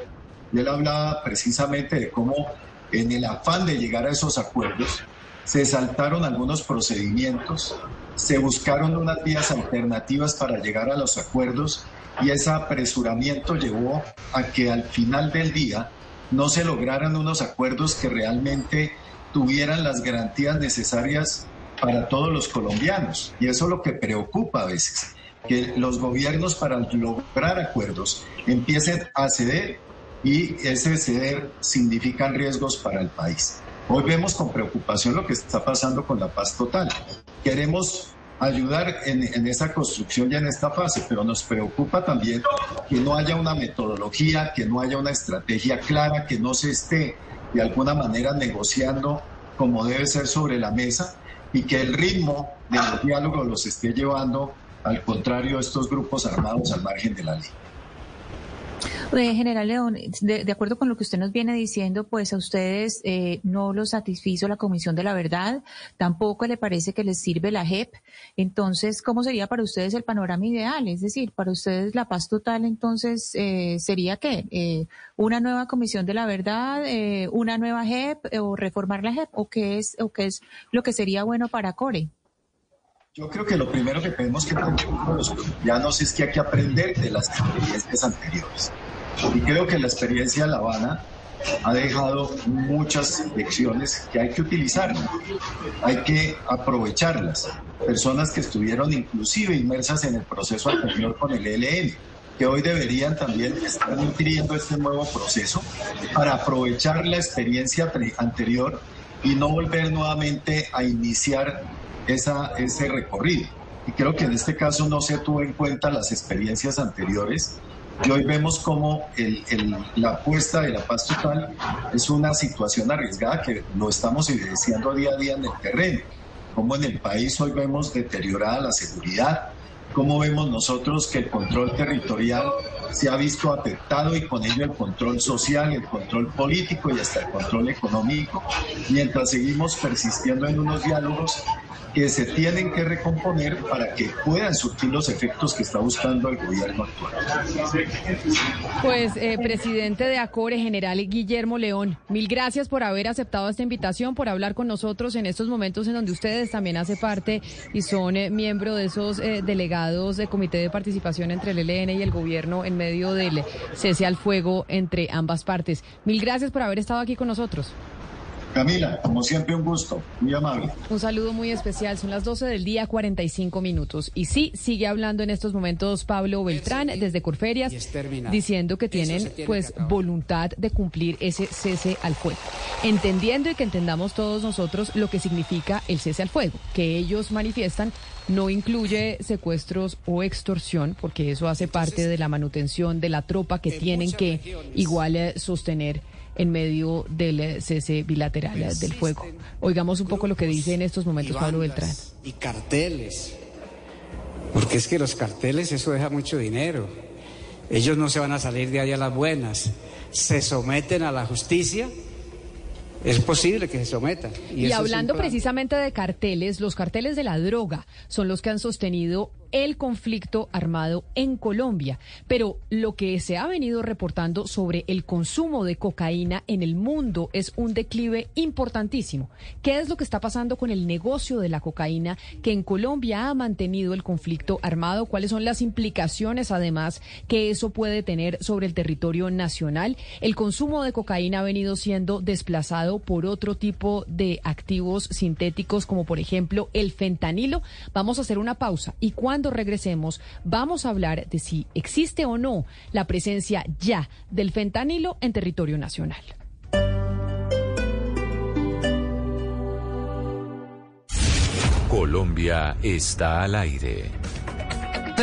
Y él hablaba precisamente de cómo en el afán de llegar a esos acuerdos se saltaron algunos procedimientos, se buscaron unas vías alternativas para llegar a los acuerdos y ese apresuramiento llevó a que al final del día no se lograran unos acuerdos que realmente tuvieran las garantías necesarias para todos los colombianos. Y eso es lo que preocupa a veces, que los gobiernos para lograr acuerdos empiecen a ceder y ese ceder significa riesgos para el país. Hoy vemos con preocupación lo que está pasando con la paz total. Queremos ayudar en, esa construcción y en esta fase, pero nos preocupa también que no haya una metodología, que no haya una estrategia clara, que no se esté de alguna manera negociando como debe ser sobre la mesa y que el ritmo de los diálogos los esté llevando al contrario estos grupos armados al margen de la ley. Eh, General León, de, acuerdo con lo que usted nos viene diciendo, pues a ustedes eh, no los satisfizo la Comisión de la Verdad, tampoco le parece que les sirve la JEP. Entonces, ¿cómo sería para ustedes el panorama ideal? Es decir, para ustedes la paz total, entonces, eh, ¿sería qué? ¿Una nueva Comisión de la Verdad, una nueva JEP o reformar la JEP? ¿O qué es, o qué es lo que sería bueno para Core? Yo creo que lo primero que tenemos que los colombianos es que hay que aprender de las experiencias anteriores. Y creo que la experiencia de La Habana ha dejado muchas lecciones que hay que utilizar, hay que aprovecharlas. Personas que estuvieron inclusive inmersas en el proceso anterior con el ELN, que hoy deberían también estar nutriendo este nuevo proceso para aprovechar la experiencia anterior y no volver nuevamente a iniciar esa, ese recorrido. Y creo que en este caso no se tuvo en cuenta las experiencias anteriores y hoy vemos como el, la apuesta de la paz total es una situación arriesgada que lo estamos evidenciando día a día en el terreno. Como en el país hoy vemos deteriorada la seguridad, cómo vemos nosotros que el control territorial se ha visto afectado y con ello el control social, el control político y hasta el control económico, mientras seguimos persistiendo en unos diálogos que se tienen que recomponer para que puedan surtir los efectos que está buscando el gobierno actual. Pues, eh, presidente de ACORE, general Guillermo León, mil gracias por haber aceptado esta invitación, por hablar con nosotros en estos momentos en donde ustedes también hace parte y son eh, miembro de esos eh, delegados de comité de participación entre el ELN y el gobierno en medio del cese al fuego entre ambas partes. Mil gracias por haber estado aquí con nosotros. Camila, como siempre, un gusto, muy amable. Un saludo muy especial. Son las 12 del día, 45 minutos. Y sí, sigue hablando en estos momentos Pablo Beltrán desde Corferias, diciendo que tienen pues voluntad de cumplir ese cese al fuego. Entendiendo y que entendamos todos nosotros lo que significa el cese al fuego, que ellos manifiestan no incluye secuestros o extorsión, porque eso hace parte de la manutención de la tropa que tienen que igual eh, sostener en medio del eh, cese bilateral eh, del fuego. Oigamos un poco lo que dice en estos momentos Pablo Beltrán. Y carteles, porque es que los carteles eso deja mucho dinero. Ellos no se van a salir de ahí a las buenas. Se someten a la justicia es posible que se sometan. Y, hablando precisamente de carteles, los carteles de la droga son los que han sostenido el conflicto armado en Colombia. Pero lo que se ha venido reportando sobre el consumo de cocaína en el mundo es un declive importantísimo. ¿Qué es lo que está pasando con el negocio de la cocaína que en Colombia ha mantenido el conflicto armado? ¿Cuáles son las implicaciones además que eso puede tener sobre el territorio nacional? El consumo de cocaína ha venido siendo desplazado por otro tipo de activos sintéticos como por ejemplo el fentanilo. Vamos a hacer una pausa y cuando cuando regresemos vamos a hablar de si existe o no la presencia ya del fentanilo en territorio nacional. Colombia está al aire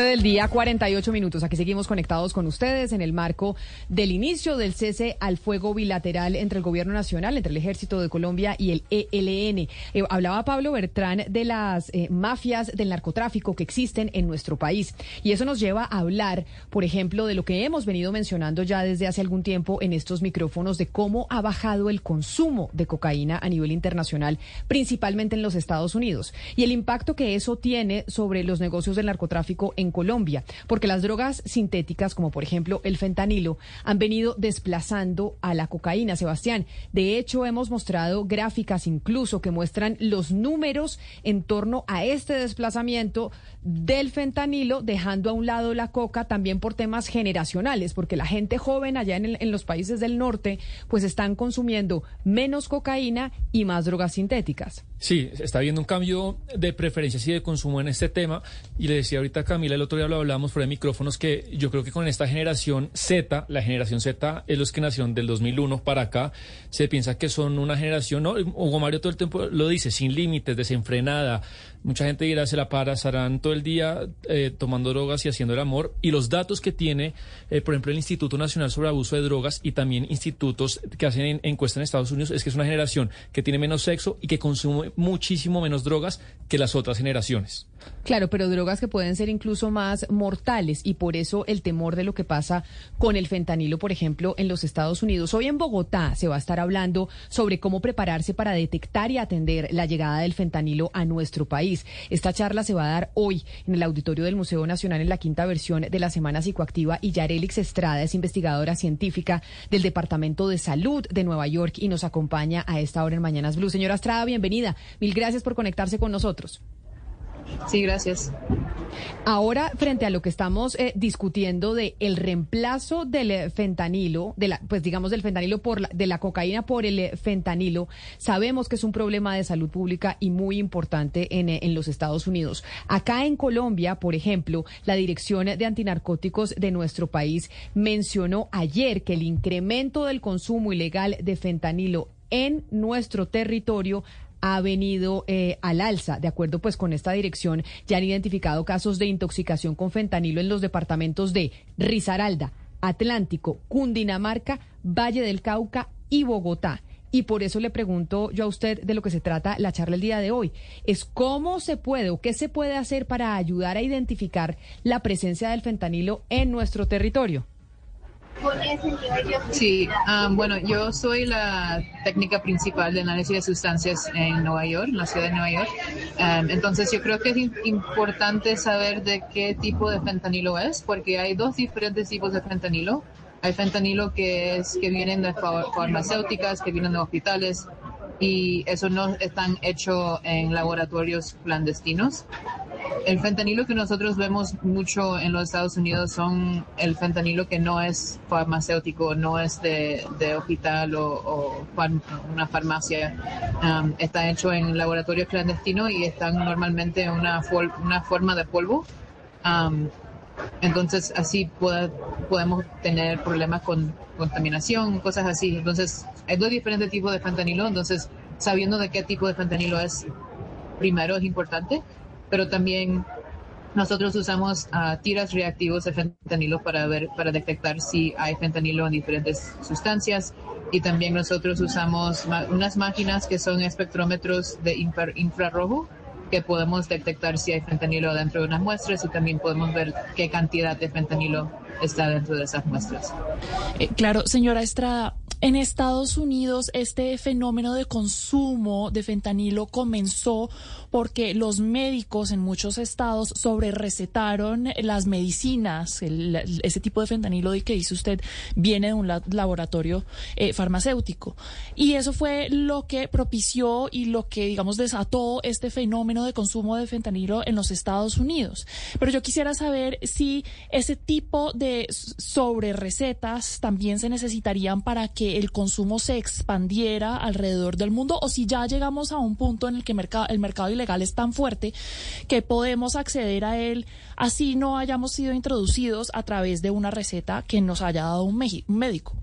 del día, 48 minutos. Aquí seguimos conectados con ustedes en el marco del inicio del cese al fuego bilateral entre el Gobierno Nacional, entre el Ejército de Colombia y el ELN. Eh, hablaba Pablo Bertrán de las eh, mafias del narcotráfico que existen en nuestro país. Y eso nos lleva a hablar, por ejemplo, de lo que hemos venido mencionando ya desde hace algún tiempo en estos micrófonos, de cómo ha bajado el consumo de cocaína a nivel internacional, principalmente en los Estados Unidos, y el impacto que eso tiene sobre los negocios del narcotráfico en Colombia, porque las drogas sintéticas, como por ejemplo el fentanilo, han venido desplazando a la cocaína, Sebastián. De hecho, hemos mostrado gráficas incluso que muestran los números en torno a este desplazamiento del fentanilo, dejando a un lado la coca también por temas generacionales, porque la gente joven allá en, en los países del norte, pues están consumiendo menos cocaína y más drogas sintéticas. Sí, está habiendo un cambio de preferencias y de consumo en este tema. Y le decía ahorita a Camila, el otro día lo hablábamos fuera de micrófonos, que yo creo que con esta generación Z, la generación Z es los que nacieron del 2001 para acá, se piensa que son una generación, ¿no? Hugo Mario todo el tiempo lo dice, sin límites, desenfrenada. Mucha gente dirá, se la pasarán todo el día eh, tomando drogas y haciendo el amor. Y los datos que tiene, eh, por ejemplo, el Instituto Nacional sobre Abuso de Drogas y también institutos que hacen encuestas en Estados Unidos, es que es una generación que tiene menos sexo y que consume muchísimo menos drogas que las otras generaciones. Claro, pero drogas que pueden ser incluso más mortales y por eso el temor de lo que pasa con el fentanilo, por ejemplo, en los Estados Unidos. Hoy en Bogotá se va a estar hablando sobre cómo prepararse para detectar y atender la llegada del fentanilo a nuestro país. Esta charla se va a dar hoy en el auditorio del Museo Nacional en la quinta versión de la Semana Psicoactiva y Yarelix Estrada es investigadora científica del Departamento de Salud de Nueva York y nos acompaña a esta hora en Mañanas Blue. Señora Estrada, bienvenida. Mil gracias por conectarse con nosotros. Sí, gracias. Ahora, frente a lo que estamos eh, discutiendo de el reemplazo del eh, fentanilo, de la, pues digamos del fentanilo por la, de la cocaína por el eh, fentanilo, sabemos que es un problema de salud pública y muy importante en, en los Estados Unidos. Acá en Colombia, por ejemplo, la Dirección de Antinarcóticos de nuestro país mencionó ayer que el incremento del consumo ilegal de fentanilo en nuestro territorio ha venido eh, al alza. De acuerdo pues con esta dirección, ya han identificado casos de intoxicación con fentanilo en los departamentos de Risaralda, Atlántico, Cundinamarca, Valle del Cauca y Bogotá. Y por eso le pregunto yo a usted de lo que se trata la charla el día de hoy. Es cómo se puede o qué se puede hacer para ayudar a identificar la presencia del fentanilo en nuestro territorio. Sí, um, bueno, yo soy la técnica principal de análisis de sustancias en Nueva York, en la ciudad de Nueva York. Um, entonces, yo creo que es importante saber de qué tipo de fentanilo es, porque hay dos diferentes tipos de fentanilo. Hay fentanilo que es que vienen de farmacéuticas, que vienen de hospitales, y eso no están hecho en laboratorios clandestinos. El fentanilo que nosotros vemos mucho en los Estados Unidos son el fentanilo que no es farmacéutico, no es de, hospital o, una farmacia. Um, está hecho en laboratorios clandestinos y están normalmente en una, una forma de polvo. Um, entonces así podemos tener problemas con contaminación, cosas así. Entonces hay dos diferentes tipos de fentanilo, entonces sabiendo de qué tipo de fentanilo es, primero es importante pero también nosotros usamos uh, tiras reactivos de fentanilo para ver, para detectar si hay fentanilo en diferentes sustancias. Y también nosotros usamos unas máquinas que son espectrómetros de infrarrojo que podemos detectar si hay fentanilo dentro de unas muestras y también podemos ver qué cantidad de fentanilo está dentro de esas muestras. Eh, claro, señora Estrada, en Estados Unidos este fenómeno de consumo de fentanilo comenzó porque los médicos en muchos estados sobre recetaron las medicinas, ese tipo de fentanilo que dice usted viene de un laboratorio eh, farmacéutico. Y eso fue lo que propició y lo que, digamos, desató este fenómeno de consumo de fentanilo en los Estados Unidos. Pero yo quisiera saber si ese tipo de sobre recetas también se necesitarían para que el consumo se expandiera alrededor del mundo o si ya llegamos a un punto en el que el mercado ilegal es tan fuerte que podemos acceder a él así no hayamos sido introducidos a través de una receta que nos haya dado un, médico.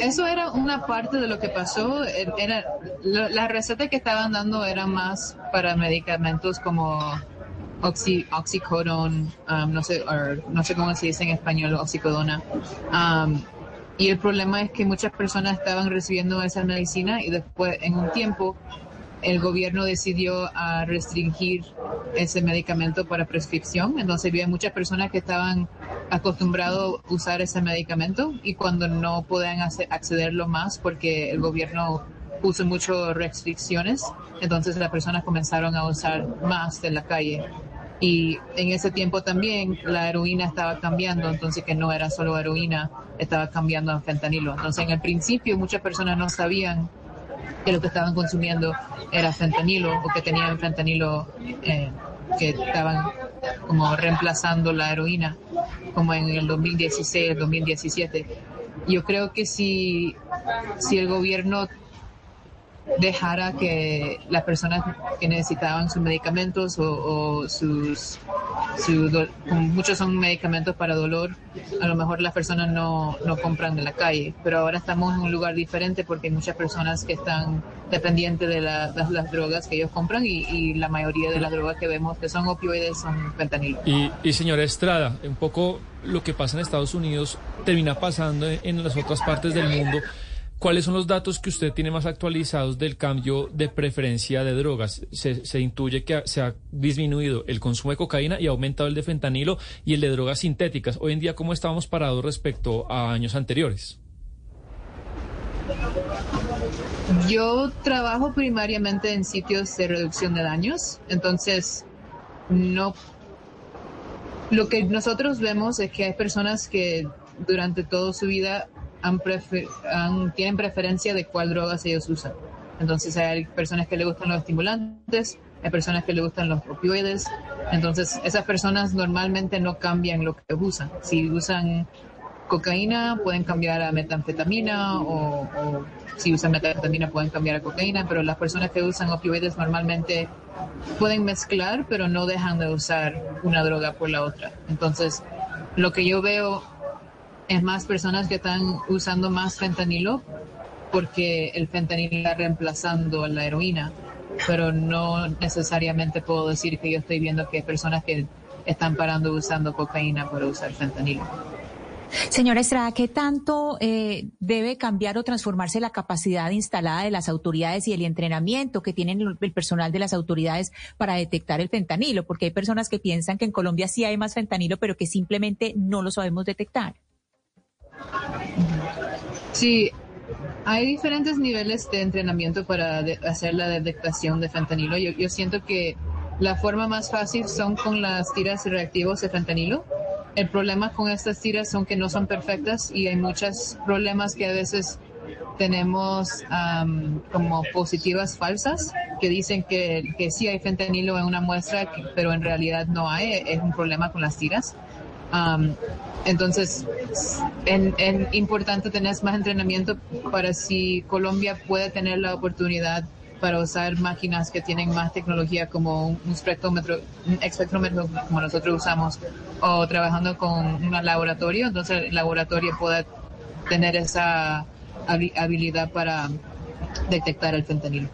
Eso era una parte de lo que pasó. Era, la, receta que estaban dando era más para medicamentos como oxy, oxycodone, um, no, sé, no sé cómo se dice en español, oxicodona. Um, y el problema es que muchas personas estaban recibiendo esa medicina y después, en un tiempo, el gobierno decidió restringir ese medicamento para prescripción. Entonces había muchas personas que estaban acostumbrados a usar ese medicamento y cuando no podían accederlo más porque el gobierno puso muchas restricciones, entonces las personas comenzaron a usar más de la calle. Y en ese tiempo también la heroína estaba cambiando, entonces que no era solo heroína, estaba cambiando a fentanilo. Entonces en el principio muchas personas no sabían que lo que estaban consumiendo era fentanilo o que tenían fentanilo eh, que estaban como reemplazando la heroína, como en el 2016, 2017. Yo creo que si, si el gobierno dejara que las personas que necesitaban sus medicamentos o, sus, muchos son medicamentos para dolor, a lo mejor las personas no, no compran de la calle, pero ahora estamos en un lugar diferente porque hay muchas personas que están dependientes de, las, drogas que ellos compran y, la mayoría de las drogas que vemos que son opioides son fentanilo. Y, y señora Estrada, un poco lo que pasa en Estados Unidos termina pasando en las otras partes del mundo. ¿Cuáles son los datos que usted tiene más actualizados del cambio de preferencia de drogas? Se, intuye que se ha disminuido el consumo de cocaína y ha aumentado el de fentanilo y el de drogas sintéticas. Hoy en día, ¿cómo estamos parados respecto a años anteriores? Yo trabajo primariamente en sitios de reducción de daños, entonces no. Lo que nosotros vemos es que hay personas que durante toda su vida tienen preferencia de cuál drogas ellos usan. Entonces hay personas que le gustan los estimulantes, hay personas que le gustan los opioides. Entonces esas personas normalmente no cambian lo que usan. Si usan cocaína pueden cambiar a metanfetamina o, o, si usan metanfetamina pueden cambiar a cocaína, pero las personas que usan opioides normalmente pueden mezclar, pero no dejan de usar una droga por la otra. Entonces, lo que yo veo es más personas que están usando más fentanilo porque el fentanilo está reemplazando a la heroína, pero no necesariamente puedo decir que yo estoy viendo que hay personas que están parando usando cocaína por usar fentanilo. Señora Estrada, ¿qué tanto eh, debe cambiar o transformarse la capacidad instalada de las autoridades y el entrenamiento que tienen el personal de las autoridades para detectar el fentanilo? Porque hay personas que piensan que en Colombia sí hay más fentanilo, pero que simplemente no lo sabemos detectar. Sí, hay diferentes niveles de entrenamiento para hacer la detectación de fentanilo. Yo, siento que la forma más fácil son con las tiras reactivos de fentanilo. El problema con estas tiras son que no son perfectas y hay muchos problemas que a veces tenemos como positivas falsas que dicen que, que sí hay fentanilo en una muestra, pero en realidad no hay. Es un problema con las tiras. Entonces, es importante tener más entrenamiento para si Colombia puede tener la oportunidad para usar máquinas que tienen más tecnología como un espectrómetro, un espectrómetro como nosotros usamos, o trabajando con un laboratorio, entonces el laboratorio pueda tener esa habilidad para detectar el fentanilo.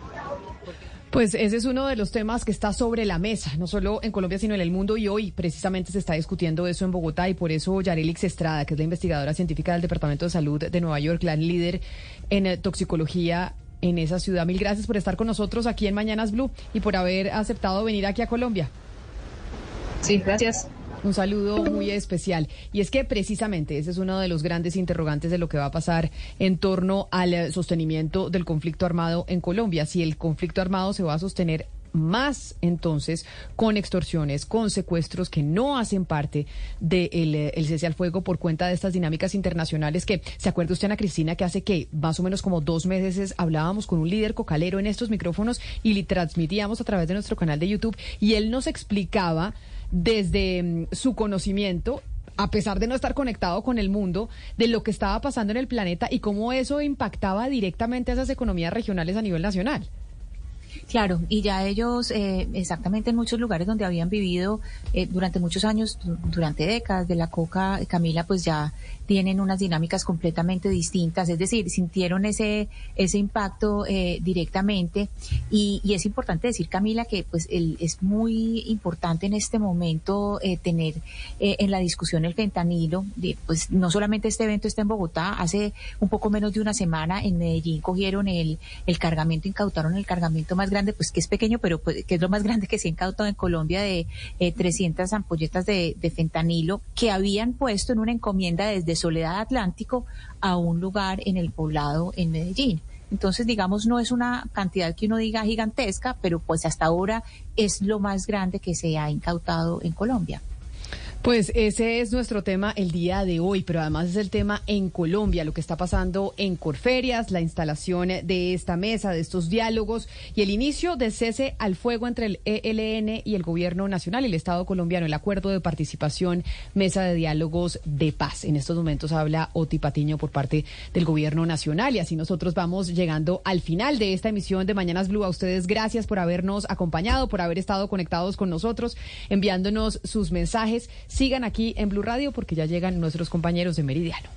Pues ese es uno de los temas que está sobre la mesa, no solo en Colombia, sino en el mundo. Y hoy precisamente se está discutiendo eso en Bogotá y por eso Yarelix Estrada, que es la investigadora científica del Departamento de Salud de Nueva York, la líder en eh, toxicología en esa ciudad. Mil gracias por estar con nosotros aquí en Mañanas Blue y por haber aceptado venir aquí a Colombia. Sí, gracias. Un saludo muy especial. Y es que precisamente ese es uno de los grandes interrogantes de lo que va a pasar en torno al sostenimiento del conflicto armado en Colombia. Si el conflicto armado se va a sostener más entonces con extorsiones, con secuestros que no hacen parte del de eh, cese al fuego por cuenta de estas dinámicas internacionales que, ¿se acuerda usted, Ana Cristina, que hace que más o menos como dos meses hablábamos con un líder cocalero en estos micrófonos y le transmitíamos a través de nuestro canal de YouTube y él nos explicaba desde mm, su conocimiento a pesar de no estar conectado con el mundo, de lo que estaba pasando en el planeta y cómo eso impactaba directamente a esas economías regionales a nivel nacional. Claro, y ya ellos, eh, exactamente en muchos lugares donde habían vivido eh, durante muchos años, durante décadas de la coca, Camila, pues ya tienen unas dinámicas completamente distintas, es decir, sintieron ese, ese impacto eh, directamente. Y, y, es importante decir, Camila, que pues el, es muy importante en este momento eh, tener eh, en la discusión el fentanilo. Pues no solamente este evento está en Bogotá, hace un poco menos de una semana en Medellín cogieron el, el cargamento, incautaron el cargamento más grande, pues que es pequeño, pero pues, que es lo más grande que se ha incautado en Colombia de 300 ampolletas de, fentanilo que habían puesto en una encomienda Soledad Atlántico a un lugar en el poblado en Medellín. Entonces, digamos, no es una cantidad que uno diga gigantesca, pero pues hasta ahora es lo más grande que se ha incautado en Colombia. Pues ese es nuestro tema el día de hoy, pero además es el tema en Colombia, lo que está pasando en Corferias, la instalación de esta mesa, de estos diálogos y el inicio de cese al fuego entre el ELN y el gobierno nacional y el Estado colombiano, el acuerdo de participación, mesa de diálogos de paz. En estos momentos habla Oti Patiño por parte del gobierno nacional y así nosotros vamos llegando al final de esta emisión de Mañanas Blue. A ustedes gracias por habernos acompañado, por haber estado conectados con nosotros, enviándonos sus mensajes. Sigan aquí en Blue Radio porque ya llegan nuestros compañeros de Meridiano.